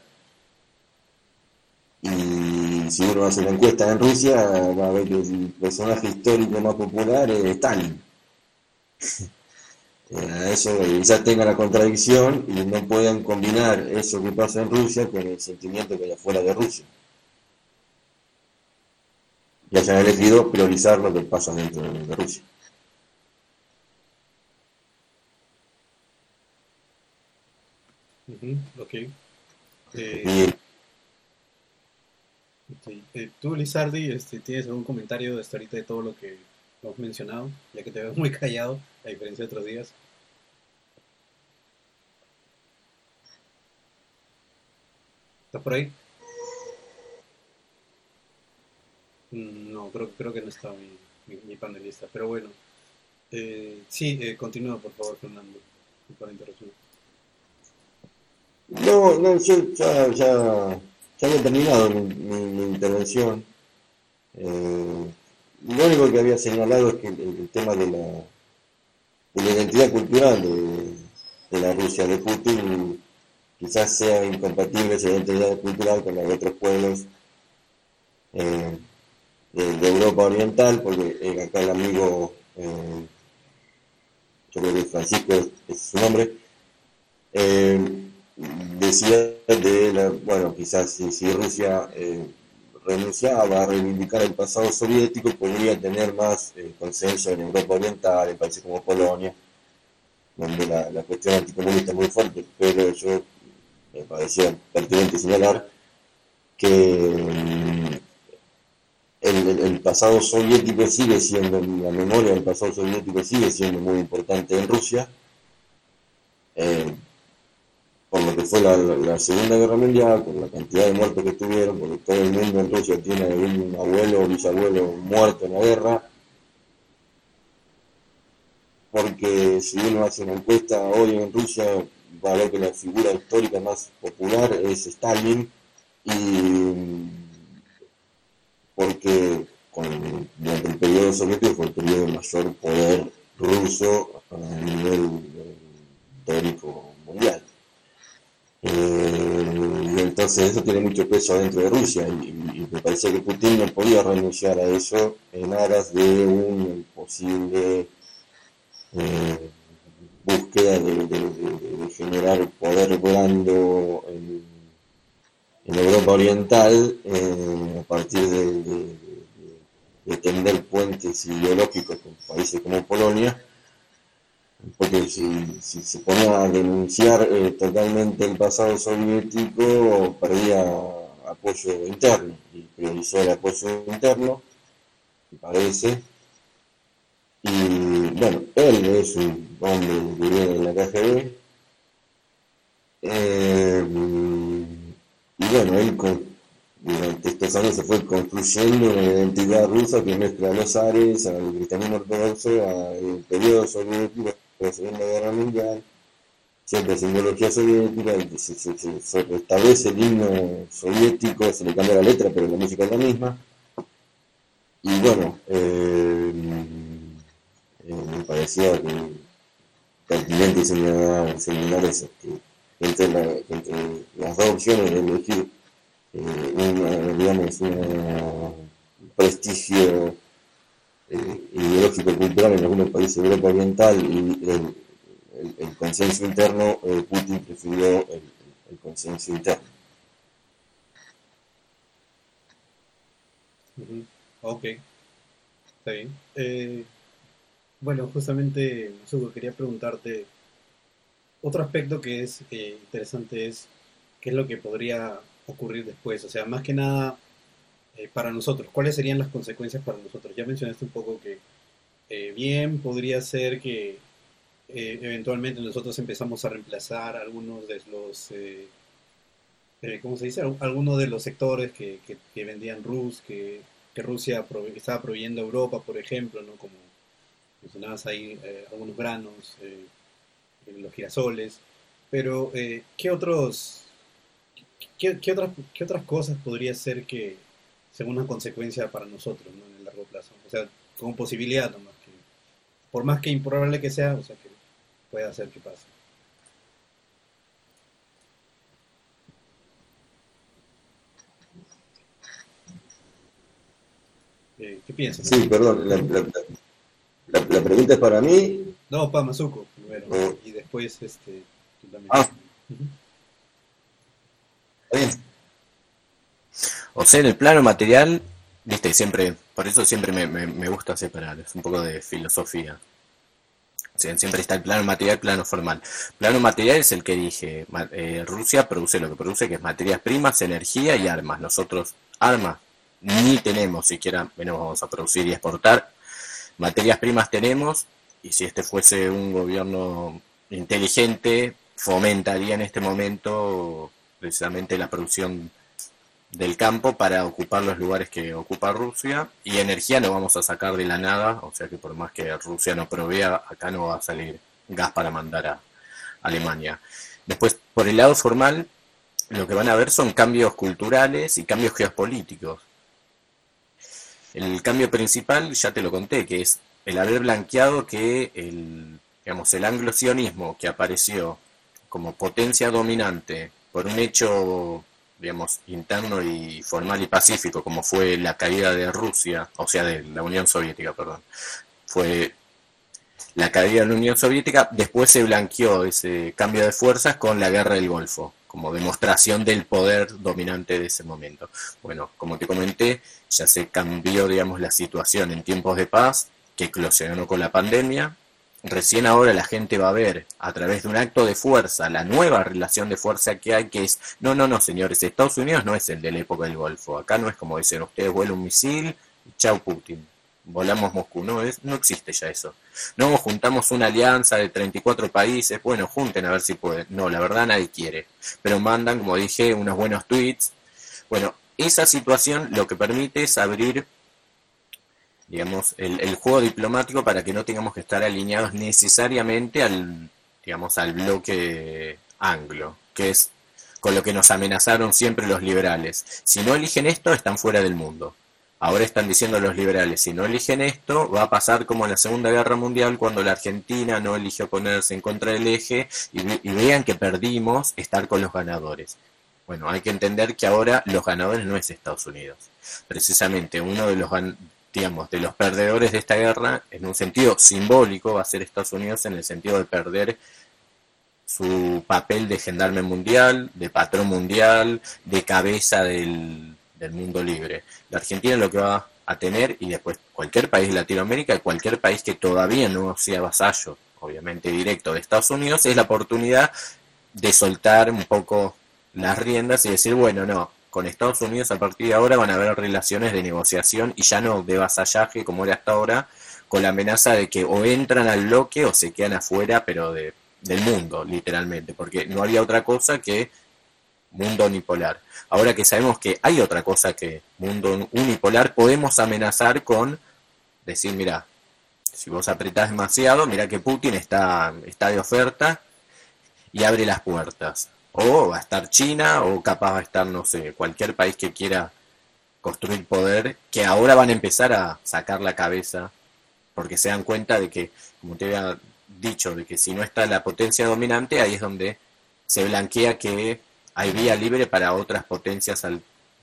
Y si uno hace la encuesta en Rusia, va a ver que el personaje histórico más popular es Stalin. Eso ya tenga la contradicción y no puedan combinar eso que pasa en Rusia con el sentimiento que hay afuera de Rusia. Y hayan elegido priorizar lo que pasa dentro de Rusia. ok. Eh, eh, tú, Lizardi, este, ¿tienes algún comentario de ahorita de todo lo que hemos mencionado? Ya que te veo muy callado, a diferencia de otros días. ¿Estás por ahí? Mm, no, creo, creo que no está mi, mi, panelista, pero bueno. Eh, sí, eh, continúa por favor, Fernando, para interrumpir. No, no, yo ya, ya, ya había terminado mi, intervención. Eh, lo único que había señalado es que el, tema de la, de la identidad cultural de, la Rusia de Putin quizás sea incompatible esa identidad cultural con la de otros pueblos eh, de, Europa Oriental, porque eh, acá el amigo, eh, yo Francisco es, su nombre, decía de, la, bueno, quizás si, Rusia renunciaba a reivindicar el pasado soviético, podría tener más consenso en Europa Oriental, en países como Polonia, donde la, la cuestión anticomunista es muy fuerte, pero yo me parecía pertinente señalar que mm, el, pasado soviético sigue siendo, la memoria del pasado soviético sigue siendo muy importante en Rusia, eh, por lo que fue la, Segunda Guerra Mundial, por la cantidad de muertos que tuvieron, porque todo el mundo en Rusia tiene un abuelo o bisabuelo muerto en la guerra, porque si uno hace una encuesta hoy en Rusia, va a ver que la figura histórica más popular es Stalin y porque durante el periodo soviético fue el periodo mayor poder ruso a nivel teórico mundial. Eh, entonces eso tiene mucho peso dentro de Rusia y, me parecía que Putin no podía renunciar a eso en aras de un posible eh, búsqueda de, generar poder blando en, Europa Oriental eh, a partir de, tender puentes ideológicos con países como Polonia, porque si, se ponía a denunciar eh, totalmente el pasado soviético, perdía apoyo interno y priorizó el apoyo interno, me parece, y bueno, él es un hombre que viene en la KGB. Eh, y bueno, él durante estos años se fue construyendo una identidad rusa que mezcla los ares, al cristianismo ortodoxo, al periodo soviético, la Segunda Guerra Mundial, siempre simbología soviética, se, se, restablece el himno soviético, se le cambia la letra, pero la música es la misma. Y bueno, eh, eh, me parecía que pertinente señalar, señalar entre, las dos opciones de elegir eh, una, digamos, un prestigio eh, ideológico cultural en algunos países de Europa Oriental y el, consenso interno, Putin prefirió el, el, consenso interno. Ok, está bien. Eh, bueno, justamente, Sugo, quería preguntarte, otro aspecto que es eh, interesante es qué es lo que podría ocurrir después, o sea, más que nada eh, para nosotros, ¿cuáles serían las consecuencias para nosotros? Ya mencionaste un poco que eh, bien podría ser que eventualmente nosotros empezamos a reemplazar algunos de los, ¿cómo se dice? Algunos de los sectores que, que, vendían Rus, que, que Rusia estaba proveyendo a Europa, por ejemplo, ¿no? Como mencionabas ahí eh, algunos granos, eh, los girasoles, pero eh, ¿qué otros, qué, otras, qué otras cosas podría ser que según una consecuencia para nosotros en el largo plazo? O sea, como posibilidad nomás, que, por más que improbable que sea, o sea, que pueda hacer que pase. ¿Qué piensas? Sí, perdón, la, la, pregunta es para mí. No, para Mazuco primero. Oh. Y después este, tú también. Ah. O sea, en el plano material, viste, siempre, por eso siempre me, me, gusta separar, es un poco de filosofía. siempre está el plano material, plano formal. Plano material es el que dije, eh, Rusia produce lo que produce, que es materias primas, energía y armas. Nosotros, armas, ni tenemos siquiera, menos vamos a producir y exportar materias primas tenemos y si este fuese un gobierno inteligente, fomentaría en este momento precisamente la producción del campo para ocupar los lugares que ocupa Rusia y energía no vamos a sacar de la nada, o sea que por más que Rusia no provea, acá no va a salir gas para mandar a Alemania. Después, por el lado formal, lo que van a ver son cambios culturales y cambios geopolíticos. El cambio principal, ya te lo conté, que es el haber blanqueado que el, digamos, el anglo-sionismo que apareció como potencia dominante por un hecho, digamos, interno y formal y pacífico, como fue la caída de Rusia, o sea, de la Unión Soviética, perdón, fue la caída de la Unión Soviética, después se blanqueó ese cambio de fuerzas con la guerra del Golfo como demostración del poder dominante de ese momento. Bueno, como te comenté, ya se cambió, digamos, la situación en tiempos de paz, que eclosionó con la pandemia. Recién ahora la gente va a ver a través de un acto de fuerza la nueva relación de fuerza que hay, que es, no, no, no, señores, Estados Unidos no es el de la época del Golfo. Acá no es como dicen ustedes, vuela un misil y chau Putin volamos Moscú, no, es, no existe ya eso. No juntamos una alianza de 34 países, bueno, junten a ver si pueden. No, la verdad nadie quiere. Pero mandan, como dije, unos buenos tweets. Bueno, esa situación lo que permite es abrir, digamos, el, el juego diplomático para que no tengamos que estar alineados necesariamente al, digamos, al bloque anglo, que es con lo que nos amenazaron siempre los liberales. Si no eligen esto, están fuera del mundo. Ahora están diciendo los liberales, si no eligen esto, va a pasar como en la Segunda Guerra Mundial cuando la Argentina no eligió ponerse en contra del eje y, vean que perdimos estar con los ganadores. Bueno, hay que entender que ahora los ganadores no es Estados Unidos. Precisamente uno de los, digamos, de los perdedores de esta guerra, en un sentido simbólico, va a ser Estados Unidos en el sentido de perder su papel de gendarme mundial, de patrón mundial, de cabeza del, del mundo libre. La Argentina lo que va a tener, y después cualquier país de Latinoamérica, cualquier país que todavía no sea vasallo, obviamente directo de Estados Unidos, es la oportunidad de soltar un poco las riendas y decir, bueno, no, con Estados Unidos a partir de ahora van a haber relaciones de negociación y ya no de vasallaje como era hasta ahora, con la amenaza de que o entran al bloque o se quedan afuera, pero de, del mundo, literalmente, porque no había otra cosa que mundo unipolar. Ahora que sabemos que hay otra cosa que mundo unipolar, podemos amenazar con decir, mira, si vos apretás demasiado, mira que Putin está, está de oferta y abre las puertas. O va a estar China, o capaz va a estar, no sé, cualquier país que quiera construir poder, que ahora van a empezar a sacar la cabeza, porque se dan cuenta de que, como te había dicho, de que si no está la potencia dominante, ahí es donde se blanquea que hay vía libre para otras potencias,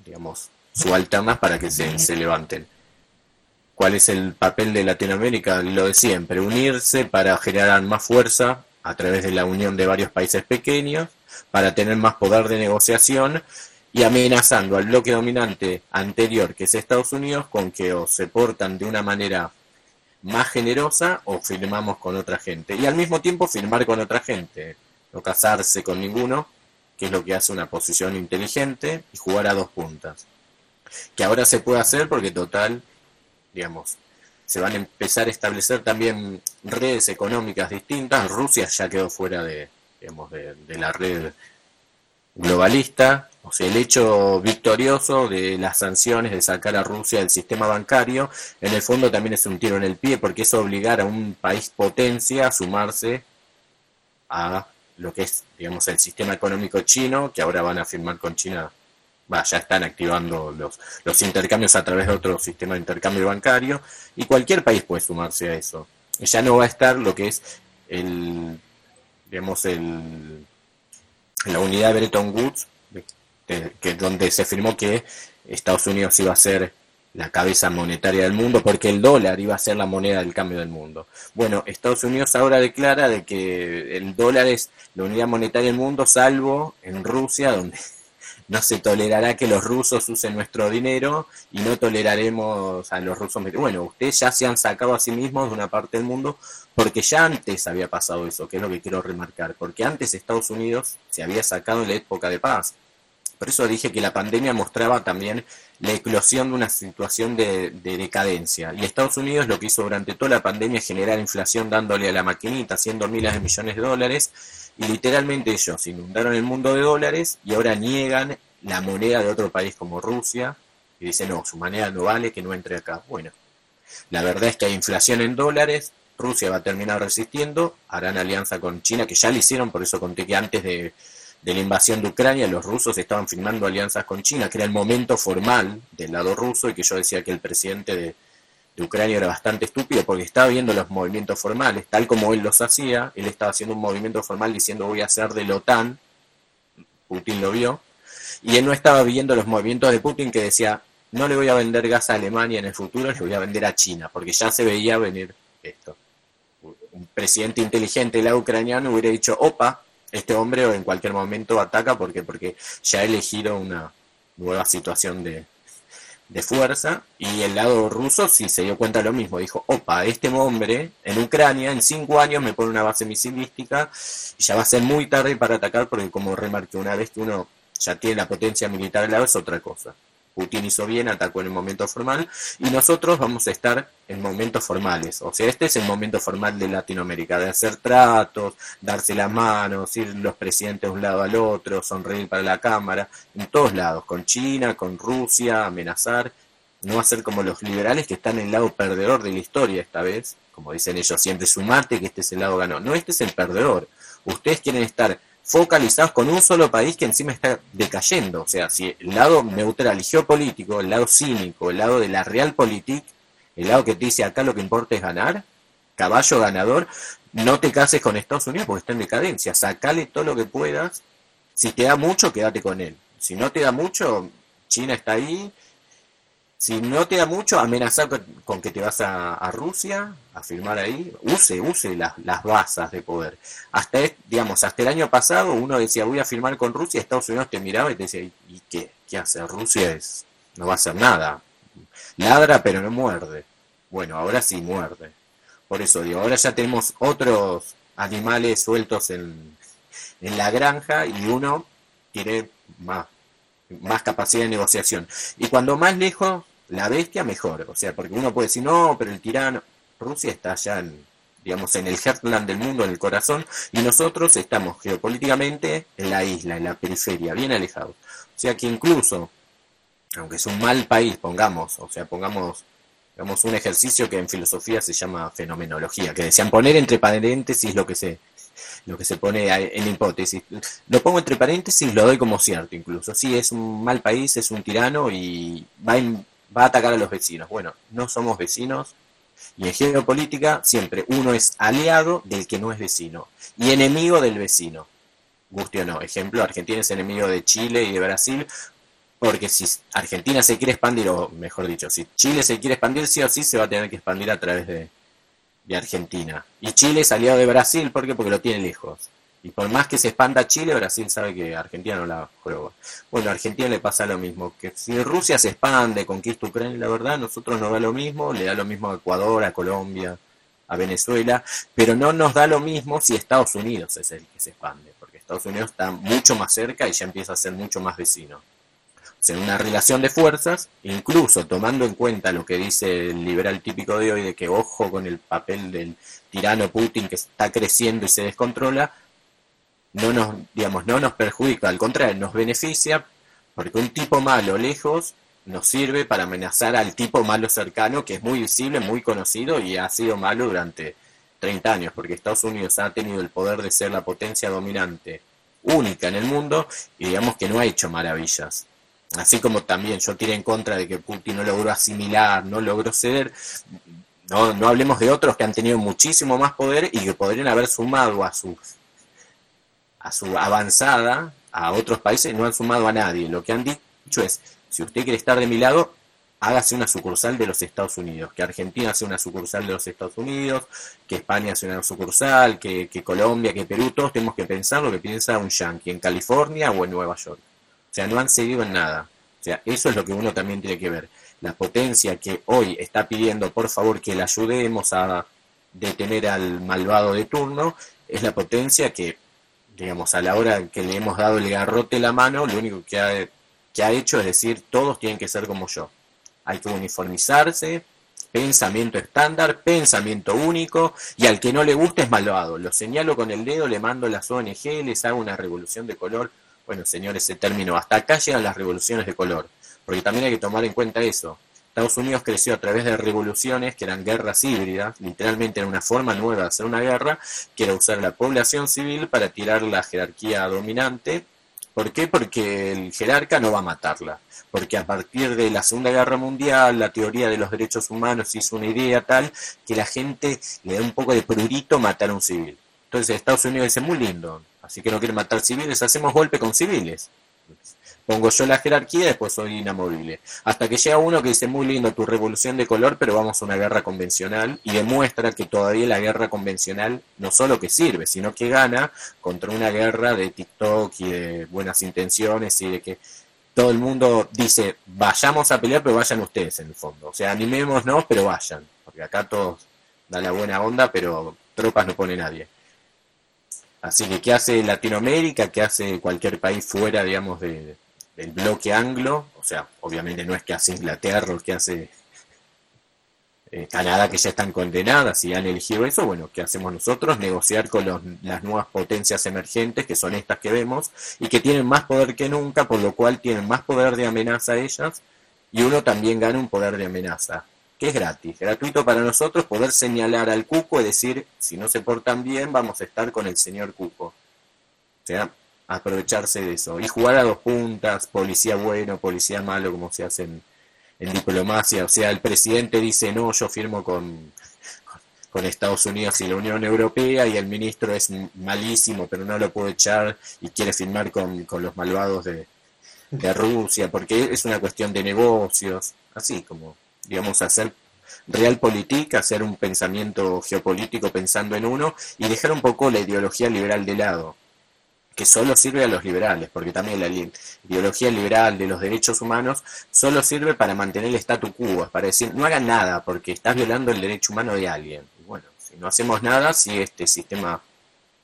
digamos, subalternas para que se, se levanten. ¿Cuál es el papel de Latinoamérica? Lo de siempre, unirse para generar más fuerza a través de la unión de varios países pequeños, para tener más poder de negociación y amenazando al bloque dominante anterior, que es Estados Unidos, con que o se portan de una manera más generosa o firmamos con otra gente. Y al mismo tiempo firmar con otra gente, no casarse con ninguno, que es lo que hace una posición inteligente, y jugar a dos puntas. Que ahora se puede hacer porque total, digamos, se van a empezar a establecer también redes económicas distintas. Rusia ya quedó fuera de, digamos, de, la red globalista. O sea, el hecho victorioso de las sanciones, de sacar a Rusia del sistema bancario, en el fondo también es un tiro en el pie, porque es obligar a un país potencia a sumarse a lo que es, digamos, el sistema económico chino, que ahora van a firmar con China, va, ya están activando los, los intercambios a través de otro sistema de intercambio bancario, y cualquier país puede sumarse a eso. Ya no va a estar lo que es el, digamos, el, la unidad de Bretton Woods, que, donde se firmó que Estados Unidos iba a ser la cabeza monetaria del mundo, porque el dólar iba a ser la moneda del cambio del mundo. Bueno, Estados Unidos ahora declara de que el dólar es la unidad monetaria del mundo, salvo en Rusia, donde no se tolerará que los rusos usen nuestro dinero y no toleraremos a los rusos. Bueno, ustedes ya se han sacado a sí mismos de una parte del mundo porque ya antes había pasado eso, que es lo que quiero remarcar, porque antes Estados Unidos se había sacado en la época de paz. Por eso dije que la pandemia mostraba también la eclosión de una situación de, decadencia. Y Estados Unidos lo que hizo durante toda la pandemia es generar inflación dándole a la maquinita, haciendo miles de millones de dólares. Y literalmente ellos inundaron el mundo de dólares y ahora niegan la moneda de otro país como Rusia. Y dicen, no, su moneda no vale, que no entre acá. Bueno, la verdad es que hay inflación en dólares. Rusia va a terminar resistiendo, harán alianza con China, que ya lo hicieron, por eso conté que antes de, de la invasión de Ucrania, los rusos estaban firmando alianzas con China, que era el momento formal del lado ruso y que yo decía que el presidente de, Ucrania era bastante estúpido porque estaba viendo los movimientos formales, tal como él los hacía, él estaba haciendo un movimiento formal diciendo voy a ser de la OTAN, Putin lo vio, y él no estaba viendo los movimientos de Putin que decía no le voy a vender gas a Alemania en el futuro, le voy a vender a China, porque ya se veía venir esto. Un presidente inteligente, la ucraniano, hubiera dicho, opa, este hombre en cualquier momento ataca porque, porque ya ha elegido una nueva situación de, de fuerza y el lado ruso sí se dio cuenta de lo mismo, dijo, opa, este hombre en Ucrania en cinco años me pone una base misilística y ya va a ser muy tarde para atacar porque como remarqué, una vez que uno ya tiene la potencia militar al lado es otra cosa. Putin hizo bien, atacó en el momento formal, y nosotros vamos a estar en momentos formales. O sea, este es el momento formal de Latinoamérica, de hacer tratos, darse las manos, ir los presidentes de un lado al otro, sonreír para la cámara, en todos lados, con China, con Rusia, amenazar, no hacer como los liberales que están en el lado perdedor de la historia esta vez, como dicen ellos, siempre sumate que este es el lado ganó. No, este es el perdedor. Ustedes quieren estar focalizados con un solo país que encima está decayendo. O sea, si el lado neutral y geopolítico, el lado cínico, el lado de la realpolitik, el lado que te dice acá lo que importa es ganar, caballo ganador, no te cases con Estados Unidos porque está en decadencia, sacale todo lo que puedas, si te da mucho, quédate con él, si no te da mucho, China está ahí, si no te da mucho, amenazar con, que te vas a, Rusia a firmar ahí, use, use las, las basas de poder. Hasta, digamos, hasta el año pasado uno decía voy a firmar con Rusia, Estados Unidos te miraba y te decía, ¿y qué? ¿Qué hace? Rusia es, no va a hacer nada. Ladra pero no muerde. Bueno, ahora sí muerde. Por eso digo, ahora ya tenemos otros animales sueltos en, en la granja y uno tiene más más capacidad de negociación. Y cuando más lejos la bestia, mejor. O sea, porque uno puede decir, no, pero el tirano, Rusia está allá en, digamos, en el heartland del mundo, en el corazón, y nosotros estamos geopolíticamente en la isla, en la periferia, bien alejados. O sea que incluso, aunque es un mal país, pongamos, o sea, pongamos digamos, un ejercicio que en filosofía se llama fenomenología, que decían poner entre paréntesis lo que se lo que se pone en hipótesis. Lo pongo entre paréntesis, lo doy como cierto incluso. Sí, es un mal país, es un tirano y va, va a atacar a los vecinos. Bueno, no somos vecinos y en geopolítica siempre uno es aliado del que no es vecino y enemigo del vecino. Guste o no. Ejemplo, Argentina es enemigo de Chile y de Brasil porque si Argentina se quiere expandir, o mejor dicho, si Chile se quiere expandir, sí o sí se va a tener que expandir a través de, de Argentina. Y Chile es aliado de Brasil, ¿por qué? Porque lo tiene lejos. Y por más que se expanda Chile, Brasil sabe que Argentina no la juega. Bueno, a Argentina le pasa lo mismo. Que si Rusia se expande, conquista Ucrania, la verdad, a nosotros nos da lo mismo, le da lo mismo a Ecuador, a Colombia, a Venezuela, pero no nos da lo mismo si Estados Unidos es el que se expande, porque Estados Unidos está mucho más cerca y ya empieza a ser mucho más vecino. O sea, una relación de fuerzas, incluso tomando en cuenta lo que dice el liberal típico de hoy, de que ojo con el papel del tirano Putin que está creciendo y se descontrola, no nos, digamos, no nos perjudica, al contrario, nos beneficia, porque un tipo malo lejos nos sirve para amenazar al tipo malo cercano, que es muy visible, muy conocido y ha sido malo durante 30 años, porque Estados Unidos ha tenido el poder de ser la potencia dominante única en el mundo y digamos que no ha hecho maravillas. Así como también yo tiré en contra de que Putin no logró asimilar, no logró ceder, no, no hablemos de otros que han tenido muchísimo más poder y que podrían haber sumado a sus a su avanzada a otros países, no han sumado a nadie. Lo que han dicho es, si usted quiere estar de mi lado, hágase una sucursal de los Estados Unidos, que Argentina sea una sucursal de los Estados Unidos, que España sea una sucursal, que, Colombia, que Perú, todos tenemos que pensar lo que piensa un yankee en California o en Nueva York. O sea, no han seguido en nada. O sea, eso es lo que uno también tiene que ver. La potencia que hoy está pidiendo, por favor, que le ayudemos a detener al malvado de turno, es la potencia que digamos, a la hora que le hemos dado el garrote la mano, lo único que ha, que ha hecho es decir, todos tienen que ser como yo. Hay que uniformizarse, pensamiento estándar, pensamiento único, y al que no le guste es malvado. Lo señalo con el dedo, le mando las ONG, les hago una revolución de color. Bueno, señores, ese término, hasta acá llegan las revoluciones de color, porque también hay que tomar en cuenta eso. Estados Unidos creció a través de revoluciones que eran guerras híbridas, literalmente era una forma nueva de hacer una guerra, que era usar la población civil para tirar la jerarquía dominante. ¿Por qué? Porque el jerarca no va a matarla. Porque a partir de la Segunda Guerra Mundial, la teoría de los derechos humanos hizo una idea tal que la gente le da un poco de prurito matar a un civil. Entonces Estados Unidos dice, muy lindo, así que no quiere matar civiles, hacemos golpe con civiles pongo yo la jerarquía y después soy inamovible. Hasta que llega uno que dice, muy lindo tu revolución de color, pero vamos a una guerra convencional y demuestra que todavía la guerra convencional no solo que sirve, sino que gana contra una guerra de TikTok y de buenas intenciones y de que todo el mundo dice, vayamos a pelear, pero vayan ustedes en el fondo. O sea, animémonos, pero vayan. Porque acá todos da la buena onda, pero tropas no pone nadie. Así que, ¿qué hace Latinoamérica? ¿Qué hace cualquier país fuera, digamos, de, del bloque anglo, o sea, obviamente no es que hace Inglaterra o que hace eh, Canadá, que ya están condenadas y han elegido eso, bueno, ¿qué hacemos nosotros? Negociar con las nuevas potencias emergentes, que son estas que vemos, y que tienen más poder que nunca, por lo cual tienen más poder de amenaza ellas, y uno también gana un poder de amenaza, que es gratis, gratuito para nosotros poder señalar al cuco y decir, si no se portan bien, vamos a estar con el señor cuco sea, aprovecharse de eso. Y jugar a dos puntas, policía bueno, policía malo, como se hace en, en diplomacia. O sea, el presidente dice, no, yo firmo con, con Estados Unidos y la Unión Europea y el ministro es malísimo, pero no lo puede echar y quiere firmar con, con los malvados de, de Rusia, porque es una cuestión de negocios, así como, digamos, hacer realpolitik, hacer un pensamiento geopolítico pensando en uno y dejar un poco la ideología liberal de lado, que solo sirve a los liberales, porque también la ideología liberal de los derechos humanos solo sirve para mantener el statu quo, para decir, no hagan nada porque estás violando el derecho humano de alguien. Y bueno, si no hacemos nada, si este sistema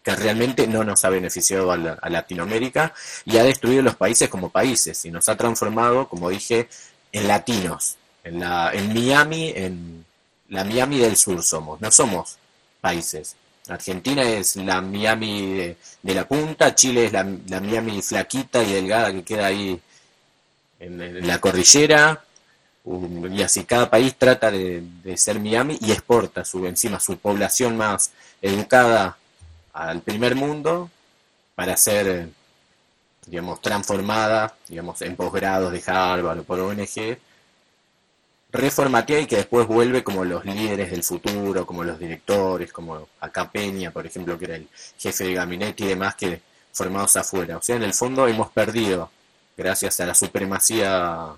que realmente no nos ha beneficiado a, Latinoamérica y ha destruido los países como países y nos ha transformado, como dije, en latinos. En, la, en Miami, en la Miami del Sur somos, no somos países. Argentina es la Miami de, la punta, Chile es la, Miami flaquita y delgada que queda ahí en, la cordillera, y así cada país trata de, de, ser Miami y exporta su encima su población más educada al primer mundo para ser, digamos, transformada, digamos, en posgrados de Harvard o por ONG, reformateada y que después vuelve como los líderes del futuro, como los directores, como acá Peña, por ejemplo, que era el jefe de gabinete y demás, que formados afuera. O sea, en el fondo hemos perdido, gracias a la supremacía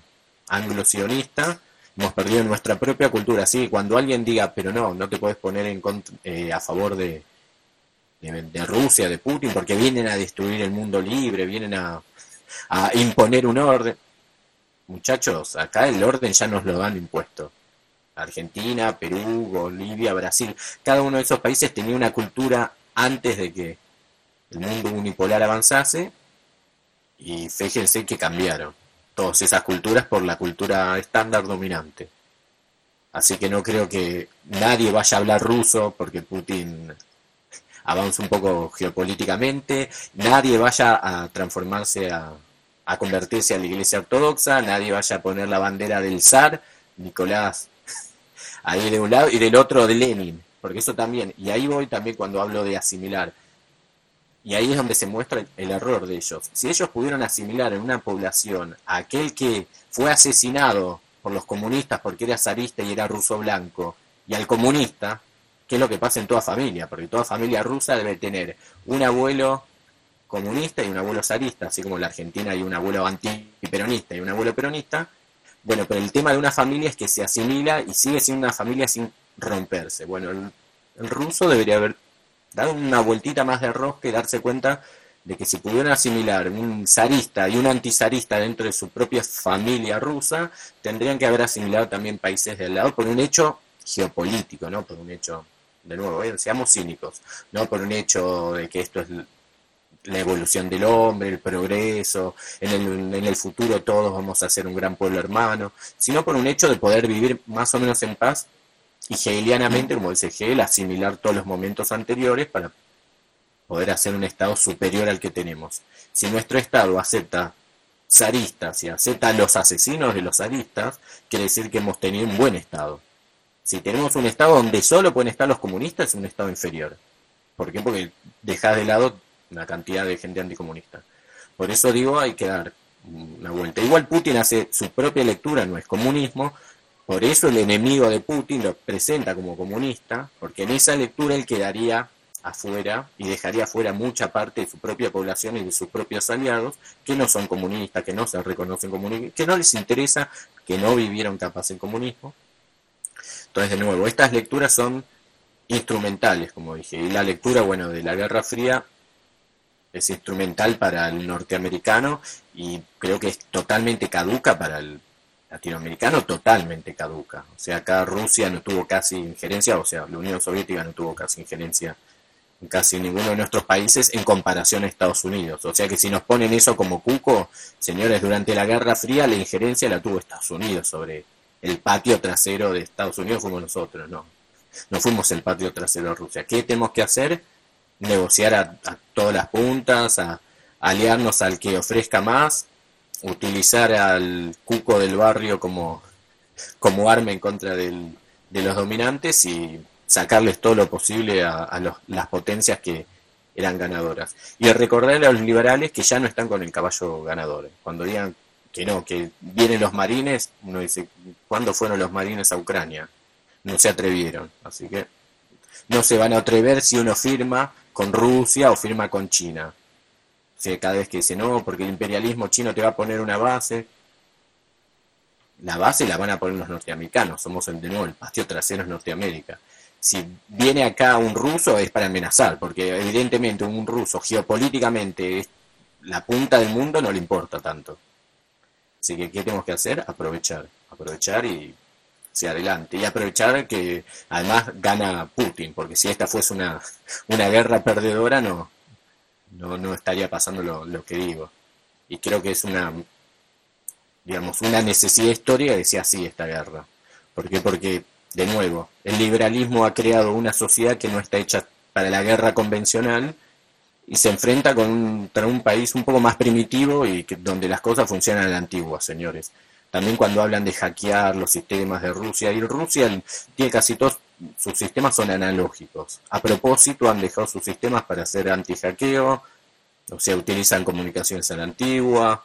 anglo-sionista, hemos perdido nuestra propia cultura. Así cuando alguien diga, pero no, no te puedes poner en eh, a favor de, de, Rusia, de Putin, porque vienen a destruir el mundo libre, vienen a, a imponer un orden. Muchachos, acá el orden ya nos lo han impuesto. Argentina, Perú, Bolivia, Brasil, cada uno de esos países tenía una cultura antes de que el mundo unipolar avanzase y fíjense que cambiaron todas esas culturas por la cultura estándar dominante. Así que no creo que nadie vaya a hablar ruso porque Putin avance un poco geopolíticamente, nadie vaya a transformarse a, a convertirse a la iglesia ortodoxa, nadie vaya a poner la bandera del zar, Nicolás, ahí de un lado, y del otro de Lenin, porque eso también, y ahí voy también cuando hablo de asimilar, y ahí es donde se muestra el error de ellos. Si ellos pudieron asimilar en una población a aquel que fue asesinado por los comunistas porque era zarista y era ruso blanco, y al comunista, que es lo que pasa en toda familia, porque toda familia rusa debe tener un abuelo comunista y un abuelo zarista, así como en la Argentina hay un abuelo antiperonista y un abuelo peronista. Bueno, pero el tema de una familia es que se asimila y sigue siendo una familia sin romperse. Bueno, el, ruso debería haber dado una vueltita más de rosca y darse cuenta de que si pudieran asimilar un zarista y un antizarista dentro de su propia familia rusa, tendrían que haber asimilado también países del lado por un hecho geopolítico, ¿no? Por un hecho de nuevo, ¿eh? seamos cínicos, no por un hecho de que esto es la evolución del hombre, el progreso, en el, en el futuro todos vamos a ser un gran pueblo hermano, sino por un hecho de poder vivir más o menos en paz y hegelianamente, como dice Hegel, asimilar todos los momentos anteriores para poder hacer un Estado superior al que tenemos. Si nuestro Estado acepta zaristas y acepta los asesinos de los zaristas, quiere decir que hemos tenido un buen Estado. Si tenemos un Estado donde solo pueden estar los comunistas, es un Estado inferior. ¿Por qué? Porque dejas de lado una cantidad de gente anticomunista. Por eso digo, hay que dar una vuelta. Igual Putin hace su propia lectura, no es comunismo, por eso el enemigo de Putin lo presenta como comunista, porque en esa lectura él quedaría afuera y dejaría afuera mucha parte de su propia población y de sus propios aliados que no son comunistas, que no se reconocen comunistas, que no les interesa, que no vivieron capaz en comunismo entonces, de nuevo, estas lecturas son instrumentales, como dije, y la lectura, bueno, de la Guerra Fría es instrumental para el norteamericano y creo que es totalmente caduca para el latinoamericano, totalmente caduca. O sea, acá Rusia no tuvo casi injerencia, o sea, la Unión Soviética no tuvo casi injerencia en casi ninguno de nuestros países en comparación a Estados Unidos. O sea que si nos ponen eso como cuco, señores, durante la Guerra Fría la injerencia la tuvo Estados Unidos sobre el patio trasero de Estados Unidos fuimos nosotros, no. No fuimos el patio trasero de Rusia. ¿Qué tenemos que hacer? Negociar a, todas las puntas, a, aliarnos al que ofrezca más, utilizar al cuco del barrio como, como arma en contra del, de los dominantes y sacarles todo lo posible a, las potencias que eran ganadoras. Y recordar a los liberales que ya no están con el caballo ganador. Cuando digan que no, que vienen los marines, uno dice, ¿cuándo fueron los marines a Ucrania? No se atrevieron. Así que no se van a atrever si uno firma con Rusia o firma con China. O cada vez que dice no, porque el imperialismo chino te va a poner una base, la base la van a poner los norteamericanos, somos el de nuevo el patio trasero es Norteamérica. Si viene acá un ruso es para amenazar, porque evidentemente un ruso geopolíticamente es la punta del mundo no le importa tanto. Así que, ¿qué tenemos que hacer? Aprovechar, aprovechar y hacia adelante. Y aprovechar que además gana Putin, porque si esta fuese una, una guerra perdedora no, no, no estaría pasando lo, lo que digo. Y creo que es una, digamos, una necesidad histórica que sea así esta guerra. ¿Por qué? Porque, de nuevo, el liberalismo ha creado una sociedad que no está hecha para la guerra convencional y se enfrenta con un, un país un poco más primitivo y que, donde las cosas funcionan a la antigua, señores. También cuando hablan de hackear los sistemas de Rusia, y Rusia tiene casi todos sus sistemas son analógicos. A propósito, han dejado sus sistemas para hacer anti-hackeo, o sea, utilizan comunicaciones a la antigua,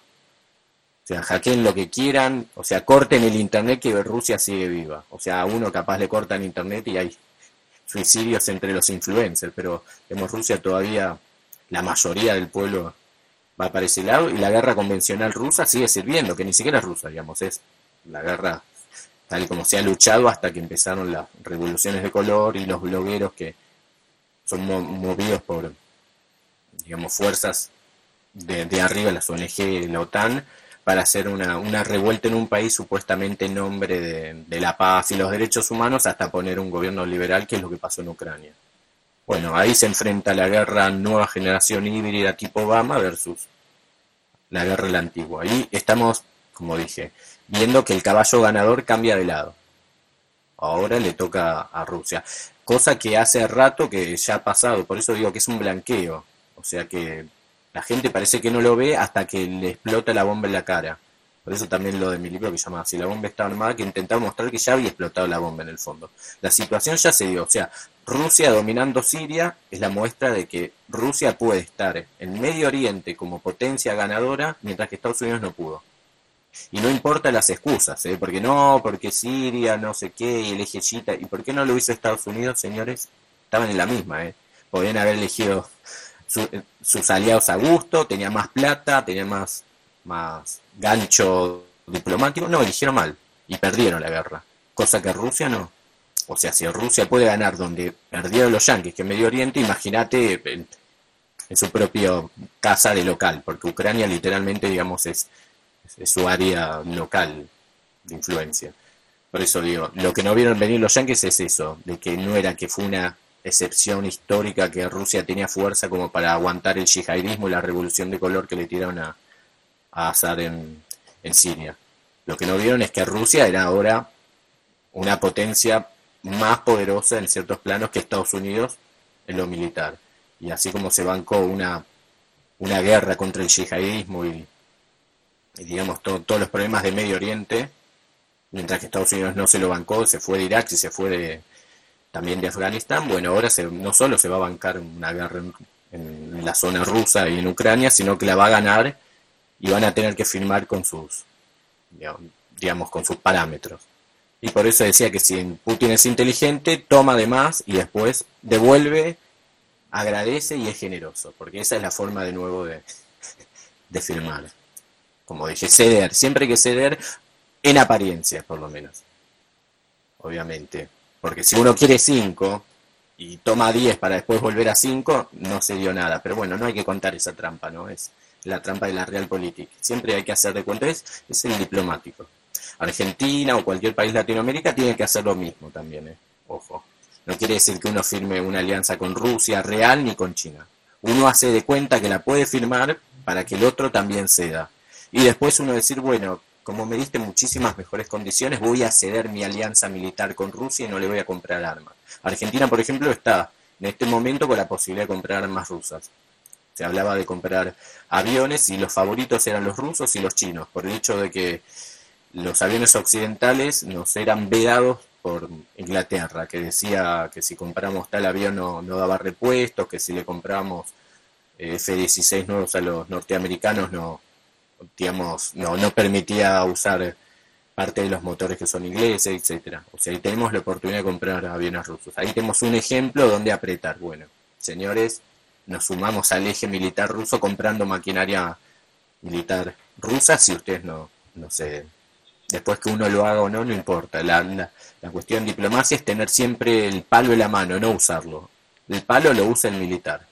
o sea, hackeen lo que quieran, o sea, corten el internet que Rusia sigue viva. O sea, a uno capaz le cortan internet y hay suicidios entre los influencers, pero vemos Rusia todavía, la mayoría del pueblo va para ese lado y la guerra convencional rusa sigue sirviendo, que ni siquiera es rusa, digamos, es la guerra tal como se ha luchado hasta que empezaron las revoluciones de color y los blogueros que son movidos por, digamos, fuerzas de, de arriba, las ONG, la OTAN, para hacer una, una revuelta en un país supuestamente en nombre de, la paz y los derechos humanos hasta poner un gobierno liberal, que es lo que pasó en Ucrania. Bueno, ahí se enfrenta la guerra nueva generación híbrida tipo Obama versus la guerra la antigua. Ahí estamos, como dije, viendo que el caballo ganador cambia de lado. Ahora le toca a Rusia. Cosa que hace rato que ya ha pasado, por eso digo que es un blanqueo. O sea que la gente parece que no lo ve hasta que le explota la bomba en la cara. Por eso también lo de mi libro que se llama Si la bomba está armada, que intentaba mostrar que ya había explotado la bomba en el fondo. La situación ya se dio. O sea, Rusia dominando Siria es la muestra de que Rusia puede estar en Medio Oriente como potencia ganadora, mientras que Estados Unidos no pudo. Y no importa las excusas, ¿eh? porque no, porque Siria, no sé qué, y el eje ¿Y por qué no lo hizo Estados Unidos, señores? Estaban en la misma, ¿eh? Podían haber elegido sus aliados a gusto, tenía más plata, tenía más, más gancho diplomático, no, eligieron mal y perdieron la guerra, cosa que Rusia no. O sea, si Rusia puede ganar donde perdieron los yanquis, que en Medio Oriente, imagínate en, su propia casa de local, porque Ucrania literalmente, digamos, es, su área local de influencia. Por eso digo, lo que no vieron venir los yanquis es eso, de que no era que fue una excepción histórica que Rusia tenía fuerza como para aguantar el yihadismo y la revolución de color que le tiraron a, a Assad en Siria. Lo que no vieron es que Rusia era ahora una potencia más poderosa en ciertos planos que Estados Unidos en lo militar. Y así como se bancó una, una guerra contra el yihadismo y, digamos todos los problemas de Medio Oriente, mientras que Estados Unidos no se lo bancó, se fue de Irak y se fue de, también de Afganistán, bueno, ahora se, no solo se va a bancar una guerra en, la zona rusa y en Ucrania, sino que la va a ganar y van a tener que firmar con sus, digamos, con sus parámetros. Y por eso decía que si Putin es inteligente, toma de más y después devuelve, agradece y es generoso, porque esa es la forma de nuevo de, de firmar. Como dije, ceder, siempre hay que ceder en apariencia, por lo menos. Obviamente. Porque si uno quiere 5 y toma 10 para después volver a 5, no se dio nada. Pero bueno, no hay que contar esa trampa, ¿no? Es la trampa de la realpolitik. Siempre hay que hacer de cuenta, es el diplomático. Argentina o cualquier país de Latinoamérica tiene que hacer lo mismo también, ¿eh? Ojo. No quiere decir que uno firme una alianza con Rusia real ni con China. Uno hace de cuenta que la puede firmar para que el otro también ceda. Y después uno decir, bueno, como me diste muchísimas mejores condiciones, voy a ceder mi alianza militar con Rusia y no le voy a comprar armas. Argentina, por ejemplo, está en este momento con la posibilidad de comprar armas rusas. Se hablaba de comprar aviones y los favoritos eran los rusos y los chinos, por el hecho de que los aviones occidentales nos eran vedados por Inglaterra, que decía que si compramos tal avión no, no daba repuestos, que si le compramos eh, F-16 nuevos a los norteamericanos no, digamos, no, no permitía usar parte de los motores que son ingleses, etcétera. O sea, ahí tenemos la oportunidad de comprar aviones rusos. Ahí tenemos un ejemplo donde apretar. Bueno, señores, nos sumamos al eje militar ruso comprando maquinaria militar rusa si ustedes no, no sé, después que uno lo haga o no, no importa. La, la, cuestión de diplomacia es tener siempre el palo en la mano, no usarlo. El palo lo usa el militar.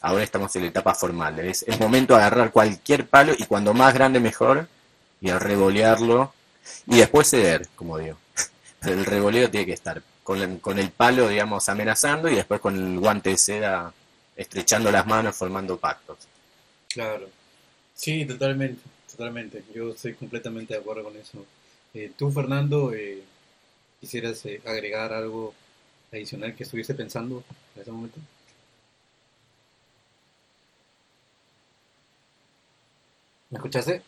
Ahora estamos en la etapa formal. Es, momento de agarrar cualquier palo y cuando más grande mejor y a revolearlo y después ceder, como digo. El revoleo tiene que estar con, con el palo, digamos, amenazando y después con el guante de seda estrechando las manos, formando pactos. Claro. Sí, totalmente, totalmente. Yo estoy completamente de acuerdo con eso. Eh, tú, Fernando, eh, quisieras eh, agregar algo adicional que estuviese pensando en ese momento. ¿Me escuchaste?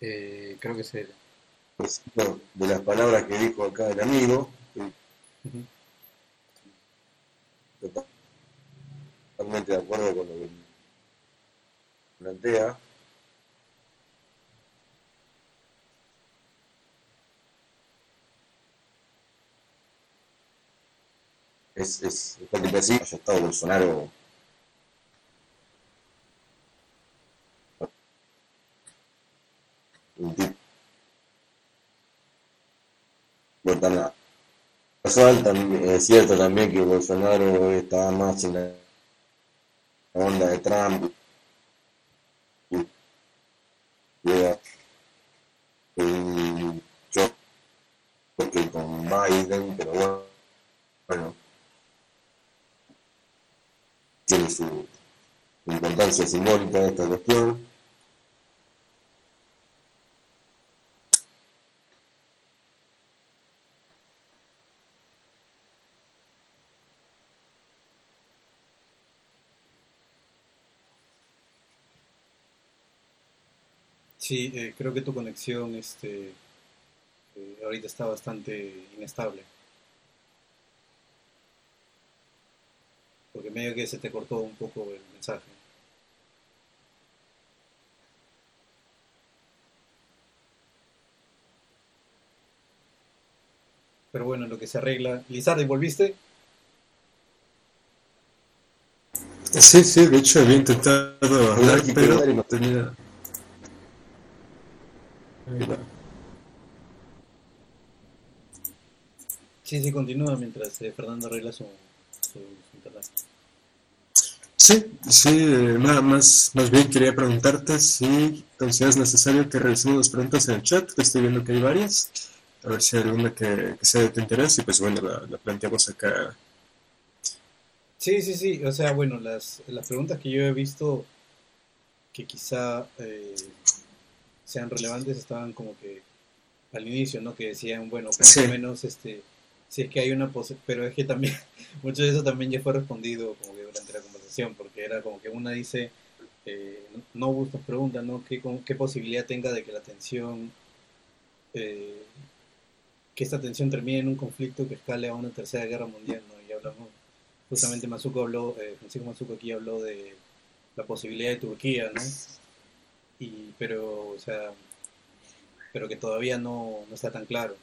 Eh, creo que es Pues, de las palabras que dijo acá el amigo, totalmente de acuerdo con lo que plantea. Es, es, es que decir, haya estado Bolsonaro un tipo es cierto también que Bolsonaro estaba más en la onda de Trump y llega un choque con Biden, pero bueno, bueno tiene su importancia simbólica esta cuestión. Sí, eh, creo que tu conexión este, eh, ahorita está bastante inestable. Porque medio que se te cortó un poco el mensaje. Pero bueno, lo que se arregla. Lizardi, ¿volviste? Sí, sí, de hecho había intentado hablar, pero no tenía... Sí, sí, continúa mientras eh, Fernando arregla su, su, internet. Sí, sí, eh, nada más, más bien quería preguntarte si consideras necesario que revisemos las preguntas en el chat, que estoy viendo que hay varias, a ver si hay alguna que, sea de tu interés y pues bueno, la, planteamos acá. Sí, sí, sí, o sea, bueno, las, las preguntas que yo he visto que quizá eh, sean relevantes estaban como que al inicio, ¿no? Que decían, bueno, más o menos, este, si es que hay una pero es que también, mucho de eso también ya fue respondido como que durante la conversación, porque era como que una dice, eh, no buscas preguntas, ¿no? ¿Qué, ¿Qué, posibilidad tenga de que la tensión, eh, que esta tensión termine en un conflicto que escale a una tercera guerra mundial, ¿no? Y hablamos, justamente Mazuco habló, eh, Francisco Mazuco aquí habló de la posibilidad de Turquía, ¿no? Y pero o sea pero que todavía no, no está tan claro.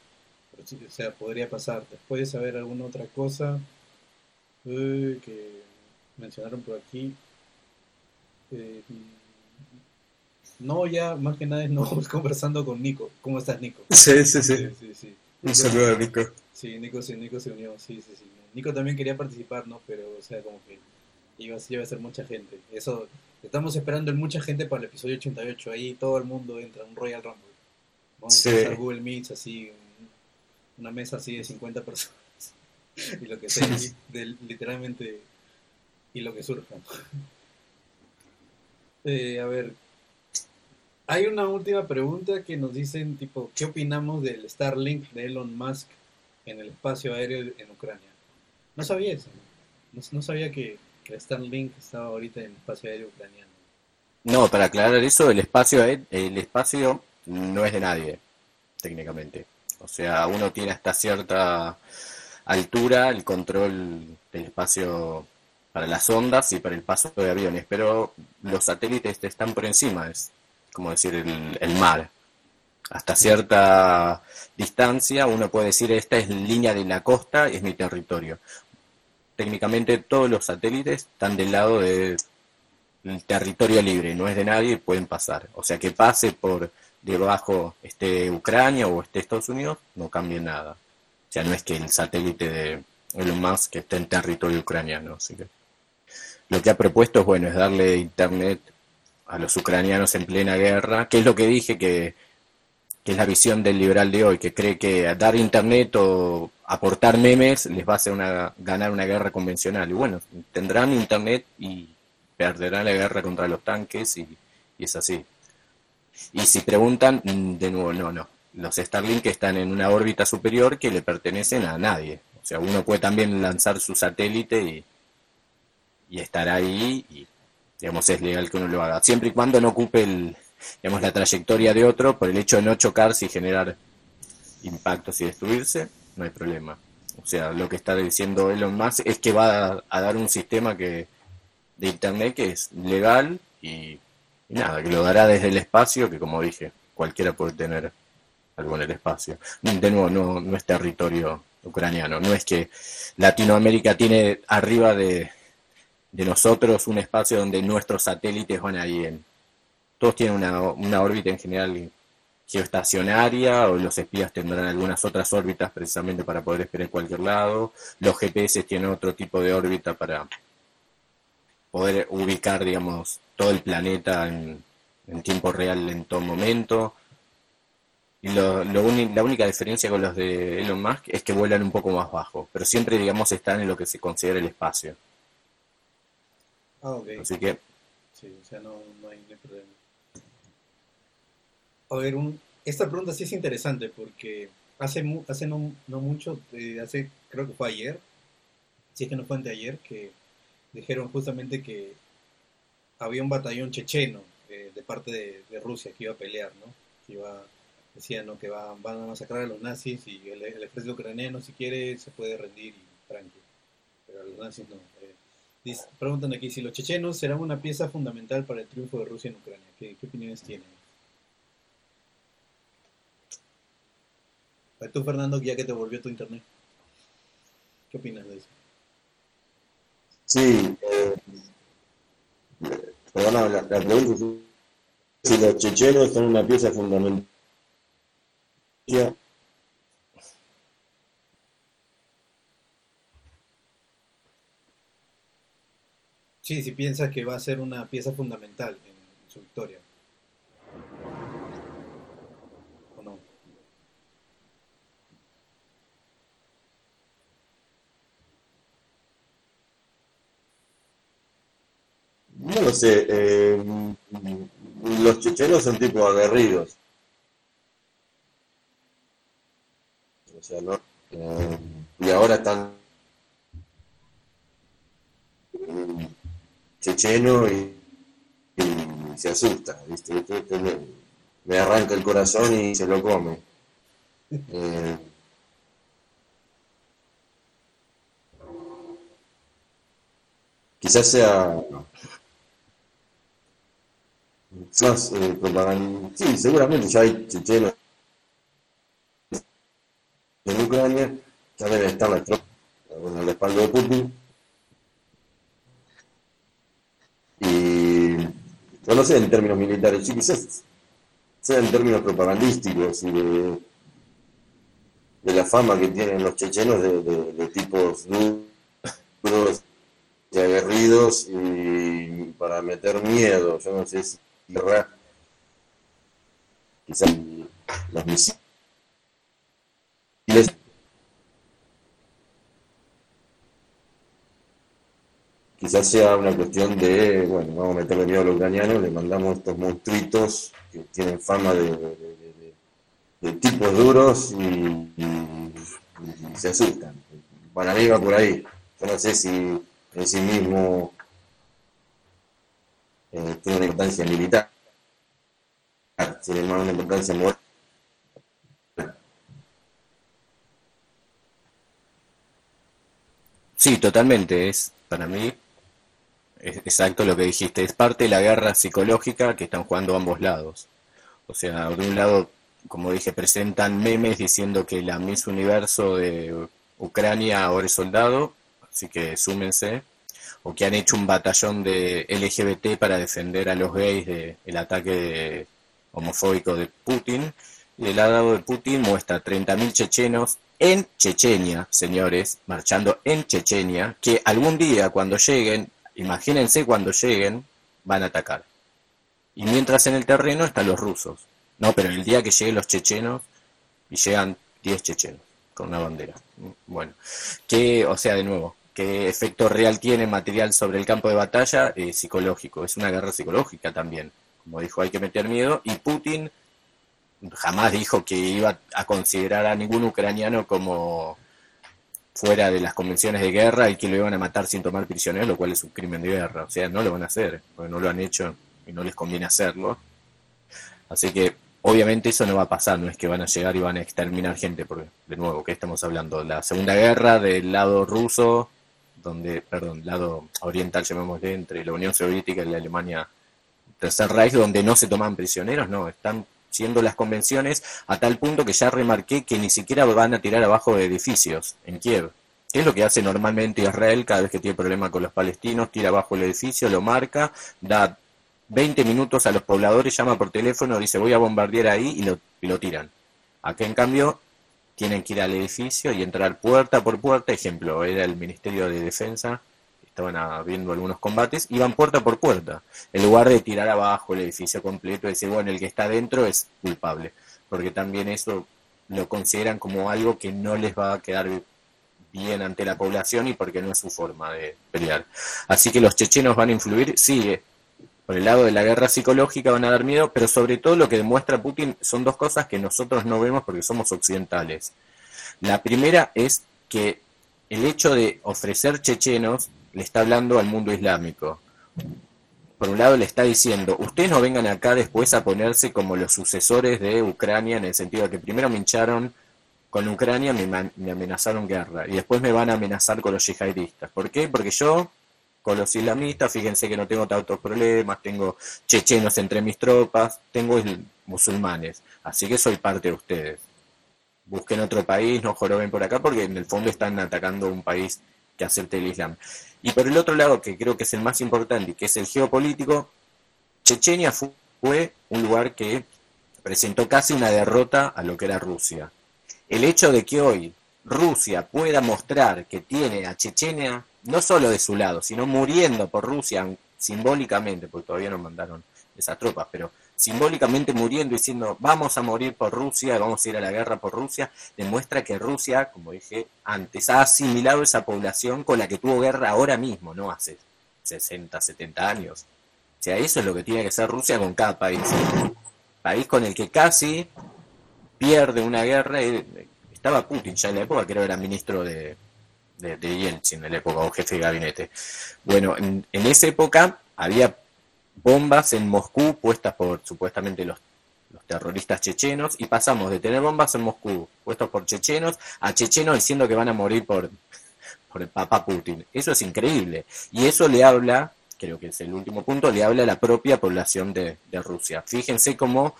O sea podría pasar. Después de saber alguna otra cosa que mencionaron por aquí eh, no ya más que nada no conversando con Nico. Cómo estás Nico sí sí sí, sí, un saludo a Nico. Sí Nico sí Nico se unió sí sí sí. Nico también quería participar no pero o sea como que iba, iba a ser mucha gente. Eso Estamos esperando en mucha gente para el episodio 88. Ahí todo el mundo entra, un Royal Rumble. Vamos a hacer Google Meets así, una mesa así de 50 personas. y lo que sea, literalmente, y lo que surja. Eh, a ver, hay una última pregunta que nos dicen, tipo, ¿qué opinamos del Starlink de Elon Musk en el espacio aéreo en Ucrania? No sabía eso. no sabía que, que Starlink estaba ahorita en el espacio aéreo ucraniano. No, para aclarar eso, el espacio, el espacio no es de nadie, técnicamente. O sea, uno tiene hasta cierta altura el control del espacio para las ondas y para el paso de aviones, pero los satélites están por encima, es como decir el, el mar. Hasta cierta distancia uno puede decir esta es línea de la costa, es mi territorio. Técnicamente todos los satélites están del lado del territorio libre, no es de nadie pueden pasar. O sea que pase por debajo esté Ucrania o esté Estados Unidos, no cambia nada. O sea, no es que el satélite de Elon Musk esté en territorio ucraniano. Así que lo que ha propuesto es bueno, es darle internet a los ucranianos en plena guerra, que es lo que dije que, es la visión del liberal de hoy, que cree que dar internet o aportar memes les va a hacer una, ganar una guerra convencional. Y bueno, tendrán internet y perderán la guerra contra los tanques y, es así. Y si preguntan, de nuevo, no, no. Los Starlink están en una órbita superior que le pertenecen a nadie. O sea, uno puede también lanzar su satélite y, y estar ahí y, digamos, es legal que uno lo haga. Siempre y cuando no ocupe el, digamos, la trayectoria de otro por el hecho de no chocarse y generar impactos y destruirse, no hay problema. O sea, lo que está diciendo Elon Musk es que va a, dar un sistema que de Internet que es legal y, nada, que lo dará desde el espacio, que como dije, cualquiera puede tener algo en el espacio. De nuevo, no, no es territorio ucraniano, no es que Latinoamérica tiene arriba de, de nosotros un espacio donde nuestros satélites van ahí en... Todos tienen una, una órbita en general geoestacionaria o los espías tendrán algunas otras órbitas precisamente para poder esperar en cualquier lado. Los GPS tienen otro tipo de órbita para poder ubicar, digamos, todo el planeta en, tiempo real en todo momento. Y lo, lo la única diferencia con los de Elon Musk es que vuelan un poco más bajo, pero siempre, digamos, están en lo que se considera el espacio. Ah, ok. Así que... Sí, o sea, no. A ver, un, esta pregunta sí es interesante porque hace, hace no, no mucho, eh, hace, creo que fue ayer, si es que no fue anteayer, que dijeron justamente que había un batallón checheno eh, de parte de, Rusia que iba a pelear, ¿no? Que iba, decían ¿no? que va, van a masacrar a los nazis y el, el, ejército ucraniano si quiere se puede rendir y tranquilo, pero a los nazis no. Eh, preguntan aquí si los chechenos serán una pieza fundamental para el triunfo de Rusia en Ucrania. ¿Qué, opiniones tienen? Tú, Fernando, ya que te volvió tu internet. ¿Qué opinas de eso? Sí, eh, perdona, la, pregunta es si los chechenos son una pieza fundamental Sí, si piensas que va a ser una pieza fundamental en su victoria. No lo sé. Eh, los chechenos son tipo aguerridos. O sea, ¿no? Eh, y ahora están checheno y, se asusta, ¿viste? me, arranca el corazón y se lo come. Eh, quizás sea más eh, propaganda. Sí, seguramente ya hay chechenos en Ucrania, ya debe estar la tropa con el respaldo de Putin no lo sé en términos militares, sí, quizás sea en términos propagandísticos y de, la fama que tienen los chechenos de, tipos duros y aguerridos y para meter miedo, yo no sé si quizás los misiles quizás sea una cuestión de, bueno, vamos a meterle miedo a los ucranianos, le mandamos estos monstruitos que tienen fama de, tipos duros y, se asustan. Para mí va por ahí. Yo no sé si en sí mismo eh, tiene una importancia militar, más una importancia moral. Sí, totalmente. Es para mí es exacto lo que dijiste. Es parte de la guerra psicológica que están jugando ambos lados. O sea, de un lado, como dije, presentan memes diciendo que la Miss Universo de Ucrania ahora es soldado, así que súmense. O que han hecho un batallón de LGBT para defender a los gays del ataque homofóbico de Putin. Y el lado de Putin muestra 30.000 chechenos en Chechenia, señores, marchando en Chechenia, que algún día cuando lleguen, imagínense cuando lleguen, van a atacar. Y mientras en el terreno están los rusos. No, pero el día que lleguen los chechenos, y llegan 10 chechenos con una bandera. Bueno, que, o sea, de nuevo, ¿qué efecto real tiene material sobre el campo de batalla? Eh, psicológico, es una guerra psicológica también. Como dijo, hay que meter miedo. Y Putin jamás dijo que iba a considerar a ningún ucraniano como fuera de las convenciones de guerra y que lo iban a matar sin tomar prisioneros, lo cual es un crimen de guerra. O sea, no lo van a hacer, porque no lo han hecho y no les conviene hacerlo. Así que obviamente eso no va a pasar, no es que van a llegar y van a exterminar gente, porque de nuevo, ¿qué estamos hablando? La Segunda Guerra del lado ruso, donde, perdón, lado oriental llamémosle, entre la Unión Soviética y la Alemania Tercer Reich, donde no se toman prisioneros, no, están siendo las convenciones a tal punto que ya remarqué que ni siquiera van a tirar abajo de edificios en Kiev. ¿Qué es lo que hace normalmente Israel cada vez que tiene problema con los palestinos? Tira abajo el edificio, lo marca, da 20 minutos a los pobladores, llama por teléfono, dice voy a bombardear ahí y lo, y lo tiran. Acá en cambio tienen que ir al edificio y entrar puerta por puerta. Ejemplo, era el Ministerio de Defensa estaban viendo algunos combates, iban puerta por puerta, en lugar de tirar abajo el edificio completo decir, bueno, el que está dentro es culpable, porque también eso lo consideran como algo que no les va a quedar bien ante la población y porque no es su forma de pelear. Así que los chechenos van a influir, sí, por el lado de la guerra psicológica van a dar miedo, pero sobre todo lo que demuestra Putin son dos cosas que nosotros no vemos porque somos occidentales. La primera es que el hecho de ofrecer chechenos le está hablando al mundo islámico. Por un lado le está diciendo, ustedes no vengan acá después a ponerse como los sucesores de Ucrania, en el sentido de que primero me hincharon con Ucrania, me, me amenazaron guerra, y después me van a amenazar con los yihadistas. ¿Por qué? Porque yo, con los islamistas, fíjense que no tengo tantos problemas, tengo chechenos entre mis tropas, tengo musulmanes, así que soy parte de ustedes. Busquen otro país, no joroben por acá, porque en el fondo están atacando un país que acepte el Islam. Y por el otro lado, que creo que es el más importante y que es el geopolítico, Chechenia fue un lugar que presentó casi una derrota a lo que era Rusia. El hecho de que hoy Rusia pueda mostrar que tiene a Chechenia no solo de su lado, sino muriendo por Rusia simbólicamente, porque todavía no mandaron esas tropas, pero simbólicamente muriendo diciendo vamos a morir por Rusia, vamos a ir a la guerra por Rusia, demuestra que Rusia, como dije antes, ha asimilado esa población con la que tuvo guerra ahora mismo, no hace 60, 70 años. O sea, eso es lo que tiene que hacer Rusia con cada país. País con el que casi pierde una guerra. Estaba Putin ya en la época, que era ministro de, de, Yeltsin en la época, o jefe de gabinete. Bueno, en, en esa época había bombas en Moscú puestas por supuestamente los, terroristas chechenos y pasamos de tener bombas en Moscú puestas por chechenos a chechenos diciendo que van a morir por, por el papá Putin. Eso es increíble. Y eso le habla, creo que es el último punto, le habla a la propia población de, de Rusia. Fíjense cómo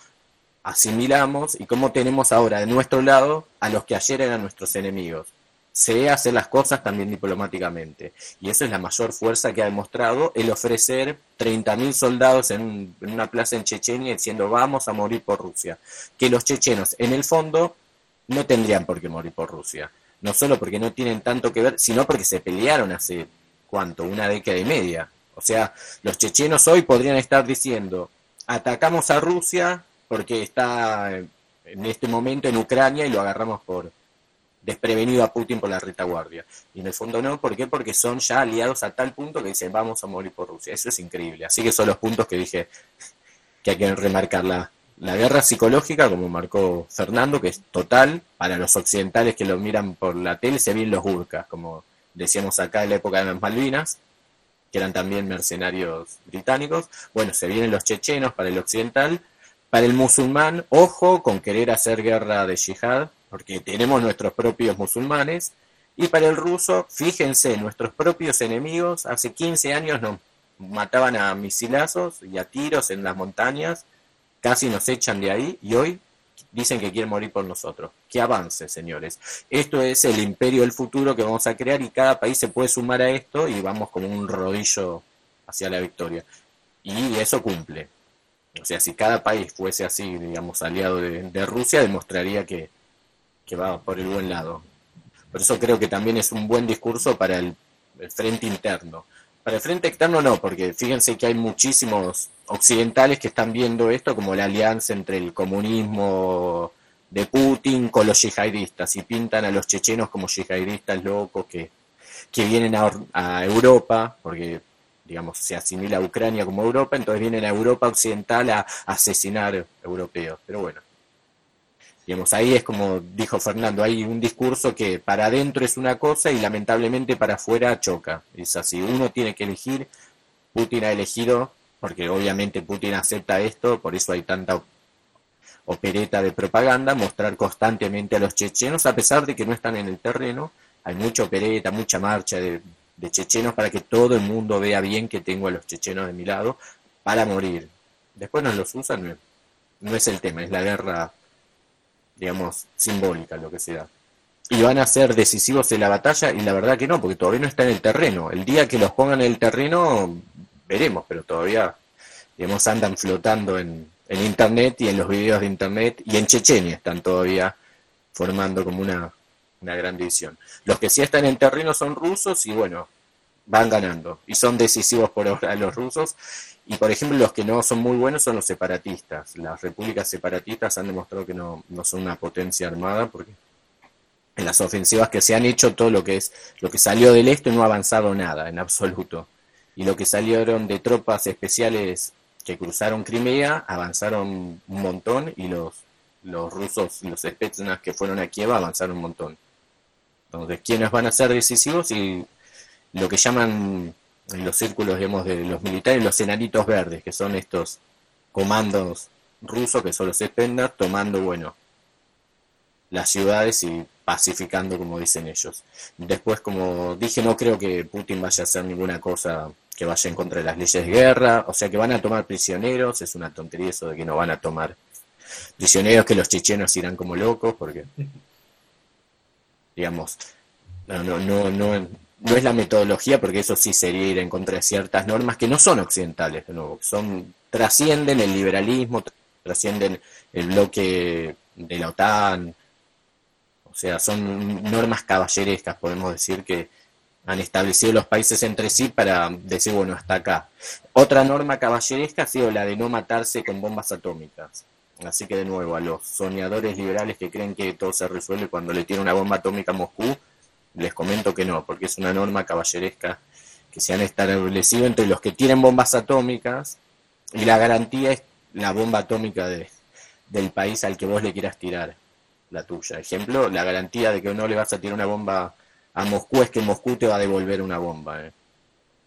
asimilamos y cómo tenemos ahora de nuestro lado a los que ayer eran nuestros enemigos se hacer las cosas también diplomáticamente. Y esa es la mayor fuerza que ha demostrado el ofrecer 30.000 soldados en, una plaza en Chechenia diciendo vamos a morir por Rusia. Que los chechenos, en el fondo, no tendrían por qué morir por Rusia. No solo porque no tienen tanto que ver, sino porque se pelearon hace, ¿cuánto? Una década y media. O sea, los chechenos hoy podrían estar diciendo, atacamos a Rusia porque está en este momento en Ucrania y lo agarramos por, desprevenido a Putin por la retaguardia. Y en el fondo no, ¿por qué? Porque son ya aliados a tal punto que dicen vamos a morir por Rusia. Eso es increíble. Así que son los puntos que dije que hay que remarcar. La, la guerra psicológica, como marcó Fernando, que es total, para los occidentales que lo miran por la tele, se ven los burkas, como decíamos acá en la época de las Malvinas, que eran también mercenarios británicos. Bueno, se vienen los chechenos para el occidental. Para el musulmán, ojo con querer hacer guerra de yihad, porque tenemos nuestros propios musulmanes Y para el ruso, fíjense, nuestros propios enemigos hace 15 años nos mataban a misilazos y a tiros en las montañas, casi nos echan de ahí y hoy dicen que quieren morir por nosotros. Que avance, señores. Esto es el imperio del futuro que vamos a crear y cada país se puede sumar a esto y vamos como un rodillo hacia la victoria. Y eso cumple. O sea, si cada país fuese así, digamos, aliado de, Rusia, demostraría que, que va por el buen lado. Por eso creo que también es un buen discurso para el, frente interno. Para el frente externo no, porque fíjense que hay muchísimos occidentales que están viendo esto como la alianza entre el comunismo de Putin con los yihadistas y pintan a los chechenos como yihadistas locos que, que vienen a, a Europa, porque digamos, se asimila a Ucrania como Europa, entonces vienen a Europa occidental a asesinar europeos. Pero bueno, Digamos, ahí es como dijo Fernando, hay un discurso que para adentro es una cosa y lamentablemente para afuera choca. Es así, uno tiene que elegir, Putin ha elegido, porque obviamente Putin acepta esto, por eso hay tanta opereta de propaganda, mostrar constantemente a los chechenos, a pesar de que no están en el terreno, hay mucha opereta, mucha marcha de, chechenos para que todo el mundo vea bien que tengo a los chechenos de mi lado para morir. Después no los usan, no es el tema, es la guerra digamos, simbólica lo que sea. Y van a ser decisivos en la batalla y la verdad que no, porque todavía no está en el terreno. El día que los pongan en el terreno, veremos, pero todavía, digamos, andan flotando en, en Internet y en los videos de Internet y en Chechenia están todavía formando como una, una gran división. Los que sí están en terreno son rusos y bueno, van ganando y son decisivos por ahora los rusos y por ejemplo, los que no son muy buenos son los separatistas. Las repúblicas separatistas han demostrado que no, son una potencia armada porque en las ofensivas que se han hecho todo lo que es lo que salió del este no ha avanzado nada en absoluto. Y lo que salieron de tropas especiales que cruzaron Crimea avanzaron un montón y los los rusos, los Spetsnaz que fueron a Kiev avanzaron un montón. Entonces, ¿quiénes van a ser decisivos? Y lo que llaman en los círculos, digamos, de los militares, los enanitos verdes, que son estos comandos rusos que son los Spender, tomando, bueno, las ciudades y pacificando, como dicen ellos. Después, como dije, no creo que Putin vaya a hacer ninguna cosa que vaya en contra de las leyes de guerra, o sea que van a tomar prisioneros, es una tontería eso de que no van a tomar prisioneros, que los chechenos irán como locos, porque, digamos, no, no, no, no, no es la metodología, porque eso sí sería ir en contra de ciertas normas que no son occidentales, de nuevo, son, trascienden el liberalismo, trascienden el bloque de la OTAN, o sea, son normas caballerescas, podemos decir, que han establecido los países entre sí para decir, bueno, hasta acá. Otra norma caballeresca ha sido la de no matarse con bombas atómicas. Así que de nuevo, a los soñadores liberales que creen que todo se resuelve cuando le tiene una bomba atómica a Moscú, les comento que no, porque es una norma caballeresca que se han establecido entre los que tienen bombas atómicas y la garantía es la bomba atómica de, del país al que vos le quieras tirar la tuya. Ejemplo, la garantía de que no le vas a tirar una bomba a Moscú es que Moscú te va a devolver una bomba, ¿eh?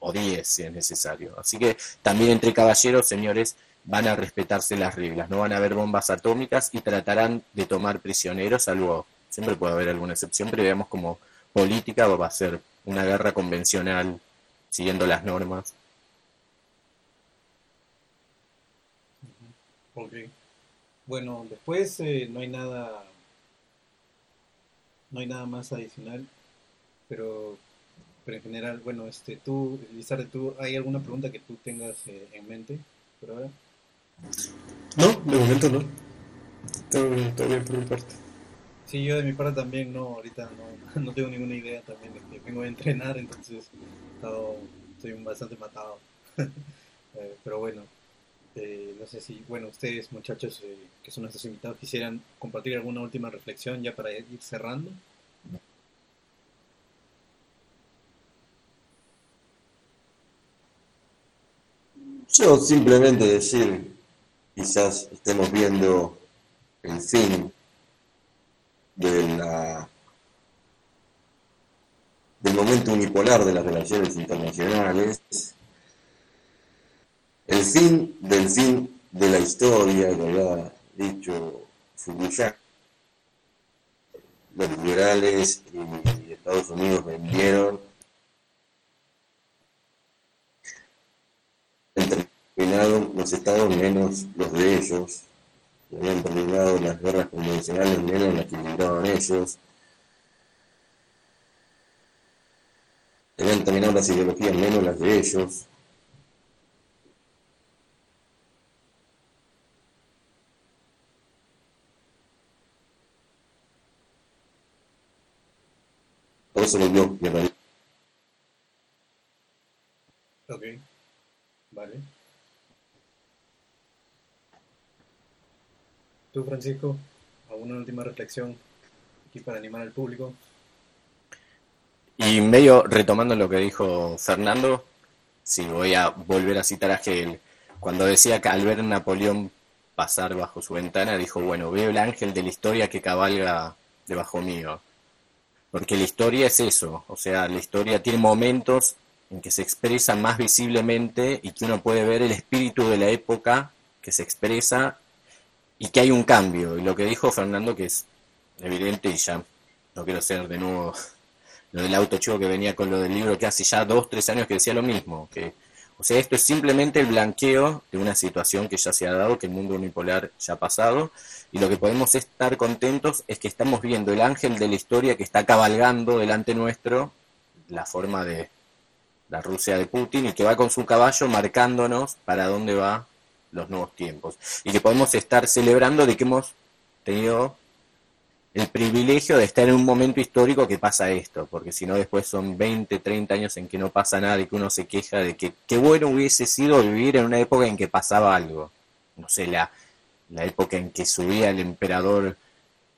o 10 si es necesario. Así que también entre caballeros, señores, van a respetarse las reglas, no van a haber bombas atómicas y tratarán de tomar prisioneros, algo, siempre puede haber alguna excepción, pero veamos como política o va a ser una guerra convencional siguiendo las normas. Ok. Bueno, después eh, no hay nada, no hay nada más adicional, pero, pero en general, bueno, este, tú, Lizarde, ¿tú hay alguna pregunta que tú tengas eh, en mente por ahora? No, de momento no. Todo, todo bien por mi parte. Sí, yo de mi parte también no, ahorita no, no tengo ninguna idea también de que vengo a entrenar, entonces estoy bastante matado. Eh, pero bueno, eh, no sé si, bueno, ustedes muchachos eh, que son nuestros invitados quisieran compartir alguna última reflexión ya para ir cerrando. Yo simplemente decir, quizás estemos viendo el fin de la, del momento unipolar de las relaciones internacionales, el fin del fin de la historia, que había dicho Fukuyama, los liberales y Estados Unidos vendieron han terminado los estados menos los de ellos, habían terminado las guerras convencionales menos las que libraban ellos, habían terminado las ideologías menos las de ellos, Por eso mi realidad. Ok, vale. Francisco, ¿alguna última reflexión aquí para animar al público? Y medio retomando lo que dijo Fernando, sí, voy a volver a citar a Hegel. Cuando decía que al ver a Napoleón pasar bajo su ventana, dijo, bueno, veo el ángel de la historia que cabalga debajo mío. Porque la historia es eso, o sea, la historia tiene momentos en que se expresa más visiblemente y que uno puede ver el espíritu de la época que se expresa y que hay un cambio. Y lo que dijo Fernando, que es evidente y ya no quiero ser de nuevo lo del auto chivo que venía con lo del libro que hace ya dos, tres años que decía lo mismo, que o sea, esto es simplemente el blanqueo de una situación que ya se ha dado, que el mundo unipolar ya ha pasado, y lo que podemos estar contentos es que estamos viendo el ángel de la historia que está cabalgando delante nuestro, la forma de la Rusia de Putin, y que va con su caballo marcándonos para dónde va los nuevos tiempos. Y que podemos estar celebrando de que hemos tenido el privilegio de estar en un momento histórico que pasa esto, porque si no después son 20, 30 años en que no pasa nada y que uno se queja de que qué bueno hubiese sido vivir en una época en que pasaba algo. No sé, la, la época en que subía el emperador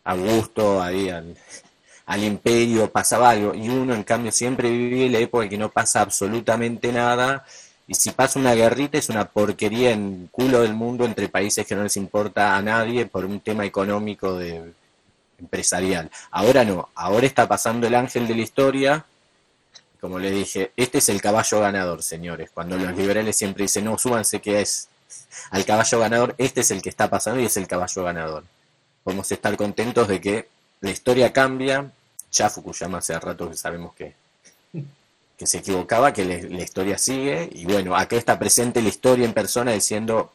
Augusto ahí al, al imperio, pasaba algo, y uno en cambio siempre vive la época en que no pasa absolutamente nada, y si pasa una guerrita es una porquería en culo del mundo entre países que no les importa a nadie por un tema económico empresarial. Ahora no, ahora está pasando el ángel de la historia. Como le dije, este es el caballo ganador, señores. Cuando los liberales siempre dicen, no, súbanse que es al caballo ganador, este es el que está pasando y es el caballo ganador. Podemos estar contentos de que la historia cambia. Ya Fukuyama hace rato que sabemos que, que se equivocaba, que la historia sigue. Y bueno, acá está presente la historia en persona diciendo,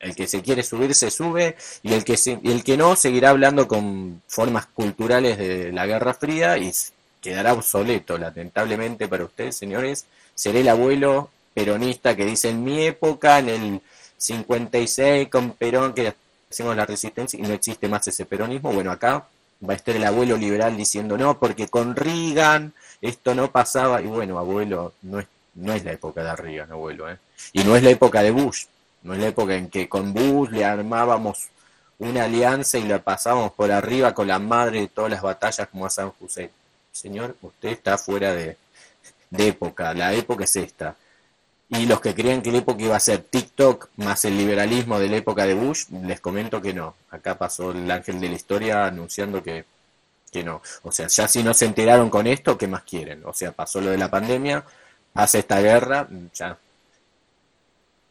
el que se quiere subir se sube y el que, se, y el que no seguirá hablando con formas culturales de la Guerra Fría y quedará obsoleto, lamentablemente para ustedes, señores. Seré el abuelo peronista que dice en mi época, en el 56 con Perón, que hacemos la resistencia y no existe más ese peronismo. Bueno, acá va a estar el abuelo liberal diciendo no, porque con Reagan esto no pasaba. Y bueno, abuelo, no es, no es la época de Reagan, abuelo, ¿eh? y no es la época de Bush no es la época en que con Bush le armábamos una alianza y la pasábamos por arriba con la madre de todas las batallas como a San José. Señor, usted está fuera de, época, la época es esta. Y los que creían que la época iba a ser TikTok más el liberalismo de la época de Bush, les comento que no. Acá pasó el ángel de la historia anunciando que, no. O sea, ya si no se enteraron con esto, ¿qué más quieren? O sea, pasó lo de la pandemia, hace esta guerra, ya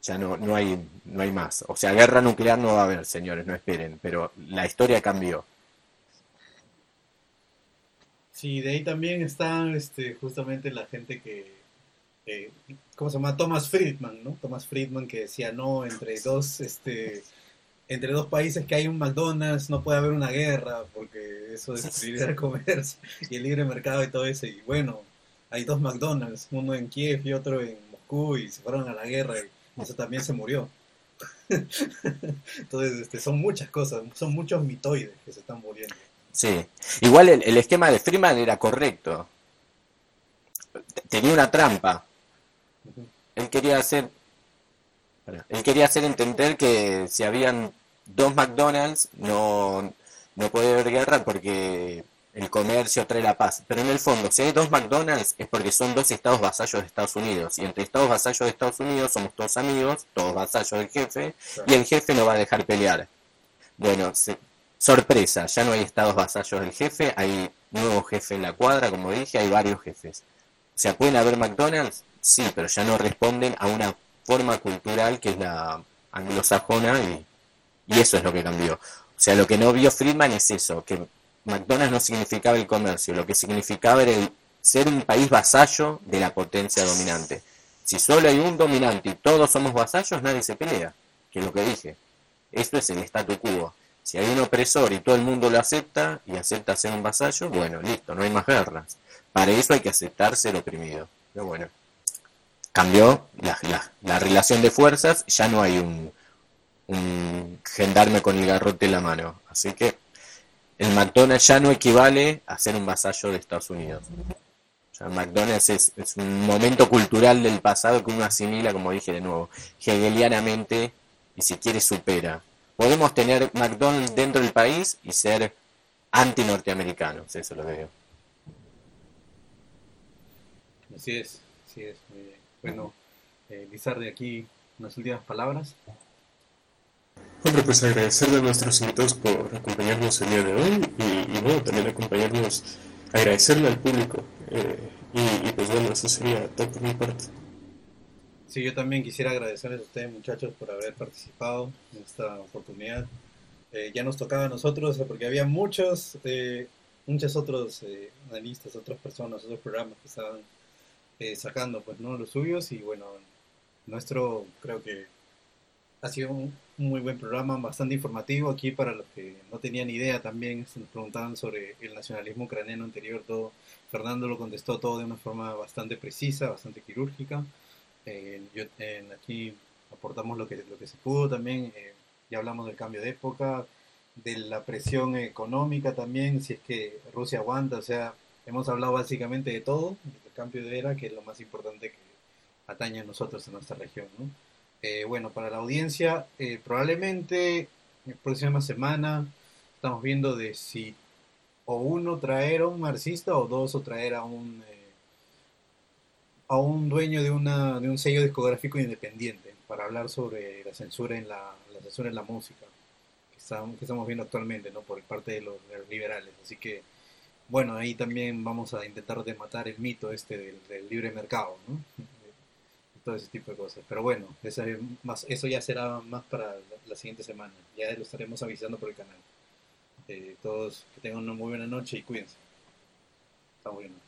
ya no, no, hay, no hay más. O sea, guerra nuclear no va a haber, señores, no esperen, pero la historia cambió. Sí, de ahí también está este, justamente la gente que, ¿cómo se llama? Thomas Friedman, ¿no? Thomas Friedman que decía, no, entre dos, este, entre dos países que hay un McDonald's no puede haber una guerra porque eso destruiría el comercio y el libre mercado y todo eso. Y bueno, hay dos McDonald's, uno en Kiev y otro en Moscú y se fueron a la guerra. Y, eso también se murió. Entonces, este, son muchas cosas, son muchos mitoides que se están muriendo. Sí, igual el, esquema de Freeman era correcto. Tenía una trampa. Él quería hacer, él quería hacer entender que si habían dos McDonald's no, no puede haber guerra porque el comercio trae la paz. Pero en el fondo, si hay dos McDonald's es porque son dos estados vasallos de Estados Unidos. Y entre estados vasallos de Estados Unidos somos todos amigos, todos vasallos del jefe, y el jefe no va a dejar pelear. Bueno, sorpresa, ya no hay estados vasallos del jefe, hay nuevo jefe en la cuadra, como dije, hay varios jefes. O sea, ¿pueden haber McDonald's? Sí, pero ya no responden a una forma cultural que es la anglosajona y, y eso es lo que cambió. O sea, lo que no vio Friedman es eso, que McDonald's no significaba el comercio, lo que significaba era ser un país vasallo de la potencia dominante. Si solo hay un dominante y todos somos vasallos, nadie se pelea, que es lo que dije. Esto es el statu quo. Si hay un opresor y todo el mundo lo acepta y acepta ser un vasallo, bueno, listo, no hay más guerras. Para eso hay que aceptar ser oprimido. Pero bueno, cambió la, la, relación de fuerzas, ya no hay un, un gendarme con el garrote en la mano. Así que el McDonald's ya no equivale a ser un vasallo de Estados Unidos. Ya McDonald's es, es, un momento cultural del pasado que uno asimila, como dije de nuevo, hegelianamente y si quiere supera. Podemos tener McDonald's dentro del país y ser anti-norteamericanos, eso es lo veo. Así es, así es. Bueno, eh, de aquí unas últimas palabras. Hombre, pues agradecerle a nuestros invitados por acompañarnos el día de hoy y, bueno, también acompañarnos, agradecerle al público. Eh, y, pues bueno, eso sería todo por mi parte. Sí, yo también quisiera agradecerles a ustedes muchachos por haber participado en esta oportunidad. Eh, ya nos tocaba a nosotros porque había muchos, eh, muchos otros analistas, otras personas, otros programas que estaban sacando pues no los suyos y bueno, nuestro creo que ha sido un muy buen programa, bastante informativo aquí para los que no tenían idea también, se nos preguntaban sobre el nacionalismo ucraniano anterior, todo, Fernando lo contestó todo de una forma bastante precisa, bastante quirúrgica. Eh, yo, aquí aportamos lo que, lo que se pudo también, eh, ya hablamos del cambio de época, de la presión económica también, si es que Rusia aguanta, o sea, hemos hablado básicamente de todo, del cambio de era, que es lo más importante que atañe a nosotros en nuestra región, ¿no? Eh, bueno, para la audiencia, eh, probablemente la próxima semana estamos viendo de si o uno traer a un marxista o dos o traer a un eh, a un dueño de una de un sello discográfico independiente para hablar sobre la censura en la, censura en la música que estamos, viendo actualmente no por parte de los, liberales así que bueno ahí también vamos a intentar de matar el mito este del, libre mercado ¿no? todo ese tipo de cosas. Pero bueno, eso, más, eso ya será más para la, siguiente semana. Ya lo estaremos avisando por el canal. Eh, todos que tengan una muy buena noche y cuídense. Estamos bien.